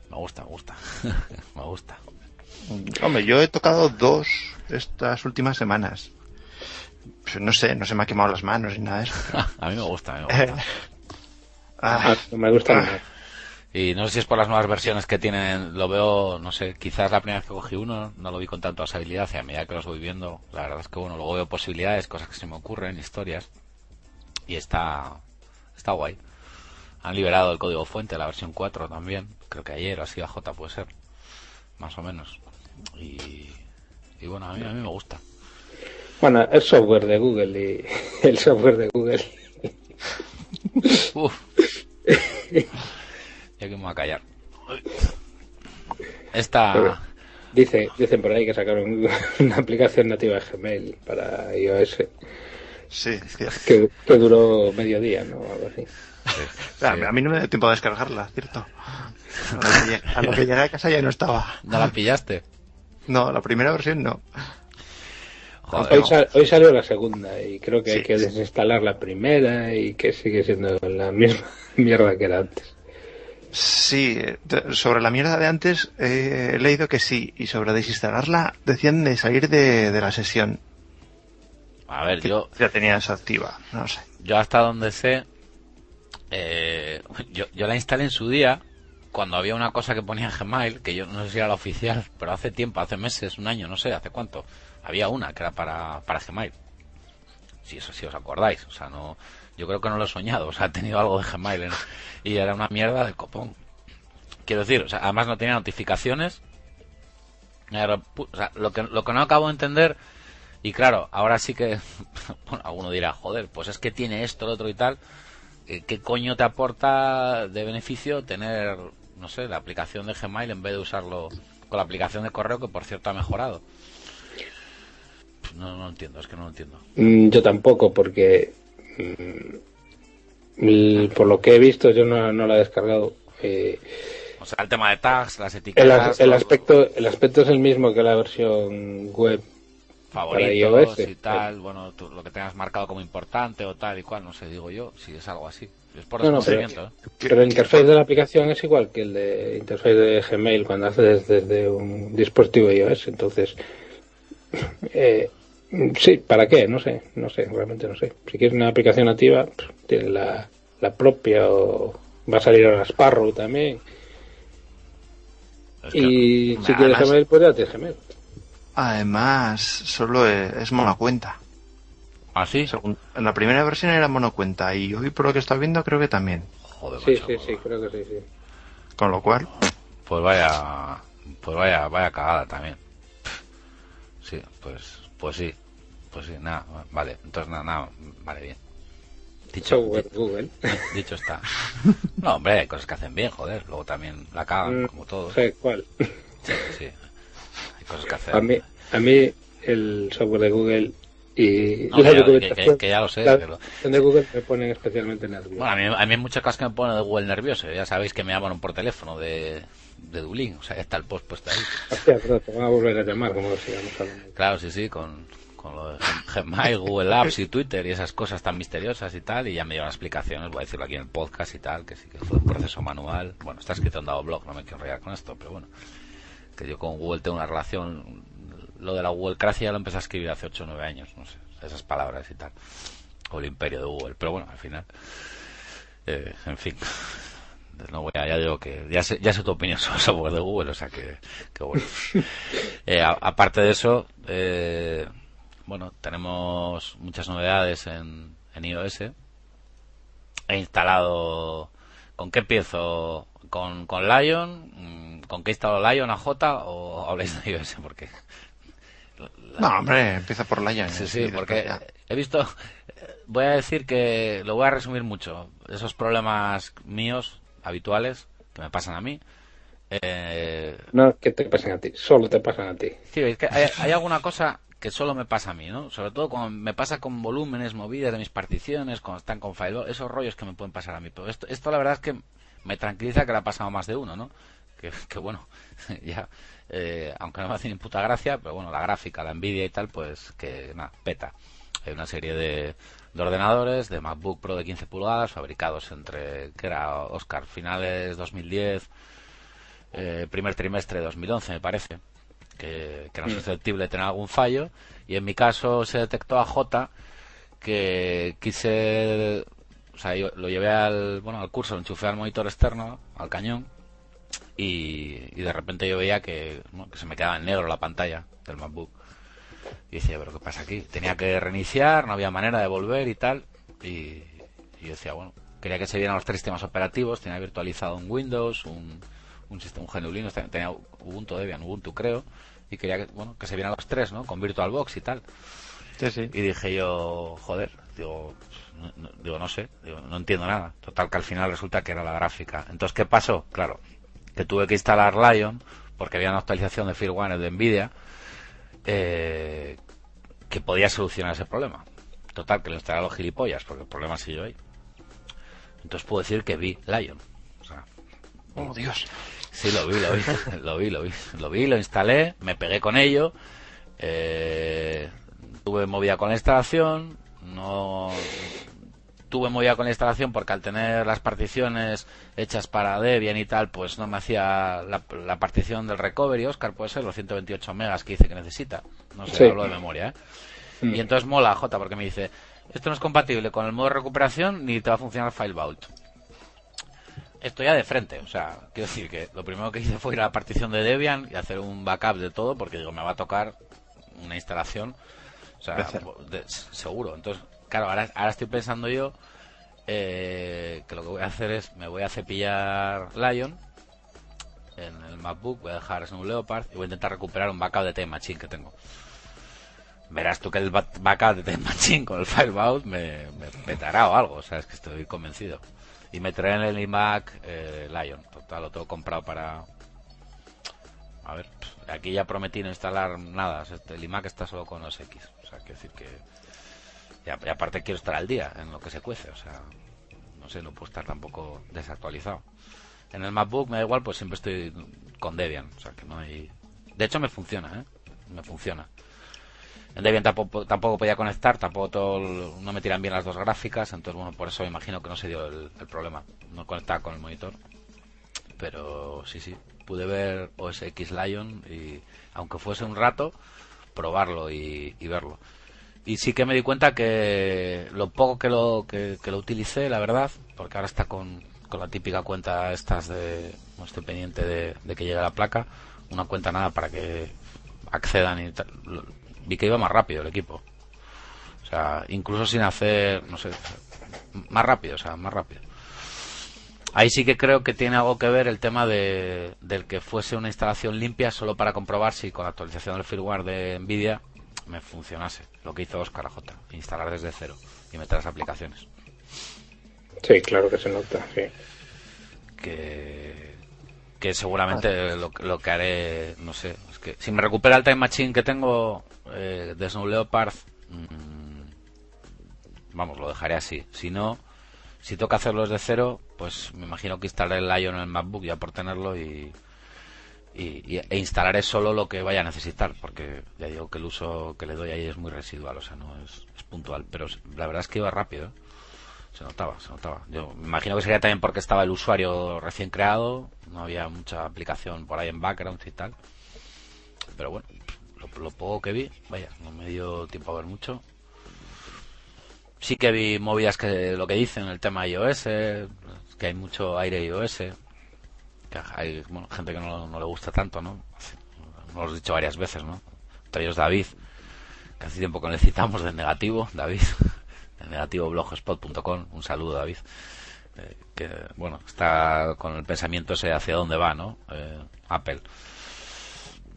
me gusta, me gusta. me gusta. Hombre, yo he tocado dos estas últimas semanas. Pues no sé, no se me ha quemado las manos ni nada de eso. a mí me gusta, a mí me gusta. Ah, Ah, no me gusta Ah. Y no sé si es por las nuevas versiones que tienen, lo veo, no sé, quizás la primera vez que cogí uno no lo vi con tanta habilidad y a medida que los voy viendo, la verdad es que bueno, luego veo posibilidades, cosas que se me ocurren, historias y está, está guay. Han liberado el código fuente, la versión 4 también, creo que ayer o así a J puede ser, más o menos. Y, y bueno, a mí, a mí me gusta. Bueno, es software de Google y el software de Google. Uf. ya que me voy a callar. Esta... Dice, dicen por ahí que sacaron una aplicación nativa de Gmail para iOS sí, que, que duró medio día, ¿no? O algo así. A mí no me dio tiempo a descargarla, cierto. A lo que llegué- A lo que llegué a casa ya no estaba. ¿No la pillaste? No, la primera versión no. Joder, Hoy, sal- hoy salió la segunda y creo que hay que sí. desinstalar la primera y que sigue siendo la misma mierda que era antes. Sí, sobre la mierda de antes eh, he leído que sí, y sobre desinstalarla decían de salir de, de la sesión. A ver, que yo, ya tenías activa, no sé. yo hasta donde sé, eh, yo, yo la instalé en su día cuando había una cosa que ponía en Gmail, que yo no sé si era la oficial, pero hace tiempo, hace meses, un año, no sé, hace cuánto, había una que era para, para Gmail. Si eso sí os acordáis, o sea, no, yo creo que no lo he soñado, o sea, he tenido algo de Gmail y era una mierda de copón. Quiero decir, o sea, además no tenía notificaciones. Lo que, lo que no acabo de entender y claro, ahora sí que bueno, alguno dirá, joder, pues es que tiene esto, lo otro y tal. Eh, ¿Qué coño te aporta de beneficio tener, no sé, la aplicación de Gmail en vez de usarlo con la aplicación de correo que por cierto ha mejorado? No, no entiendo, es que no lo entiendo. Mm, Yo tampoco, porque mm, por lo que he visto, yo no, no la he descargado. Eh, O sea, el tema de tags, las etiquetas, as- el aspecto el aspecto es el mismo que la versión web. favoritos y tal, bueno, tú- lo que tengas marcado como importante o tal y cual, no sé, digo yo, si es algo así. Es por No, no, pero- ¿eh? Pero el interface de la aplicación es igual que el de interface de Gmail cuando haces desde un dispositivo iOS. Entonces, eh, Sí, ¿para qué? No sé, no sé, realmente no sé. Si quieres una aplicación nativa, pff, tiene la, la propia o va a salir ahora Sparrow también. Es que- y si quieres Gmail, pues ya tienes Gmail. Además, solo es, es monocuenta. ¿Ah, sí? Según- en la primera versión era monocuenta y hoy por lo que estoy viendo creo que también. Joder, Sí, macho, sí, sí, creo que sí, sí. Con lo cual, Pues vaya, pues vaya, vaya cagada también. Sí, pues, pues sí, pues sí, nada, vale, entonces nada, nada, vale bien. Dicho, Google. dicho está. No, hombre, hay cosas que hacen bien, joder, luego también la cagan, Mm, como todos. Cuál. Sí, sí, hay cosas que hacer. A mí, a mí el software de Google y No, la que ya- documentación que- que ya lo sé, la documentación de Google me ponen especialmente nervioso. Bueno, a mí, a mí hay muchas cosas que me ponen de Google nervioso. Ya sabéis que me llaman por teléfono de, de Dublín. O sea, ya está el post puesto ahí. Hostia, pero te van a volver a llamar como sigamos hablando. Claro, sí, sí, con, con lo de Gmail, Google Apps y Twitter y esas cosas tan misteriosas y tal. Y ya me llevan explicaciones, voy a decirlo aquí en el podcast y tal, que sí que fue un proceso manual. Bueno, está escrito en Dado Blog, no me quiero enrollar con esto, pero bueno. Que yo con Google tengo una relación. Lo de la Google Cracia ya lo empecé a escribir hace 8 o 9 años, no sé, esas palabras y tal. O el imperio de Google. Pero bueno, al final. eh, en fin. No voy a, ya digo que ya sé, ya sé tu opinión sobre el software de Google, o sea que, que bueno. Eh, a- aparte de eso, eh, bueno, tenemos muchas novedades en, en iOS. He instalado. ¿Con qué empiezo? ¿Con, con Lion? Mm, ¿Con qué instalo Lion a J? ¿O habláis de iOS? Porque. No, hombre, empieza por la. Sí, sí, porque he visto. Voy a decir que lo voy a resumir mucho. Esos problemas míos, habituales, que me pasan a mí. Eh, No que te pasen a ti, solo te pasan a ti. Sí, es que hay, hay alguna cosa que solo me pasa a mí, ¿no? Sobre todo cuando me pasa con volúmenes, movidas de mis particiones, cuando están con file, esos rollos que me pueden pasar a mí. Pero esto, esto la verdad es que me tranquiliza que le ha pasado a más de uno, ¿no? Que, que bueno, ya, eh, aunque no me hace ni puta gracia, pero bueno, la gráfica, la Nvidia y tal, pues que nada, peta. Hay una serie de, de ordenadores, de MacBook Pro de 15 pulgadas, fabricados entre, que era Oscar, finales 2010, eh, primer trimestre de 2011, me parece, que, que era susceptible de tener algún fallo. Y en mi caso se detectó a J que quise, o sea, yo lo llevé al, bueno, al curso, lo enchufé al monitor externo, al cañón, y, y de repente yo veía que, bueno, que se me quedaba en negro la pantalla del MacBook. Y decía, pero ¿qué pasa aquí? Tenía que reiniciar, no había manera de volver y tal. Y, y yo decía, bueno, quería que se vieran los tres sistemas operativos. Tenía virtualizado un Windows, un, un sistema un GNU Linux, tenía Ubuntu Debian, Ubuntu creo. Y quería que, bueno, que se vieran los tres, ¿no? Con VirtualBox y tal. Sí, sí. Y dije yo, joder, digo, no, no- digo, no sé, digo, no entiendo nada. Total, que al final resulta que era la gráfica. Entonces, ¿qué pasó? Claro, que tuve que instalar Lion porque había una actualización de firmware de Nvidia eh, que podía solucionar ese problema. Total, que lo instalé a los gilipollas porque el problema siguió ahí. Entonces puedo decir que vi Lion. O sea, Oh, Dios. Sí, lo vi, lo vi, lo vi, lo vi, lo vi, lo instalé, me pegué con ello, eh, tuve movida con la instalación, no tuve movida con la instalación porque al tener las particiones hechas para Debian y tal, pues no me hacía la, la partición del recovery, Oscar, puede ser los 128 megas que dice que necesita, no sé, Sí. hablo de memoria, ¿eh? Mm. Y entonces mola J porque me dice, esto no es compatible con el modo de recuperación ni te va a funcionar File Vault esto ya de frente, o sea, quiero decir que lo primero que hice fue ir a la partición de Debian y hacer un backup de todo, porque digo, me va a tocar una instalación, o sea, de- seguro. Entonces, claro, ahora, estoy pensando yo eh, que lo que voy a hacer es, me voy a cepillar Lion en el MacBook, voy a dejar un Leopard y voy a intentar recuperar un backup de Time Machine que tengo. Verás tú que el ba- backup de Time Machine con el Firebout me, me petará o algo, o sea, es que estoy convencido. Y me traen el iMac eh, Lion, total, lo tengo comprado para... A ver, aquí ya prometí no instalar nada, este- el iMac está solo con OS X, o sea, quiero decir que... Y, aparte quiero estar al día en lo que se cuece, o sea, no sé, no puedo estar tampoco desactualizado. En el MacBook me da igual, pues siempre estoy con Debian, o sea, que no hay... De hecho me funciona, ¿eh? Me funciona. En Debian tampoco, tampoco podía conectar, tampoco todo no me tiran bien las dos gráficas, entonces bueno, por eso imagino que no se dio el, problema. No conectaba con el monitor. Pero sí, sí, pude ver OS X Lion y aunque fuese un rato, probarlo y verlo. Y sí que me di cuenta que lo poco que lo, que, lo utilicé, la verdad, porque ahora está con, con la típica cuenta estas de, no estoy pendiente de, que llegue la placa, una cuenta nada para que accedan y tal. Vi que iba más rápido el equipo. O sea, incluso sin hacer, no sé, más rápido, o sea, más rápido. Ahí sí que creo que tiene algo que ver el tema de, del que fuese una instalación limpia solo para comprobar si con la actualización del firmware de Nvidia me funcionase. Lo que hizo Oscar J. Instalar desde cero y meter las aplicaciones. Sí, claro que se nota, sí. Que, que seguramente lo, lo, que haré, no sé, es que si me recupera el Time Machine que tengo eh, de Snow Leopard, mmm, vamos, lo dejaré así. Si no, si toca hacerlo desde cero, pues me imagino que instalaré el Lion en el MacBook ya por tenerlo y, y, e instalaré solo lo que vaya a necesitar, porque ya digo que el uso que le doy ahí es muy residual, o sea, no es, puntual. Pero la verdad es que iba rápido, ¿eh? se notaba, se notaba. Yo me imagino que sería también porque estaba el usuario recién creado, no había mucha aplicación por ahí en background y tal. Pero bueno, lo, lo poco que vi, vaya, no me dio tiempo a ver mucho sí que vi movidas que lo que dicen el tema iOS, que hay mucho aire iOS, que hay gente que no, le gusta tanto, ¿no? Lo hemos dicho varias veces, ¿no? Entre ellos David, que hace tiempo que necesitamos de negativo, David, de negativoblogspot.com, un saludo David, eh, que bueno, está con el pensamiento ese hacia dónde va, ¿no? Eh, Apple.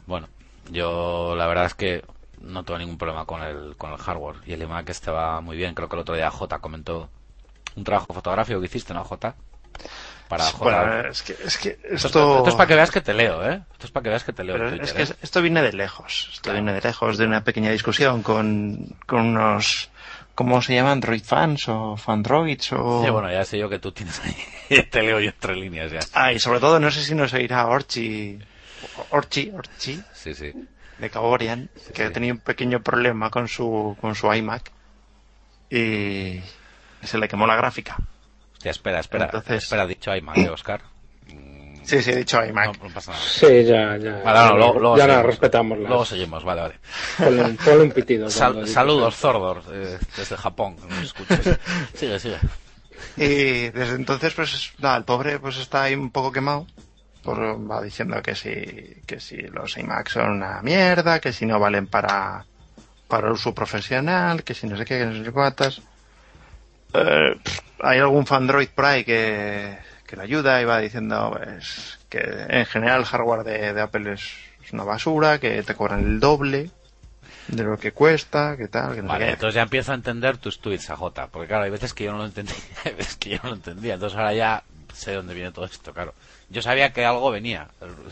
Bueno, yo la verdad es que no tengo ningún problema con el, con el hardware. Y el iMac este va muy bien. Creo que el otro día J comentó un trabajo fotográfico que hiciste, ¿no, J? Para J. es que, es que esto... esto... es para que veas que te leo, ¿eh? Esto es para que veas que te leo. es que ¿eh? esto viene de lejos. Esto viene de lejos de una pequeña discusión con, con unos. ¿Cómo se llaman? ¿Android fans o fandroids? O... Sí, bueno, ya sé yo que tú tienes ahí. te leo yo entre líneas ya. Ah, y sobre todo, no sé si nos oirá Orchi. Orchi, Orchi. Sí, sí de Caborian, que ha tenido un pequeño problema con su, con su iMac y se le quemó la gráfica. Hostia, espera, espera. Entonces... Espera, dicho iMac, ¿eh, Oscar? Sí, sí, he dicho iMac. No, pasa nada. Sí, ya, ya. Vale, no, luego, ya la respetamos. Las... Luego seguimos, vale, vale. Ponle, un pitido. saludos, Zordor, eh, desde Japón, que nos escuches. sigue, sigue. Y desde entonces, pues, nada, el pobre pues está ahí un poco quemado va diciendo que si, que si los iMac son una mierda, que si no valen para, para uso profesional, que si no sé qué, que no sé cuántas. Eh, hay algún Fandroid por ahí que, que le ayuda y va diciendo pues, que en general el hardware de, Apple es, una basura, que te cobran el doble de lo que cuesta, que tal, que no vale, entonces ya empiezo a entender tus tweets, AJ, porque claro, hay veces que yo no lo entendía, hay veces que yo no lo entendía, entonces ahora ya sé de dónde viene todo esto, claro. Yo sabía que algo venía,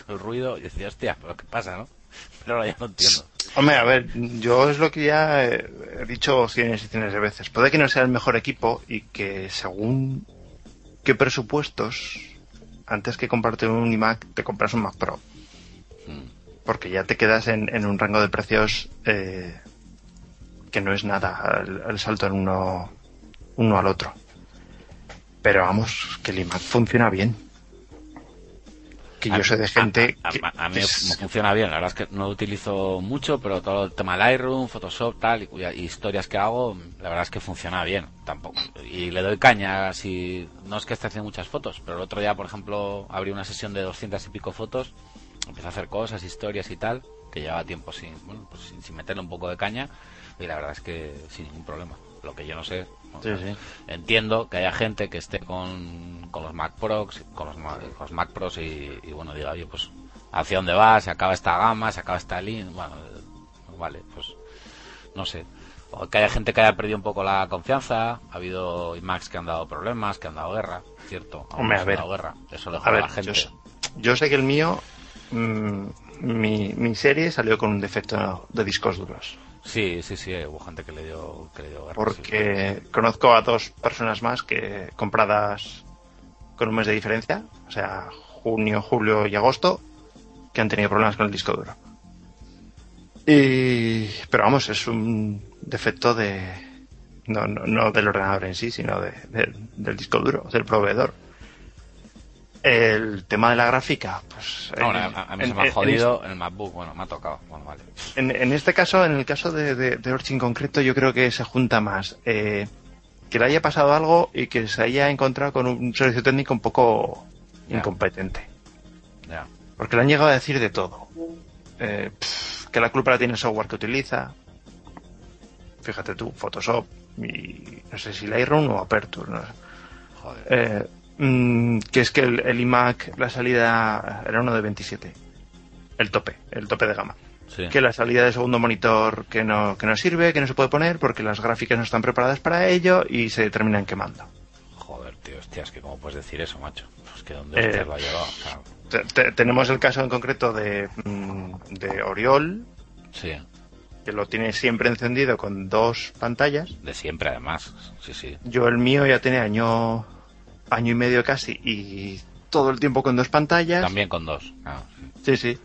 el, ruido, y decía, hostia, pero ¿qué pasa, no? Pero ahora ya no entiendo. Hombre, a ver, yo es lo que ya he dicho cienes y cienes de veces. Puede que no sea el mejor equipo y que según qué presupuestos, antes que comprarte un iMac, te compras un Mac Pro. Hmm. Porque ya te quedas en, un rango de precios eh, que no es nada el, salto en uno, uno al otro. Pero vamos, que el iMac funciona bien que yo sé de gente a, mí funciona bien la verdad es que no lo utilizo mucho pero todo el tema Lightroom Photoshop tal y, historias que hago la verdad es que funciona bien tampoco y le doy caña si no es que esté haciendo muchas fotos pero el otro día por ejemplo abrí una sesión de 200 y pico fotos empecé a hacer cosas historias y tal que llevaba tiempo sin bueno pues sin, sin meterle un poco de caña y la verdad es que sin ningún problema lo que yo no sé Entiendo que haya gente que esté con, con los Mac Pros, con los, los Mac Pros y, bueno, diga, oye, pues, ¿hacia dónde va? ¿Se acaba esta gama? ¿Se acaba esta línea? Bueno, vale, pues, no sé. O que haya gente que haya perdido un poco la confianza. Ha habido Macs que han dado problemas, que han dado guerra, ¿cierto? Hombre, a ver. guerra. Eso lo a la gente. Yo, sé que el mío, mm, mi, mi serie salió con un defecto de discos duros. Sí, sí, sí, hubo gente que le dio, que le dio Porque conozco a dos personas más que compradas con un mes de diferencia, o sea, junio, julio y agosto, que han tenido problemas con el disco duro. Y, pero vamos, es un defecto de, no, no, no del ordenador en sí, sino de, del disco duro, del proveedor. El tema de la gráfica, pues. No, en- a, a mí en- se me ha jodido en el MacBook. Bueno, me ha tocado. Bueno, vale. En, en este caso, en el caso de, de, de en concreto, yo creo que se junta más eh, que le haya pasado algo y que se haya encontrado con un servicio técnico un poco incompetente. Ya. Porque le han llegado a decir de todo. Eh, pff, que la culpa la tiene el software que utiliza. Fíjate tú, Photoshop y no sé si Lightroom o Aperture. No sé. Joder. Eh, mm, que es que el, el iMac, la salida era uno de 27. El tope, el tope de gama Sí. que la salida de segundo monitor que no, que no sirve, que no se puede poner porque las gráficas no están preparadas para ello y se terminan quemando. Joder, tío, hostia, es que cómo puedes decir eso, macho. Es que dónde Eh, hostias lo ha llevado. Claro. Te- te- tenemos el caso en concreto de, mm, de Oriol, Sí, que lo tiene siempre encendido con dos pantallas. de siempre además. Sí, sí. Yo el mío ya tiene año, año y medio casi y todo el tiempo con dos pantallas. También con dos. claro, sí. Sí, sí.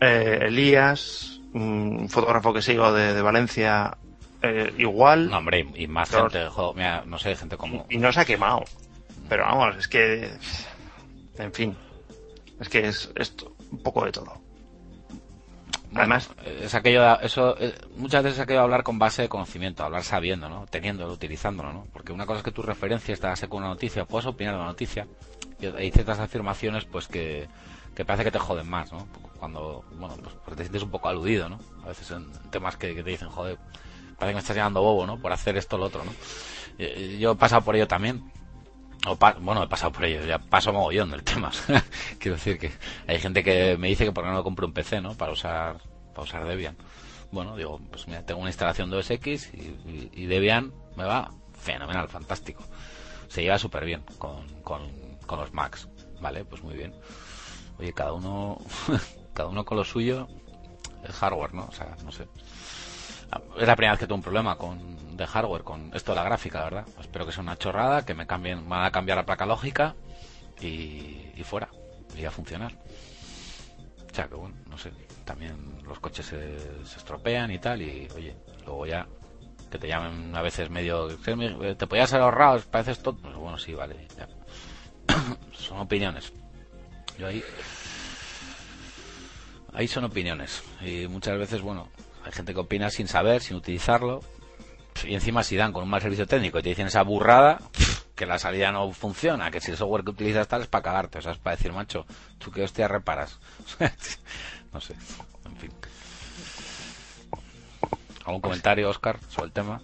Eh, Elías, un fotógrafo que sigo de, de Valencia, eh, igual. No, hombre, y, y más gente, joder, mira, no sé, gente como... y no se ha quemado. Pero vamos, es que. En fin. Es que es, es un poco de todo. Además, es aquello eso eh, muchas veces es aquello de hablar con base de conocimiento, hablar sabiendo, ¿no? Teniéndolo, utilizándolo, ¿no? Porque una cosa es que tus referencias te das con una noticia, puedes opinar de una noticia, y hay ciertas afirmaciones, pues que, que parece que te joden más, ¿no? Cuando, bueno, pues te sientes un poco aludido, ¿no? A veces en temas que, que te dicen, joder, parece que me estás llamando bobo, ¿no? Por hacer esto o lo otro, ¿no? Eh, Yo he pasado por ello también. O pa- bueno, he pasado por ello, ya paso mogollón del tema. Quiero decir que hay gente que me dice que por qué no compro un PC, ¿no? Para usar, para usar Debian. Bueno, digo, pues mira, tengo una instalación de OS X y, Debian me va fenomenal, fantástico. Se lleva súper bien con, con, con los Macs, ¿vale? Pues muy bien. Oye, cada uno, cada uno con lo suyo, el hardware, ¿no? O sea, no sé. Es la primera vez que tengo un problema con de hardware, con esto de la gráfica, verdad. Espero que sea una chorrada, que me cambien, me van a cambiar la placa lógica y, fuera. Y a funcionar. O sea, que bueno, no sé. También los coches se, estropean y tal, y oye, luego ya que te llamen a veces medio. Te podías haber ahorrado, pareces tonto. Pues bueno, sí, vale. ya. Son opiniones. Yo ahí. Ahí son opiniones. Y muchas veces, bueno, hay gente que opina sin saber, sin utilizarlo. Y encima si dan con un mal servicio técnico y te dicen esa burrada, que la salida no funciona, que si el software que utilizas tal es para cagarte, o sea, es para decir, macho, tú qué hostia reparas. no sé, en fin. ¿Algún comentario, Oscar, sobre el tema?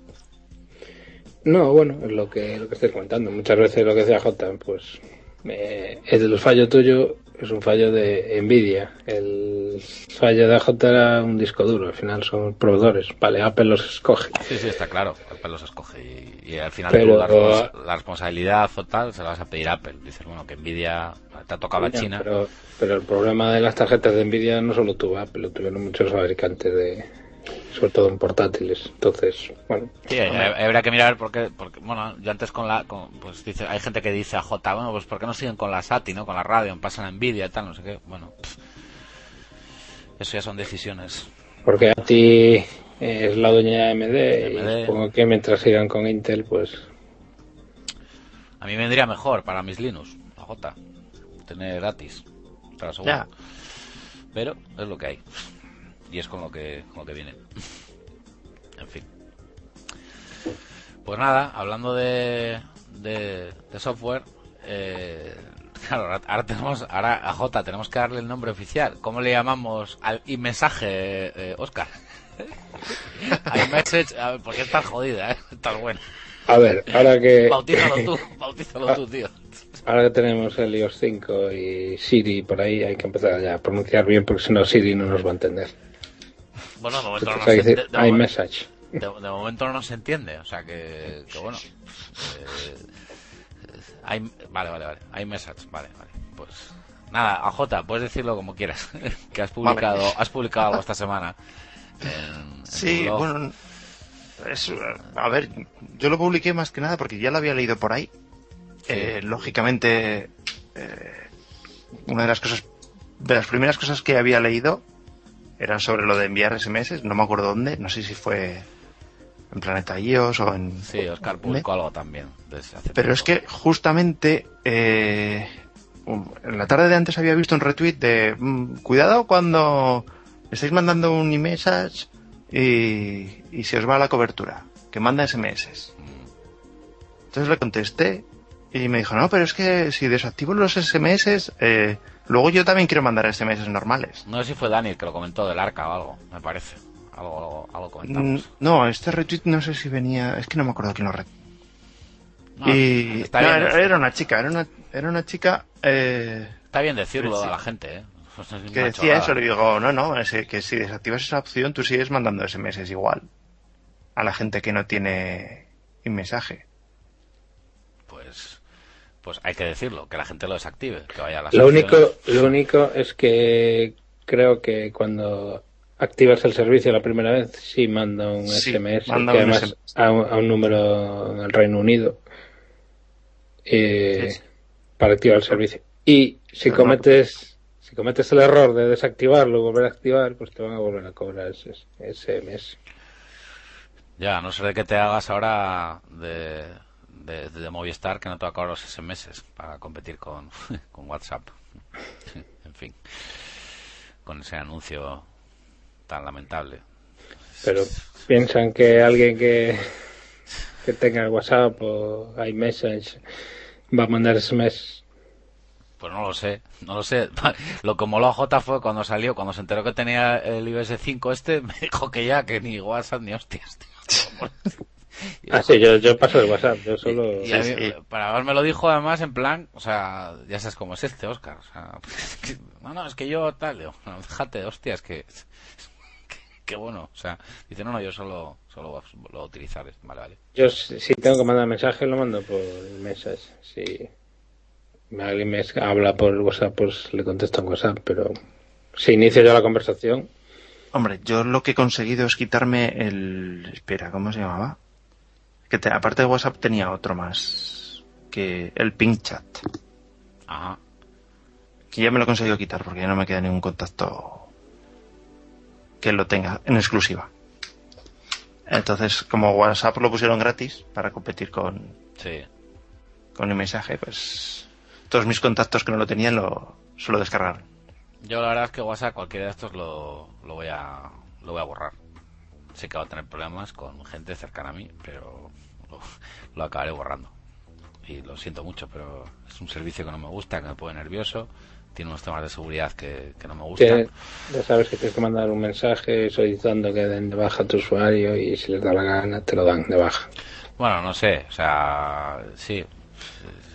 No, bueno, es lo que, lo que estoy comentando. Muchas veces lo que decía J, pues eh, el fallo tuyo es un fallo de Nvidia. El fallo de AJ era un disco duro. Al final son proveedores. Vale, Apple los escoge. Sí, sí, está claro. Apple los escoge y, y al final Pero- tú la, respons- la responsabilidad o tal se la vas a pedir a Apple. Dices, bueno, que Nvidia te ha tocado a China. Pero, pero el problema de las tarjetas de Nvidia no solo tuvo Apple, lo tuvieron muchos fabricantes de, sobre todo en portátiles. Entonces, bueno, Sí, habrá que mirar porque, porque bueno, yo antes con la, con- pues dice, hay gente que dice a J, bueno, pues ¿por qué no siguen con la SATI, no? Con la radio, pasan a Nvidia y tal, no sé qué. Bueno, pff, eso ya son decisiones. porque a ti es la dueña de AMD, AMD. y supongo que mientras sigan con Intel, pues A mí me vendría mejor para mis Linux, la J, tener gratis. Ya. Pero es lo que hay. Y es con lo que, con lo que viene. En fin. Pues nada, hablando de, de, de software, eh, claro, ahora- tenemos, ahora a J tenemos que darle el nombre oficial. ¿Cómo le llamamos al mensaje, eh, Oscar? iMessage, porque estás jodida, ¿eh? Estás buena. A ver, ahora que Bautízalo tú, bautízalo tú, tío. ahora que tenemos el iOS 5 y Siri por ahí, hay que empezar ya a pronunciar bien porque si no Siri no nos va a entender. Bueno, de momento no Entonces hay que se- decir de- de momento- iMessage. De, de momento no se entiende, o sea que, que bueno. eh, hay, vale, vale, vale. Hay message, vale, vale. Pues nada, AJ, puedes decirlo como quieras. que has publicado, has publicado algo esta semana. en- en tu Sí, bueno, es- a ver, yo lo publiqué más que nada porque ya lo había leído por ahí. Eh, lógicamente, eh, una de las cosas, de las primeras cosas que había leído eran sobre lo de enviar SMS, no me acuerdo dónde, no sé si fue en Planeta iOS o en... Sí, Oscar publicó algo también. desde hace Pero es que justamente eh, en la tarde de antes había visto un retweet de mm, cuidado cuando estáis mandando un iMessage y, y se os va la cobertura, que manda SMS. Entonces le contesté y me dijo, no, pero es que si desactivo los SMS, eh, luego yo también quiero mandar SMS normales. No sé si fue Dani que lo comentó del arca o algo, me parece. Algo, algo, algo Mm, comentamos. No, este retweet no sé si venía, es que no me acuerdo quién lo retweet. No, y era, era una chica, era una, era una chica eh, está bien decirlo Sí. a la gente, ¿eh? Es que decía chorrada. eso, le digo, no, no, es que si desactivas esa opción tú sigues mandando SMS igual a la gente que no tiene un mensaje. Pues, hay que decirlo, que la gente lo desactive, que vaya a las Lo único, lo único es que creo que cuando activas el servicio la primera vez, sí manda un Sí, SMS, manda que un además SMS. A, un, a un número en el Reino Unido eh, Sí, sí. para activar el servicio. Y si Pero no- cometes si cometes el error de desactivarlo y volver a activar, pues te van a volver a cobrar ese, ese mes. Ya, no ser de que te hagas ahora de, de, de Movistar, que no te va a cobrar los SMS para competir con, con WhatsApp. En fin, con ese anuncio tan lamentable. Pero piensan que alguien que, que tenga WhatsApp o iMessage va a mandar SMS. Pues no lo sé, no lo sé. Lo que moló a J fue cuando salió, cuando se enteró que tenía el IBS 5 este, me dijo que ya, que ni WhatsApp ni hostias. tío. Ah, sí, yo, yo paso de WhatsApp, yo solo... Y a mí, Sí, sí. para más me lo dijo además en plan, o sea, ya sabes cómo es este Oscar, o sea, que- no, no, es que yo tal, digo, no, déjate, hostia, es que, que, que bueno, o sea, dice, no, no, yo solo, solo lo voy a utilizar, vale, vale. Yo si tengo que mandar mensaje lo mando por message. Si alguien me habla por WhatsApp, pues le contesto en WhatsApp, pero si inicio yo la conversación, Hombre, yo lo que he conseguido es quitarme el... Espera, ¿cómo se llamaba? Que te- aparte de WhatsApp tenía otro más, que el Ping Chat. Ajá, Que ya me lo he conseguido quitar porque ya no me queda ningún contacto que lo tenga en exclusiva. Entonces, como WhatsApp lo pusieron gratis para competir con, sí. con el mensaje, pues todos mis contactos que no lo tenían lo, se lo descargaron. Yo la verdad es que WhatsApp, cualquiera de estos lo, lo voy a, lo voy a borrar. Sé que va a tener problemas con gente cercana a mí, pero lo, lo acabaré borrando. Y lo siento mucho, pero es un servicio que no me gusta, que me pone nervioso. Tiene unos temas de seguridad que, que no me gustan. ya sabes que tienes que mandar un mensaje solicitando que den de baja a tu usuario y si les da la gana te lo dan de baja. Bueno, no sé, o sea, sí,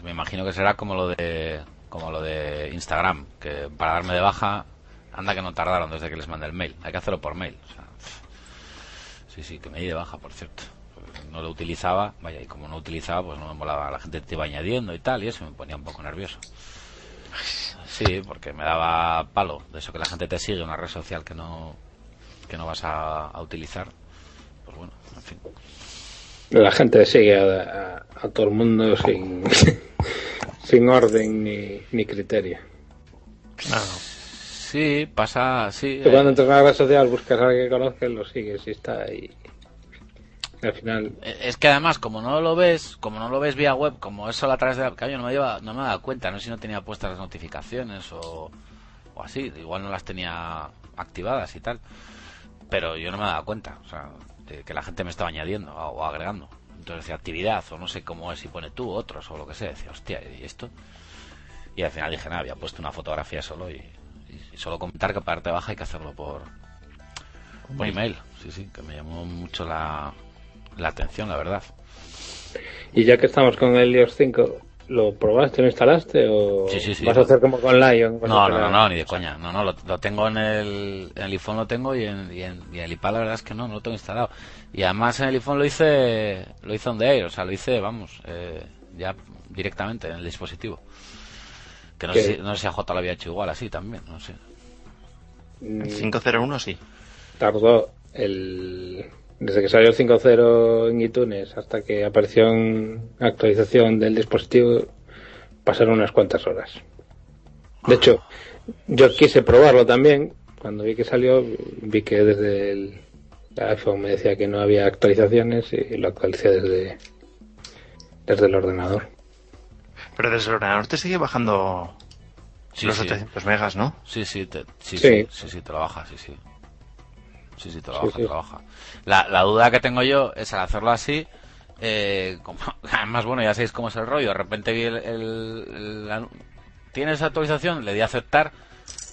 me imagino que será como lo de como lo de Instagram, que para darme de baja, anda que no tardaron desde que les mandé el mail, hay que hacerlo por mail. O sea, sí, sí, que me di de baja, por cierto. No lo utilizaba, vaya, y como no utilizaba, pues no me molaba, la gente te iba añadiendo y tal, y eso me ponía un poco nervioso. Sí, porque me daba palo de eso que la gente te sigue, una red social que no que no vas a, a utilizar. Pues bueno, en fin. La gente sigue a, a- a todo el mundo sin, sin orden ni, ni criterio. Sí, pasa, sí. Tú cuando eh, entras en una red social buscas a alguien que conozcas, lo sigues y está ahí. Al final, Eh, Es que además, como no lo ves, como no lo ves vía web, como es solo a través de la yo no me lleva, no me daba cuenta, no sé si no tenía puestas las notificaciones o, o así, igual no las tenía activadas y tal, pero yo no me daba cuenta, o sea, de que la gente me estaba añadiendo o agregando. Entonces decía actividad o no sé cómo es, si pone tú, otros o lo que sea, decía, hostia, ¿y esto? Y al final dije, nada, había puesto una fotografía solo y, y- y solo comentar que para darte baja hay que hacerlo por, por email. Sí, sí, que me llamó mucho la, la atención, la verdad. y ya que estamos con el iOS 5, ¿lo probaste, lo instalaste o Sí, sí, sí. vas a hacer como con Lion? No, no, no, no, ni de coña. No, no, lo, lo tengo en el, en el iPhone, lo tengo y en, y en, y en el iPad la verdad es que no, no lo tengo instalado. Y además en el iPhone lo hice, lo hice on the air, o sea, lo hice, vamos, eh, ya directamente en el dispositivo. Que no ¿Qué? sé, si, no sé si a J lo había hecho igual, así también, no sé. El 501 sí. tardó el desde que salió el 5.0 en iTunes hasta que apareció en actualización del dispositivo pasaron unas cuantas horas. De hecho, yo quise probarlo también. Cuando vi que salió, vi que desde el iPhone me decía que no había actualizaciones y lo actualicé desde, desde el ordenador. Pero desde el ordenador te sigue bajando Sí, los sí. 800 megas, ¿no? Sí, sí, te, sí, Sí. sí, sí, sí, te lo baja, sí, sí. Sí, sí, lo Sí, baja, sí. te lo baja. La, la duda que tengo yo es al hacerlo así, eh, como, además, bueno, ya sabéis cómo es el rollo, de repente vi el... el- el ¿Tienes autorización? Le di a aceptar,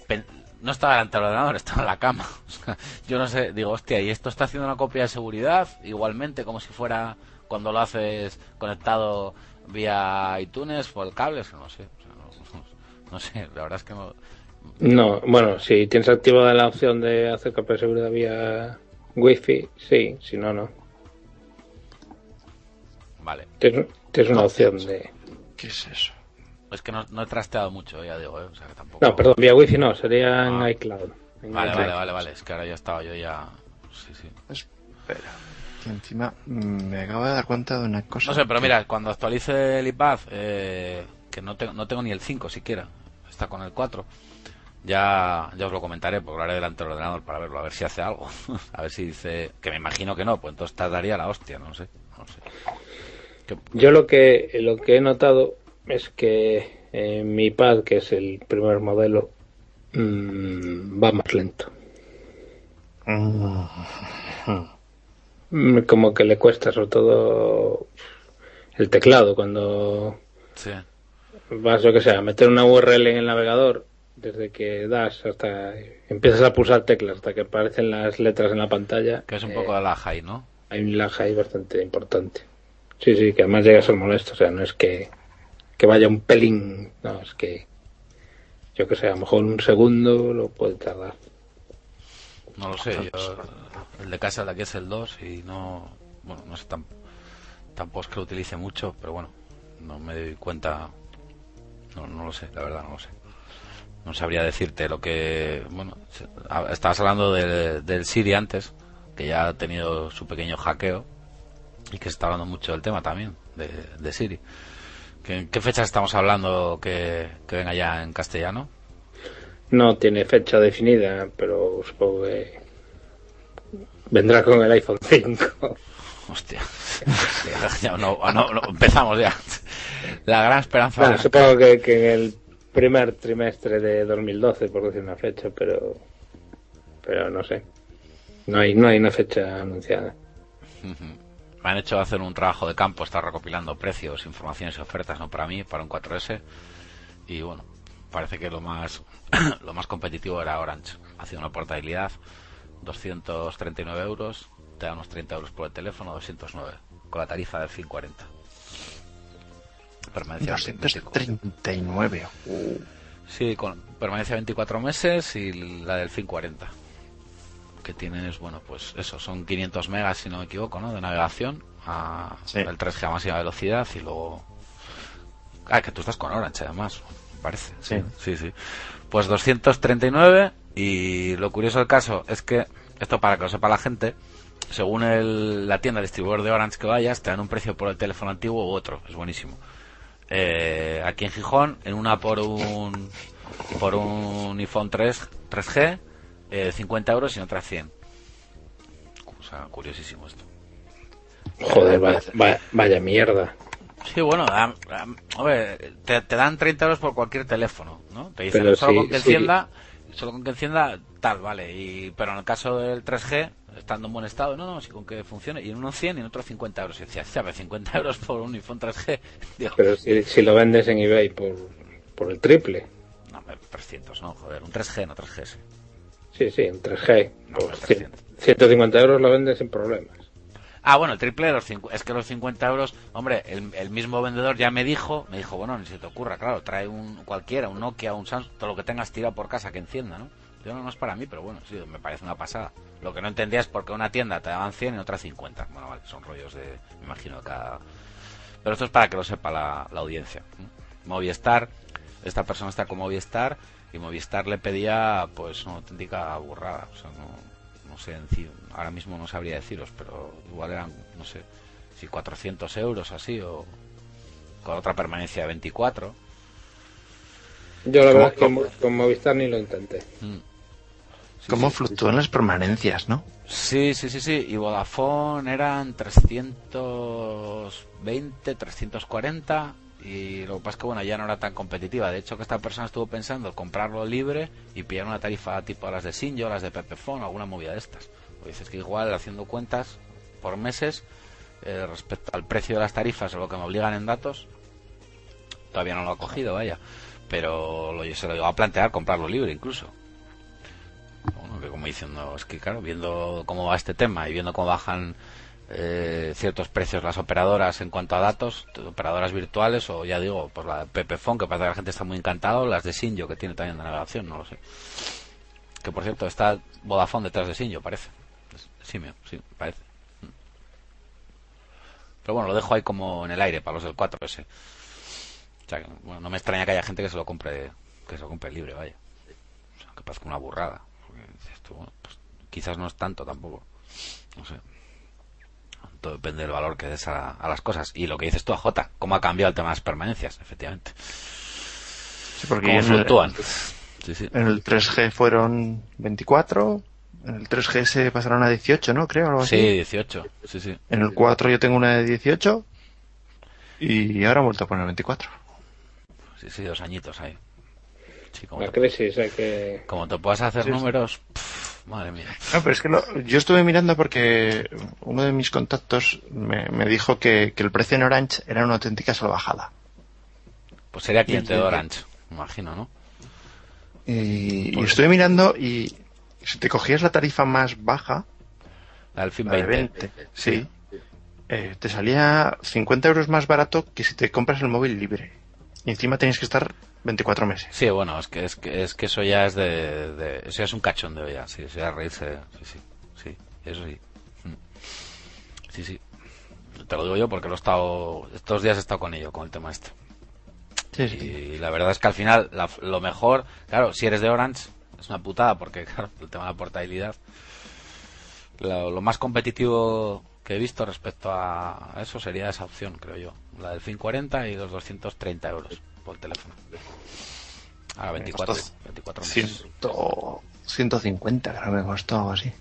pen- no estaba delante del ordenador, estaba en la cama. O sea, yo no sé, digo, hostia, ¿y esto está haciendo una copia de seguridad? Igualmente, como si fuera cuando lo haces conectado vía iTunes por el cable, no sé. o sea, no- no sé, la verdad es que no, No, bueno, si tienes activada la opción de hacer copia de seguridad vía Wi-Fi, sí, si no, no. Vale. Tienes, tienes una opción de... ¿Qué es eso? Es que no, no he trasteado mucho, ya digo, ¿eh? O sea que tampoco... No, perdón, vía Wi-Fi no, sería en Ah. iCloud. En Vale, iCloud. vale, vale, vale. Es que ahora ya estaba yo ya... Sí, sí. Espera. Que encima me acabo de dar cuenta de una cosa. No sé, pero que- mira, cuando actualice el iPad, eh, que no tengo, no tengo ni el 5 siquiera, está con el 4, ya, ya os lo comentaré, porque lo haré delante del ordenador para verlo, a ver si hace algo. a ver si dice... Que me imagino que no, pues entonces tardaría la hostia, no sé. No sé. Yo lo que, lo que he notado es que eh, mi iPad, que es el primer modelo, mm, va más lento. Mm. Mm, Como que le cuesta, sobre todo el teclado, cuando sí. vas, yo que sé, a meter una URL en el navegador, desde que das hasta empiezas a pulsar teclas hasta que aparecen las letras en la pantalla, Que es un eh, poco de la high, ¿no? hay un lag ahí bastante importante. Sí, sí, que además llega a ser molesto, o sea, no es que, que vaya un pelín, no, es que yo que sé, a lo mejor un segundo lo puede tardar. No lo sé, yo, el de casa de aquí es el 2 y no, bueno, no sé, tam- tampoco es que lo utilice mucho, pero bueno, no me doy cuenta, no, no lo sé, la verdad no lo sé. No sabría decirte lo que, bueno, estabas hablando del, del Siri antes, que ya ha tenido su pequeño hackeo y que se está hablando mucho del tema también, de, de Siri. ¿Qué, ¿En qué fecha estamos hablando que, que venga ya en castellano? No tiene fecha definida, pero supongo que vendrá con el iPhone 5. Hostia, ya no, no, no, empezamos ya. La gran esperanza. Bueno, supongo que, que en el primer trimestre de 2012, por decir una fecha, pero pero no sé. No hay no hay una fecha anunciada. Me han hecho hacer un trabajo de campo, estar recopilando precios, informaciones y ofertas, no para mí, para un 4S. Y bueno, parece que lo más lo más competitivo era Orange. Hacía una portabilidad, 239 euros, te da unos 30 euros por el teléfono, 209, con la tarifa del fin 40. Permanencia 239. Uh, Sí, con permanencia 24 meses y la del fin 40. Que tienes, bueno, pues eso, son 500 megas, si no me equivoco, ¿no? De navegación a Sí. el 3G a máxima velocidad y luego... Ah, que tú estás con Orange, además, parece. Sí. Sí, sí. Pues 239 y lo curioso del caso es que, esto para que lo sepa la gente, según el- la tienda distribuidor de Orange que vayas, te dan un precio por el teléfono antiguo u otro. Es buenísimo. Eh, aquí en Gijón, en una por un por un iPhone 3 3G, eh, 50 euros y en otra 100. O sea, curiosísimo esto. Joder, vaya, vaya, vaya mierda. Sí, bueno, da- da- hombre, te, te dan 30 euros por cualquier teléfono, ¿no? Te dicen Pero solo sí, con que sí. encienda, solo con que encienda tal, vale. Y, pero en el caso del 3G, estando en buen estado, no, no, sí con que funcione. Y en uno 100 y en otro 50 euros. Y decía, ¿sabes? 50 euros por un iPhone 3G. Digo, Pero si, si lo vendes en eBay por, por el triple. no, hombre, 300, no, joder, un 3G, no 3GS. Sí, sí, en 3G. No, pero cien- 150 euros lo vendes sin problemas. Ah, bueno, el triple los es que los 50 euros, hombre, el, el mismo vendedor ya me dijo, me dijo, bueno, ni se te ocurra, claro, trae un cualquiera, un Nokia, un Samsung, todo lo que tengas tirado por casa que encienda, ¿no? Yo no, no es para mí, pero bueno, sí, me parece una pasada. Lo que no entendía es por qué una tienda te daban 100 y otra 50. Bueno, vale, son rollos de, me imagino, de cada... Pero esto es para que lo sepa la, la audiencia. Movistar, esta persona está con Movistar y Movistar le pedía, pues, una auténtica burrada. O sea, no, no sé, ahora mismo no sabría deciros, pero igual eran, no sé, si 400 euros así o con otra permanencia de 24. Yo la ¿Cómo- verdad es que con Movistar ni lo intenté. Mm. ¿Cómo fluctúan las permanencias, no? Sí, sí, sí, sí. Y Vodafone eran 320, 340 y lo que pasa es que bueno, ya no era tan competitiva. De hecho, que esta persona estuvo pensando comprarlo libre y pillar una tarifa tipo las de Sinjo, las de Pepefon, alguna movida de estas. O dices que igual haciendo cuentas por meses eh, respecto al precio de las tarifas o lo que me obligan en datos, todavía no lo ha cogido, vaya. Pero lo, se lo iba a plantear comprarlo libre incluso. Bueno, que como diciendo, es que claro, viendo cómo va este tema y viendo cómo bajan eh, ciertos precios las operadoras en cuanto a datos, operadoras virtuales o ya digo, pues la de Pepefon, que parece que la gente está muy encantado, las de Sinjo, que tiene también de navegación, no lo sé. Que por cierto, está Vodafone detrás de Sinjo, parece. Sí, sí, parece. Pero bueno, lo dejo ahí como en el aire para los del 4S. O sea, que, bueno, no me extraña que haya gente que se lo compre que se lo compre libre, vaya. O sea, que parezca una burrada. Bueno, pues, quizás no es tanto tampoco. No sé todo depende del valor que des a, las cosas. Y lo que dices tú a J, cómo ha cambiado el tema de las permanencias, efectivamente. Sí, porque cómo fluctúan. El, Sí, sí. en el 3G fueron 24, en el 3G se pasaron a 18, ¿no? Creo, algo así. Sí, 18. Sí, sí. En el 4 yo tengo una de 18 y ahora han vuelto a poner 24. Sí, sí, dos añitos ahí. Sí, como, La te, crisis hay que... como te puedas hacer Sí, números, pff, madre mía. No, pero es que lo- yo estuve mirando porque uno de mis contactos me, me dijo que, que el precio en Orange era una auténtica salvajada. Pues sería cliente de. Orange, me imagino, ¿no? Y, y estuve mirando y si te cogías la tarifa más baja, La del fin la de 20. 20, sí, eh, te salía 50 euros más barato que si te compras el móvil libre. Y encima tenías que estar 24 meses. Sí, bueno, es que, es que, es que eso ya es de, de- Eso ya es un cachondeo ya, sí, eso ya reírse. Sí, sí, sí, eso sí. Mm. Sí, sí. Te lo digo yo porque lo he estado. Estos días he estado con ello, con el tema este. Sí, sí. Y la verdad es que al final, la- lo mejor. Claro, si eres de Orange, es una putada porque, claro, el tema de la portabilidad. Lo, lo más competitivo que he visto respecto a, eso sería esa opción, creo yo. La del fin 40 y los 230 euros por teléfono. Ahora 24, costó 24 meses. Ciento- 150 creo que me costó algo así.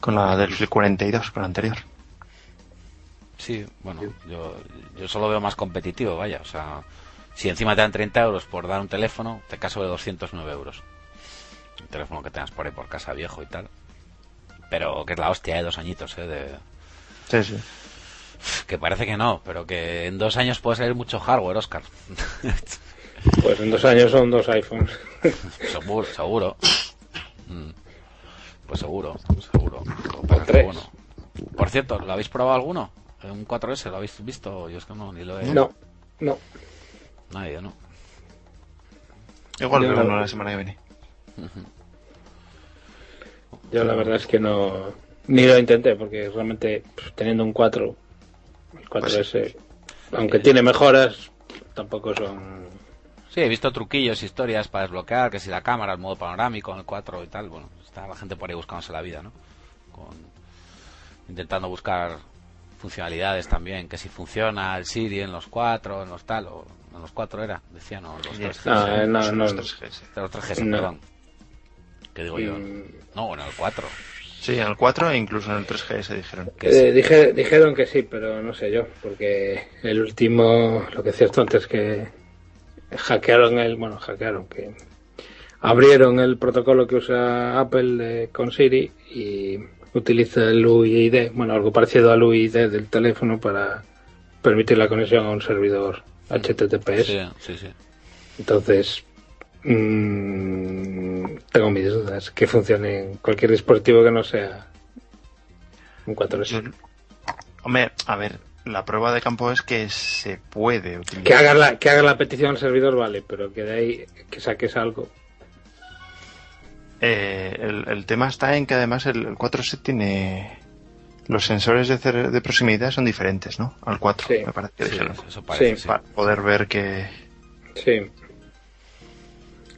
Con la del 42, con la anterior. Sí, bueno, yo, yo solo veo más competitivo, vaya. O sea, si encima te dan 30 euros por dar un teléfono, te caso de 209 euros. Un teléfono que tengas por ahí por casa viejo y tal. Pero que es la hostia de dos añitos, ¿eh? De, Sí, sí. que parece que no, pero que en dos años puede salir mucho hardware, Oscar. Pues en dos años son dos iPhones. seguro, seguro. Mm. Pues seguro, seguro. Tres. bueno. Por cierto, ¿lo habéis probado alguno? ¿Un 4S? ¿Lo habéis visto? Yo es que no, ni lo he... No, no. Nadie, ¿no? Igual uno la semana que viene. Yo la verdad es que no... Ni lo intenté, porque realmente pues, teniendo un 4, el 4S, aunque tiene mejoras, tampoco son... Sí, he visto truquillos, historias para desbloquear, que si la cámara, el modo panorámico, el 4 y tal. Bueno, está la gente por ahí buscándose la vida, ¿no? Con, intentando buscar funcionalidades también, que si funciona el Siri en los 4, en los tal, o en los 4 era, decían, o en los 3G. Ah, no, Son no, los no. 3G, sí. En los 3G, No. perdón. ¿Qué digo yo? Mm. No, en el 4. Sí, en el 4 e incluso en el 3G se dijeron. Que sí. Eh, dije- dijeron que sí, pero no sé yo, porque el último, lo que es cierto antes que hackearon el, bueno, hackearon, que abrieron el protocolo que usa Apple eh, con Siri y utiliza el UID, bueno, algo parecido al UID del teléfono para permitir la conexión a un servidor HTTPS. Sí, sí, sí. Entonces, mm, tengo mis dudas que funcione en cualquier dispositivo que no sea un 4S. Yo- Hombre, a ver, la prueba de campo es que se puede utilizar. Que hagas la, que hagas la petición al servidor, vale, pero que de ahí que saques algo. Eh, el, el tema está en que además el, el 4S tiene. Los sensores de, proximidad son diferentes, ¿no? Al 4, Sí. me parece que Sí, dijeron. eso parece, sí. Para poder ver que. Sí.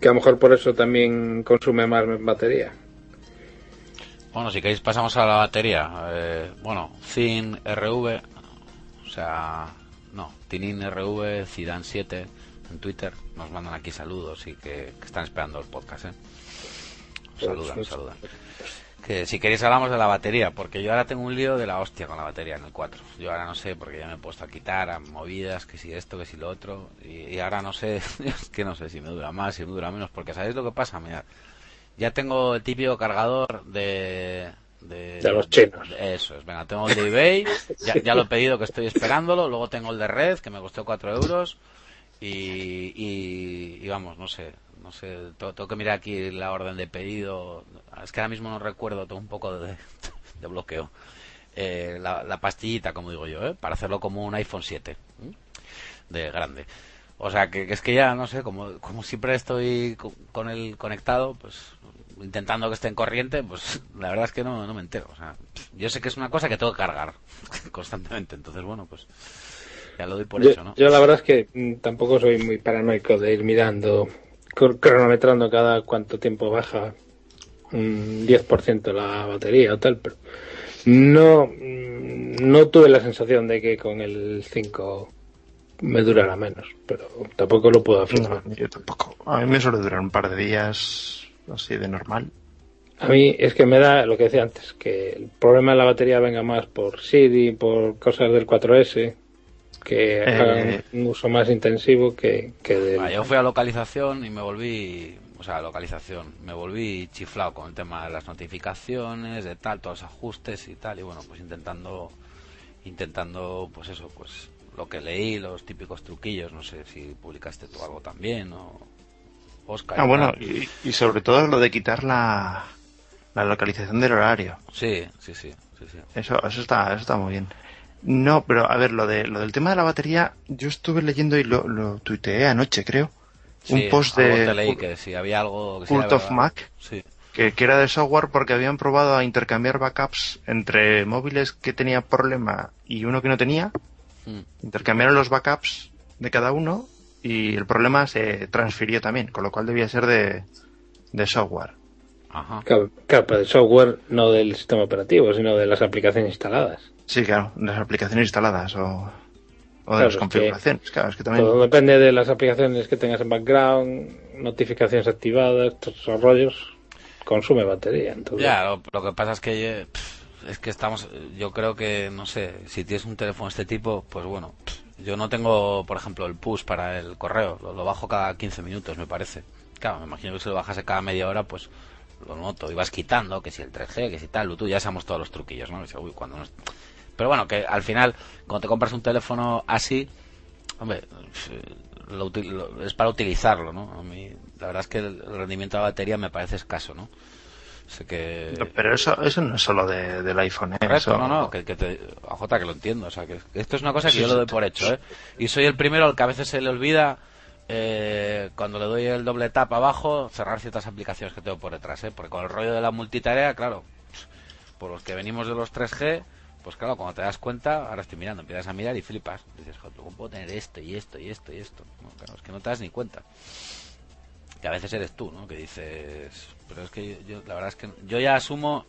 Que a lo mejor por eso también consume más batería. Bueno, si queréis pasamos a la batería. Eh, bueno, Zin RV, o sea, no, Tinin RV, Zidane 7 en Twitter. Nos mandan aquí saludos y que, que están esperando el podcast, ¿eh? saludan, Pues, saludan. Que si queréis hablamos de la batería, porque yo ahora tengo un lío de la hostia con la batería en el 4. Yo ahora no sé, porque ya me he puesto a quitar a movidas, que si esto, que si lo otro, y, y ahora no sé, es que no sé si me dura más, si me dura menos, porque ¿sabéis lo que pasa? Mira, ya tengo el típico cargador de... De, De los chinos. de- Eso es, venga, tengo el de eBay, ya, ya lo he pedido que estoy esperándolo, luego tengo el de Red, que me costó 4 euros, y, y, y vamos, no sé, no sé, tengo, que mirar aquí la orden de pedido. Es que ahora mismo no recuerdo, tengo un poco de, de bloqueo. Eh, la, la pastillita, como digo yo, ¿eh? para hacerlo como un iPhone 7 ¿m? de grande. O sea, que, que es que ya, no sé, como, como siempre estoy co- con el conectado, pues intentando que esté en corriente, pues la verdad es que no, no me entero. O sea, yo sé que es una cosa que tengo que cargar constantemente, entonces bueno, pues ya lo doy por yo, hecho, ¿no? yo la verdad es que mm, tampoco soy muy paranoico de ir mirando, cronometrando cada cuánto tiempo baja un 10% la batería o tal, pero no, mm, no tuve la sensación de que con el 5 me durara menos, pero tampoco lo puedo afirmar. No, yo tampoco. A mí me suele durar un par de días así de normal. A mí es que me da lo que decía antes, que el problema de la batería venga más por Siri, por cosas del 4S, que Eh. hagan un uso más intensivo que, que del... Yo fui a localización y me volví, o sea, localización, me volví chiflado con el tema de las notificaciones, de tal, todos los ajustes y tal, y bueno, pues intentando, intentando, pues eso, pues lo que leí, los típicos truquillos, no sé si publicaste tú algo también, o Oscar. Ah, y bueno, y sobre todo lo de quitar la, la localización del horario. Sí, sí, sí, sí, sí. Eso, eso está, eso está muy bien. No, pero a ver, lo de, lo del tema de la batería, yo estuve leyendo y lo, lo tuiteé anoche, creo. Sí, un post de te leí Cult- que si había algo que sí Cult era of verdad. Mac, Sí, que, que era de software porque habían probado a intercambiar backups entre móviles que tenía problema y uno que no tenía. Mm. Intercambiaron los backups de cada uno y el problema se transfirió también, con lo cual debía ser de, de software. ajá. Claro, claro, pero del software no del sistema operativo, sino de las aplicaciones instaladas. Sí, claro, las aplicaciones instaladas o, o de Claro, las es que configuraciones. Claro, es que también. Todo depende de las aplicaciones que tengas en background, notificaciones activadas, todos esos rollos, consume batería. Entonces, Ya, lo, lo que pasa es que eh, es que estamos, yo creo que no sé, si tienes un teléfono de este tipo, pues bueno, yo no tengo, por ejemplo, el push para el correo, lo, lo bajo cada 15 minutos, me parece. Claro, me imagino que si lo bajase cada media hora, pues lo noto, y vas quitando, que si el 3G, que si tal, tú ya sabemos todos los truquillos, ¿no? Uy, cuando no Pero bueno, que al final, cuando te compras un teléfono así, hombre, pff, lo lo- es para utilizarlo, ¿no? A mí, la verdad es que el rendimiento de la batería me parece escaso, ¿no? Sé que... Pero eso, eso no es solo de- del iPhone, ¿eh? Correcto, Eso- no, no, que, que te, a Jota que lo entiendo, o sea, que esto es una cosa que Sí, yo lo doy por hecho, ¿eh? Y soy el primero al que a veces se le olvida, eh, cuando le doy el doble tap abajo, cerrar ciertas aplicaciones que tengo por detrás, ¿eh? Porque con el rollo de la multitarea, claro, por los que venimos de los 3G, pues claro, cuando te das cuenta, ahora estoy mirando, empiezas a mirar y flipas. Dices, joder, ¿cómo puedo tener esto y esto y esto y esto? No, claro, es que no te das ni cuenta. Que a veces eres tú, ¿no? Que dices, pero es que yo, la verdad es que yo ya asumo,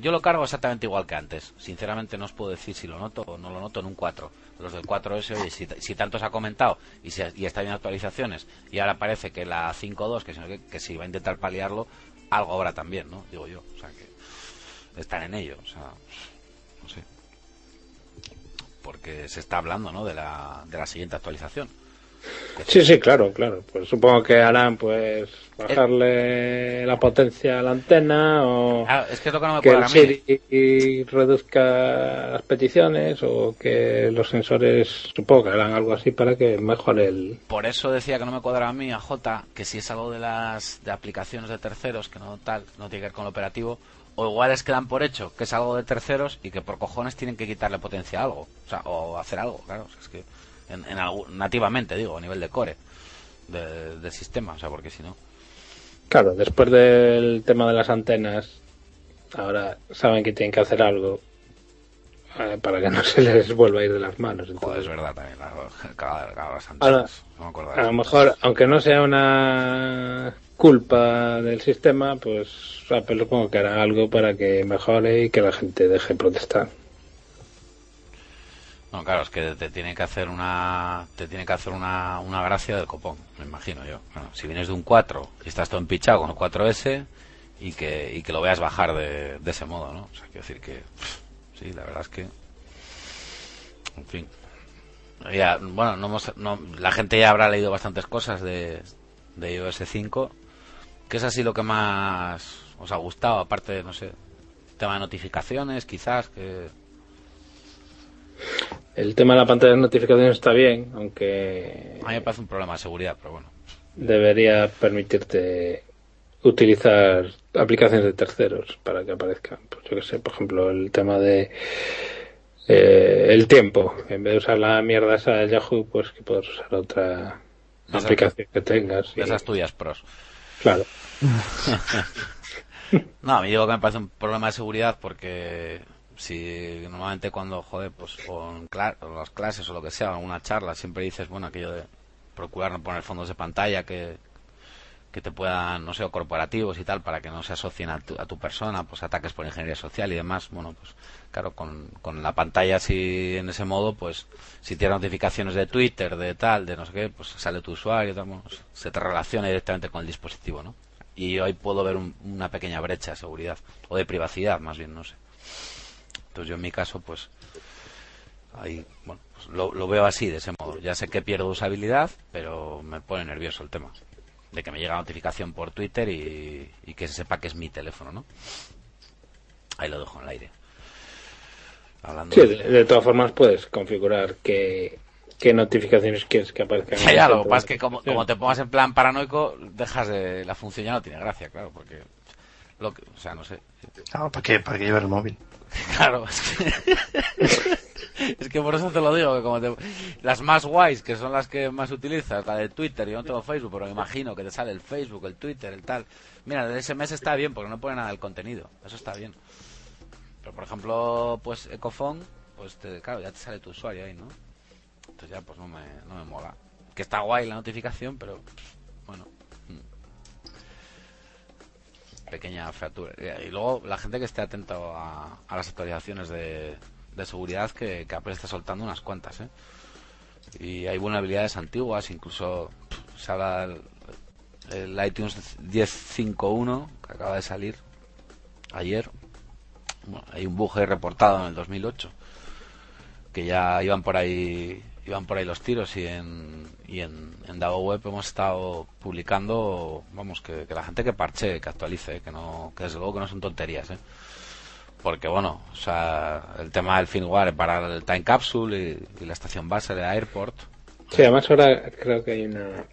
yo lo cargo exactamente igual que antes. Sinceramente no os puedo decir si lo noto o no lo noto en un 4. Los del 4S, oye, si, si tanto se ha comentado y, si, y está bien actualizaciones y ahora parece que la 5.2, que, que, que si va a intentar paliarlo, algo habrá también, ¿no? Digo yo. O sea, que están en ello. O sea. Porque se está hablando, ¿no? De la, de la siguiente actualización. Sí, sí, claro, claro. Pues supongo que harán, pues, bajarle la potencia a la antena o Ah, es que es lo que no me que cuadra el. Siri y reduzca las peticiones o que los sensores, supongo que harán algo así para que mejore el... Por eso decía que no me cuadra a mí, a J, que si es algo de las de aplicaciones de terceros, que no tal, no tiene que ver con lo operativo, o igual es que dan por hecho que es algo de terceros y que por cojones tienen que quitarle potencia a algo, o sea, o hacer algo, claro, o sea, es que en, en algún- nativamente digo, a nivel de core de- del sistema, o sea, porque si no, Claro, después del tema de las antenas, ahora saben que tienen que hacer algo eh, para que no se les vuelva a ir de las manos. joder, es verdad también, Ahora, no me de a lo mejor, aunque no sea una culpa del sistema, pues Apple supongo que hará algo para que mejore y que la gente deje de protestar. No, claro, es que te tiene que hacer una te tiene que hacer una, una gracia del copón, me imagino yo. Bueno, si vienes de un 4 y estás todo empichado con el 4S y que, y que lo veas bajar de, ese modo, ¿no? O sea, quiero decir que, sí, la verdad es que, en fin. Ya, bueno, no hemos, no, la gente ya habrá leído bastantes cosas de, de iOS 5. ¿Qué es así lo que más os ha gustado? Aparte, de, no sé, tema de notificaciones, quizás, que... El tema de la pantalla de notificaciones está bien, aunque... A mí me parece un problema de seguridad, pero bueno. Debería permitirte utilizar aplicaciones de terceros para que aparezcan. Pues yo que sé, por ejemplo, el tema de eh, el tiempo. En vez de usar la mierda esa de Yahoo, pues que puedas usar otra aplicación que tengas. y- Esas tuyas pros. Claro. No, a mí digo que me parece un problema de seguridad porque si normalmente cuando, joder, pues con las clases o lo que sea, una charla, siempre dices, bueno, aquello de procurar no poner fondos de pantalla que, que te puedan, no sé, o corporativos y tal, para que no se asocien a tu, a tu persona, pues ataques por ingeniería social y demás. Bueno, pues claro, con, con la pantalla así en ese modo, pues si tienes notificaciones de Twitter, de tal, de no sé qué, pues sale tu usuario tal, se te relaciona directamente con el dispositivo, ¿no? Y hoy puedo ver un- una pequeña brecha de seguridad, o de privacidad más bien, no sé. Entonces yo en mi caso, pues, ahí, bueno, pues lo, lo veo así, de ese modo. Ya sé que pierdo usabilidad, pero me pone nervioso el tema. De que me llega notificación por Twitter y, y que se sepa que es mi teléfono, ¿no? Ahí lo dejo en el aire. Hablando Sí, de- todas formas puedes configurar qué, qué notificaciones quieres que aparezcan. Ya, ya, lo que pasa es que como, te pongas en plan paranoico, dejas de... La función ya no tiene gracia, claro, porque... Lo que, o sea, no sé. No, ¿para qué? ¿Para qué llevar el móvil? Claro, es que... es que por eso te lo digo, que como te... Las más guays, que son las que más utilizas, la de Twitter, yo no tengo Facebook, pero me imagino que te sale el Facebook, el Twitter, el tal. Mira, el SMS está bien porque no pone nada del contenido, eso está bien. Pero por ejemplo, pues Ecofon, pues te, claro, ya te sale tu usuario ahí, ¿no? Entonces ya pues no me, no me mola. Que está guay la notificación, pero bueno. mm. Pequeña fractura. Y luego la gente que esté atento a, las actualizaciones de, de seguridad que, que Apple está soltando unas cuantas, ¿eh? Y hay vulnerabilidades antiguas, incluso se habla del el iTunes 10.5.1 que acaba de salir ayer. Bueno, hay un bug reportado en el 2008 que ya iban por ahí iban por ahí los tiros y en y en, en Davo Web hemos estado publicando vamos que, la gente que parche que actualice que no que desde luego que no son tonterías ¿eh? porque bueno o sea el tema del firmware para el time capsule y, y la estación base de Airport Sí, además ahora creo que hay una,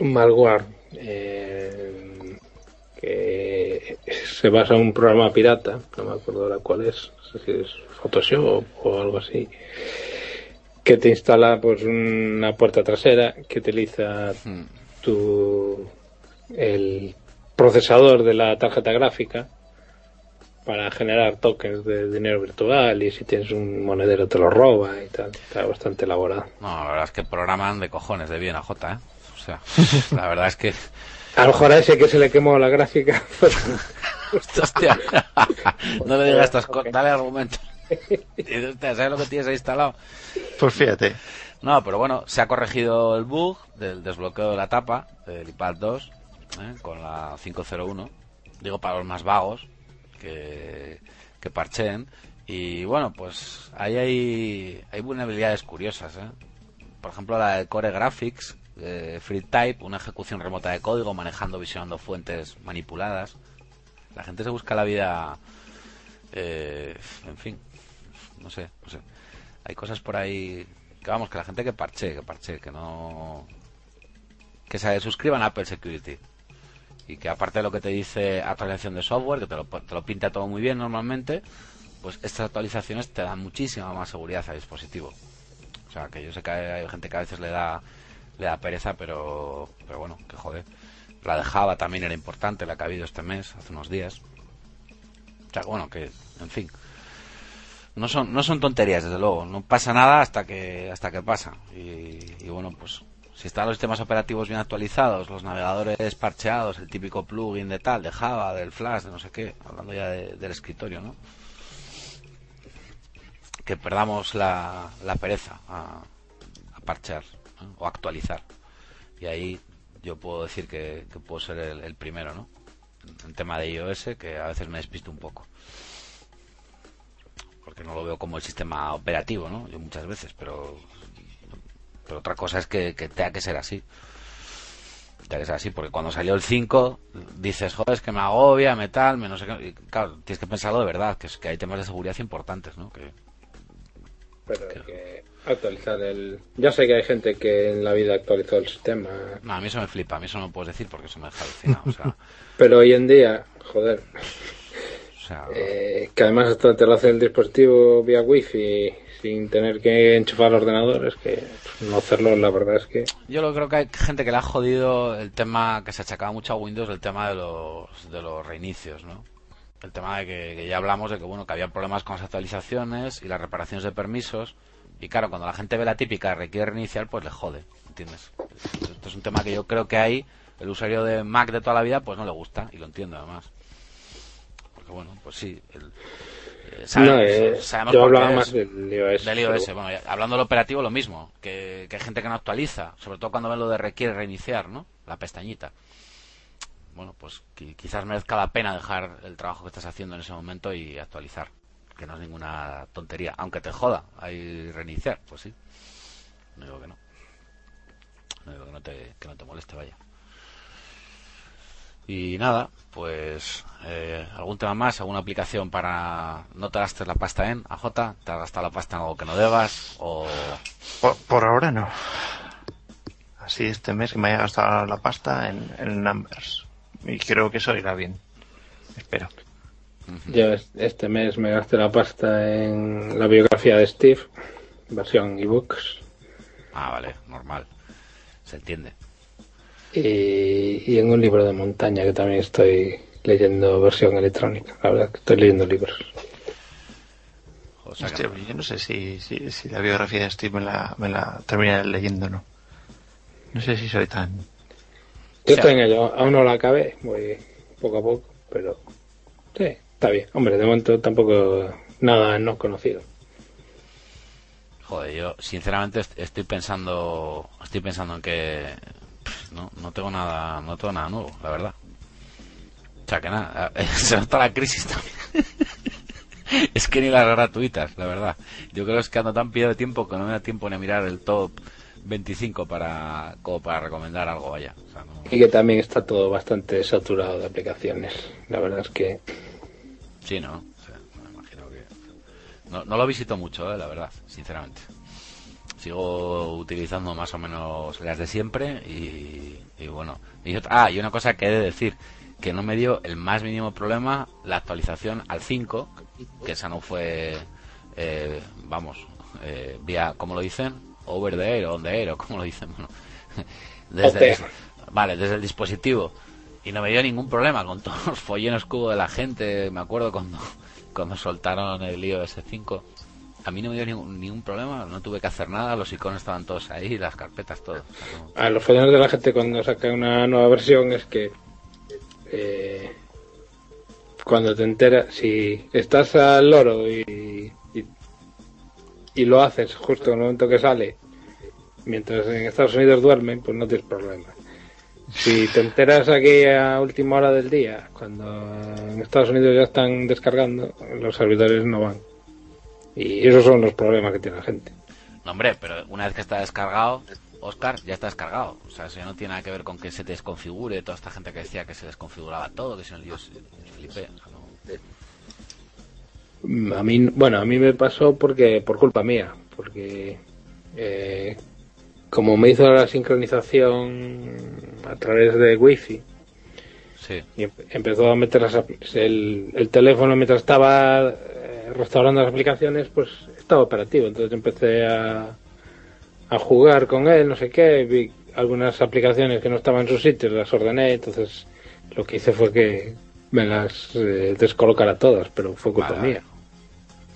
un malware eh, que se basa en un programa pirata, no me acuerdo ahora cuál es, no sé si es Photoshop o algo así, que te instala pues una puerta trasera que utiliza Hmm. tu el procesador de la tarjeta gráfica para generar tokens de dinero virtual y si tienes un monedero te lo roba y tal. Está bastante elaborado. no la verdad es que programan de cojones de bien a J ¿eh? o sea la verdad es que A lo mejor a ese que se le quemó la gráfica. pues, Hostia. no le digas estas cosas, dale argumento. ¿sabes lo que tienes ahí instalado? Pues fíjate. No, pero bueno, se ha corregido el bug del desbloqueo de la tapa del iPad 2 ¿eh? con la 501. Digo para los más vagos que, que parcheen. Y bueno, pues ahí hay, hay vulnerabilidades curiosas. ¿eh? Por ejemplo, la de Core Graphics, eh, FreeType, una ejecución remota de código manejando, visionando fuentes manipuladas. La gente se busca la vida, eh, en fin, no sé, no sé. Hay cosas por ahí que vamos, que la gente que parche, que parche, que no... Que se suscriban a Apple Security. Y que aparte de lo que te dice actualización de software, que te lo, te lo pinta todo muy bien normalmente, pues estas actualizaciones te dan muchísima más seguridad al dispositivo. O sea, que yo sé que hay gente que a veces le da, le da pereza, pero, pero bueno, que joder. La de Java también era importante, la que ha habido este mes, hace unos días. O sea, bueno, que, en fin. No son, no son tonterías, desde luego. No pasa nada hasta que, hasta que pasa. Y, y bueno, pues, si están los sistemas operativos bien actualizados, los navegadores parcheados, el típico plugin de tal, de Java, del Flash, de no sé qué, hablando ya de- del escritorio, ¿no? Que perdamos la, la pereza a, a parchear o actualizar. Y ahí yo puedo decir que, que puedo ser el, el primero, ¿no? en tema de iOS que a veces me despisto un poco. Porque no lo veo como el sistema operativo, ¿no? Yo muchas veces, pero pero otra cosa es que, que tenga que ser así. Tenga que ser así, porque cuando salió el 5 dices, joder, es que me agobia, me tal, me no sé qué. Y, claro, tienes que pensarlo de verdad, que es que hay temas de seguridad importantes, ¿no? Que, Pero hay que actualizar el... Ya sé que hay gente que en la vida actualizó el sistema, no, a mí eso me flipa, a mí eso no me puedes decir porque eso me deja alucinado. O sea, pero hoy en día, joder, sea, eh, que además esto te lo hace el dispositivo vía wifi sin tener que enchufar el ordenador, es que no hacerlo la verdad es que... Yo lo creo que hay gente que le ha jodido el tema que se achacaba mucho a Windows, el tema de los, de los reinicios, ¿no? El tema de que, que ya hablamos de que bueno que había problemas con las actualizaciones y las reparaciones de permisos y claro cuando la gente ve la típica requiere reiniciar pues le jode, ¿entiendes? Esto es un tema que yo creo que ahí el usuario de Mac de toda la vida pues no le gusta y lo entiendo además. Bueno, pues sí, el, eh, sabe- No, eh, sabemos yo hablaba más del iOS. del iOS, pero- bueno, hablando del operativo lo mismo, que, que hay gente que no actualiza, sobre todo cuando ven lo de requiere reiniciar, ¿no? La pestañita. Bueno, pues qui- quizás merezca la pena dejar el trabajo que estás haciendo en ese momento y actualizar, que no es ninguna tontería, aunque te joda, hay reiniciar, pues sí. No digo que no. No digo que no te, que no te moleste, vaya. Y nada, pues eh, algún tema más, alguna aplicación para no te gastes la pasta en AJ, te has gastado la pasta en algo que no debas o Por, por ahora no. Así este mes que me haya gastado la pasta en, en Numbers. Y creo que eso irá bien. Espero. Yo es- este mes me gasté la pasta en la biografía de Steve, versión ebooks, ah vale, normal, se entiende. Y, y en un libro de montaña que también estoy leyendo versión electrónica. La verdad que estoy leyendo libros. O sea Hostia, yo no sé si, si, si la biografía de Steve me la, me la terminaré leyendo o no. No sé si soy tan... Yo O sea- estoy en ello, aún no la acabé, voy poco a poco, pero sí, está bien. Hombre, de momento tampoco nada no conocido. Joder, yo sinceramente est- estoy pensando, estoy pensando en que no, no tengo nada, no tengo nada nuevo, la verdad. O sea que nada, se nota la crisis también. es que ni las gratuitas, la verdad. Yo creo que es que ando tan pillado de tiempo que no me da tiempo ni a mirar el top 25 para, como para recomendar algo, vaya. O sea, no- Y que también está todo bastante saturado de aplicaciones. La verdad es que Sí, ¿no? O sea, me imagino que... No, no lo visito mucho, eh, la verdad, sinceramente. Sigo utilizando más o menos las de siempre y, y bueno. Y otra- ah, y una cosa que he de decir, que no me dio el más mínimo problema la actualización al 5, que esa no fue, eh, vamos, eh, vía, ¿cómo lo dicen? Over the air, on the air, o ¿cómo lo dicen? Bueno, desde, OTR. Vale, desde el dispositivo. Y no me dio ningún problema con todos los follones que hubo de la gente. Me acuerdo cuando, cuando soltaron el iOS 5. A mí no me dio ningún, ningún problema, no tuve que hacer nada, los iconos estaban todos ahí, las carpetas, todo. A los follones de la gente cuando saca una nueva versión es que eh, cuando te enteras, si estás al loro y, y, y lo haces justo en el momento que sale, mientras en Estados Unidos duermen, pues no tienes problema. Si te enteras aquí a última hora del día, cuando en Estados Unidos ya están descargando, los servidores no van. Y esos son los problemas que tiene la gente. No, hombre, pero una vez que está descargado, Oscar, ya está descargado. O sea, eso ya no tiene nada que ver con que se desconfigure. Toda esta gente que decía que se desconfiguraba todo, que si no yo flipé. No- Mm, A mí, bueno, a mí me pasó porque por culpa mía, porque eh, como me hizo la sincronización a través de wifi Sí, y em- empezó a meter las el, el teléfono mientras estaba restaurando las aplicaciones, pues estaba operativo, entonces empecé a, a jugar con él, no sé qué, vi algunas aplicaciones que no estaban en su sitio, las ordené, entonces lo que hice fue que me las eh, descolocara todas, pero fue culpa Vale, mía.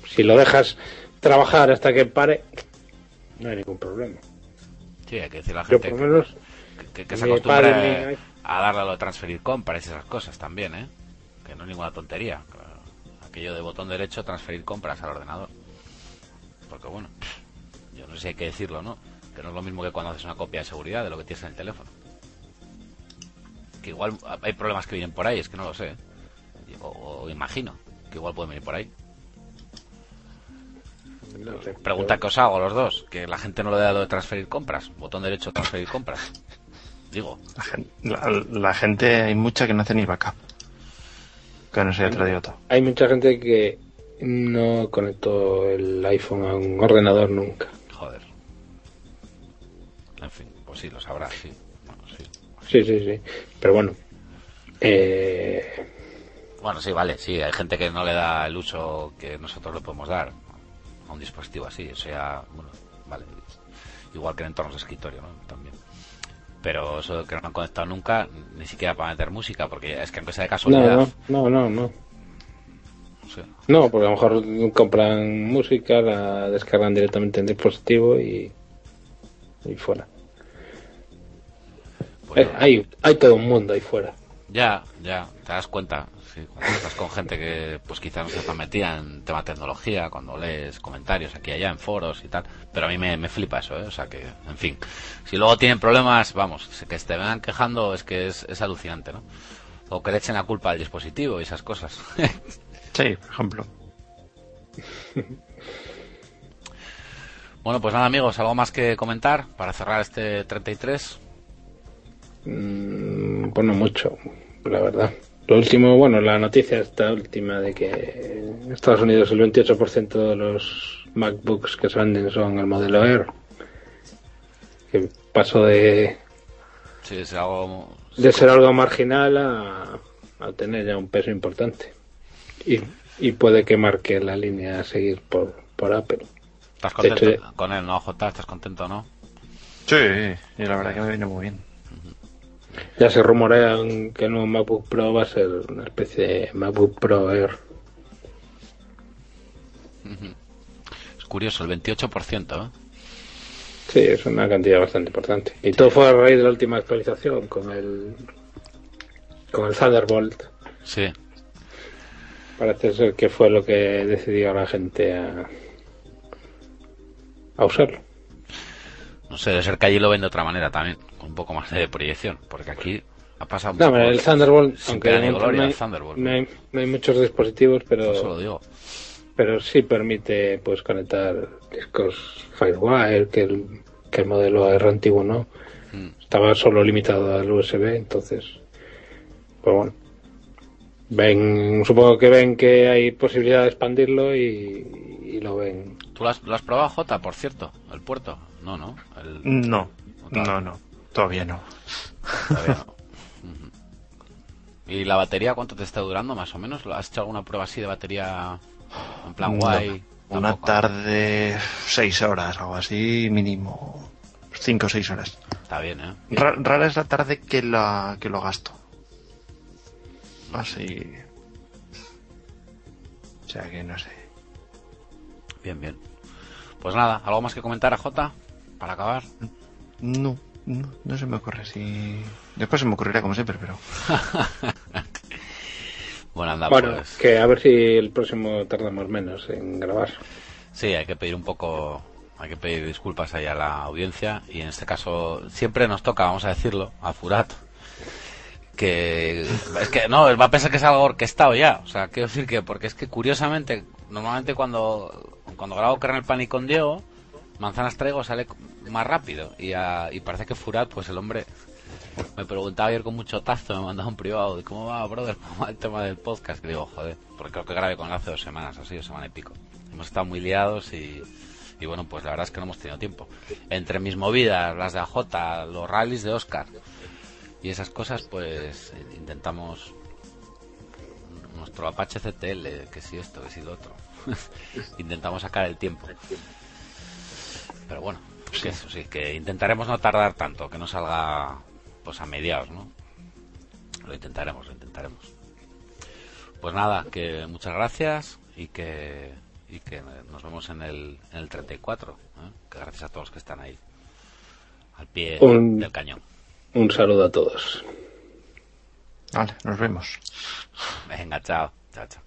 Si lo dejas trabajar hasta que pare, no hay ningún problema. sí, hay que decir a la Yo gente por que- lo menos que, que se mi- a darle a lo de transferir compras y esas cosas también, ¿eh? Que no es ninguna tontería. Aquello de botón derecho, transferir compras al ordenador. Porque bueno, yo no sé si hay que decirlo, ¿no? Que no es lo mismo que cuando haces una copia de seguridad de lo que tienes en el teléfono. que igual hay problemas que vienen por ahí, es que no lo sé. O, o imagino que igual pueden venir por ahí. No sé. Pregunta que os hago los dos, que la gente no le da lo de transferir compras, botón derecho transferir compras. Digo, La, la- la gente, hay mucha que no hace ni backup. Que no sea traído todo. Hay mucha gente que no conectó el iPhone a un ordenador nunca. joder. En fin, pues sí, lo sabrás, sí. Bueno, sí. Sí, sí, sí. Pero bueno. Eh, Bueno, sí, vale, sí, hay gente que no le da el uso que nosotros le podemos dar a un dispositivo así, o sea, bueno, vale, igual que en entornos de escritorio, ¿no? También. Pero eso que no han conectado nunca, ni siquiera para meter música, porque es que aunque sea de casualidad, no, no, no, no. o sea, No, porque a lo mejor compran música, la descargan directamente en dispositivo y, y fuera. pues Eh, hay, hay todo un mundo ahí fuera. ya, ya, te das cuenta, sí, cuando estás con gente que pues quizás no se está metida en tema tecnología, cuando lees comentarios aquí y allá en foros y tal, pero a mí me, me flipa eso, ¿eh? o sea que, en fin, si luego tienen problemas, vamos, que se te vengan quejando es que es, es alucinante, ¿no? O que le echen la culpa al dispositivo y esas cosas. Sí, por ejemplo. bueno, pues nada amigos, algo más que comentar para cerrar este 33. Mm, bueno, mucho, la verdad. Lo último, bueno, la noticia esta última de que en Estados Unidos el 28% de los MacBooks que se venden son el modelo Air. Que pasó de, Sí, es algo... de ser algo marginal a, a tener ya un peso importante. Y, y puede que marque la línea a seguir por, por Apple. ¿Estás contento hecho, con él, no, J? ¿Estás contento, no? Sí, y la verdad que me viene muy bien. Ya se rumorean que el nuevo MacBook Pro va a ser una especie de MacBook Pro Air. Es curioso, el 28%, ¿eh? Sí, es una cantidad bastante importante. Y todo fue a raíz de la última actualización con el con el Thunderbolt. Sí, Parece ser que fue lo que decidió a la gente a, a usarlo. No sé, debe ser que allí lo ven de otra manera también, con un poco más de proyección, porque aquí ha pasado un No, poco el Thunderbolt, aunque no, gloria no hay, Thunderbolt. no hay- no hay muchos dispositivos, Por eso lo pero, digo. pero sí permite pues conectar discos Firewire, que el, que el modelo Air antiguo no. Mm. Estaba solo limitado al USB, entonces, pues bueno. Ven, supongo que ven que hay posibilidad de expandirlo y, y lo ven. ¿Tú lo has, lo has probado, J, por cierto? ¿El puerto? No, no. El, No, no, no. Todavía no. todavía no. Ujú. ¿Y la batería cuánto te está durando, más o menos? ¿Has hecho alguna prueba así de batería en plan No. guay? Una Tampoco. tarde, seis horas, algo así, mínimo. Cinco o seis horas. Está bien, ¿eh? Ra- rara es la tarde que, la, que lo gasto. Así. O sea que no sé. Bien, bien. Pues nada, ¿algo más que comentar a J? Para acabar. No, no, no se me ocurre si. Después se me ocurrirá como siempre, pero. Bueno, anda, bueno, pues. que a ver si el próximo tardamos menos en grabar. Sí, hay que pedir un poco, hay que pedir disculpas ahí a la audiencia y en este caso siempre nos toca, vamos a decirlo, a Furat, que es que no, él va a pensar que es algo orquestado ya, o sea, quiero decir que porque es que curiosamente, normalmente cuando cuando grabo Kernel Panic con Diego, Manzanas Traigo sale más rápido y, a- y parece que Furat, pues el hombre me preguntaba ayer con mucho tacto, me mandaba un privado cómo va, brother, cómo va el tema del podcast. Y digo, joder, porque creo que grabé con él hace dos semanas, así, o semana y pico. Hemos estado muy liados y, y bueno, pues la verdad es que no hemos tenido tiempo. Entre mis movidas, las de AJ, los rallies de Oscar y esas cosas, pues intentamos nuestro Apache CTL, que si esto, que si lo otro. intentamos sacar el tiempo. Pero bueno, que eso sí, que intentaremos no tardar tanto, que no salga pues a mediados, ¿no? Lo intentaremos, lo intentaremos. Pues nada, que muchas gracias y que y que nos vemos en el, en el 34. ¿eh? Que gracias a todos los que están ahí, al pie Un- del cañón. Un saludo a todos. Vale, nos vemos. Venga, chao, chao, chao.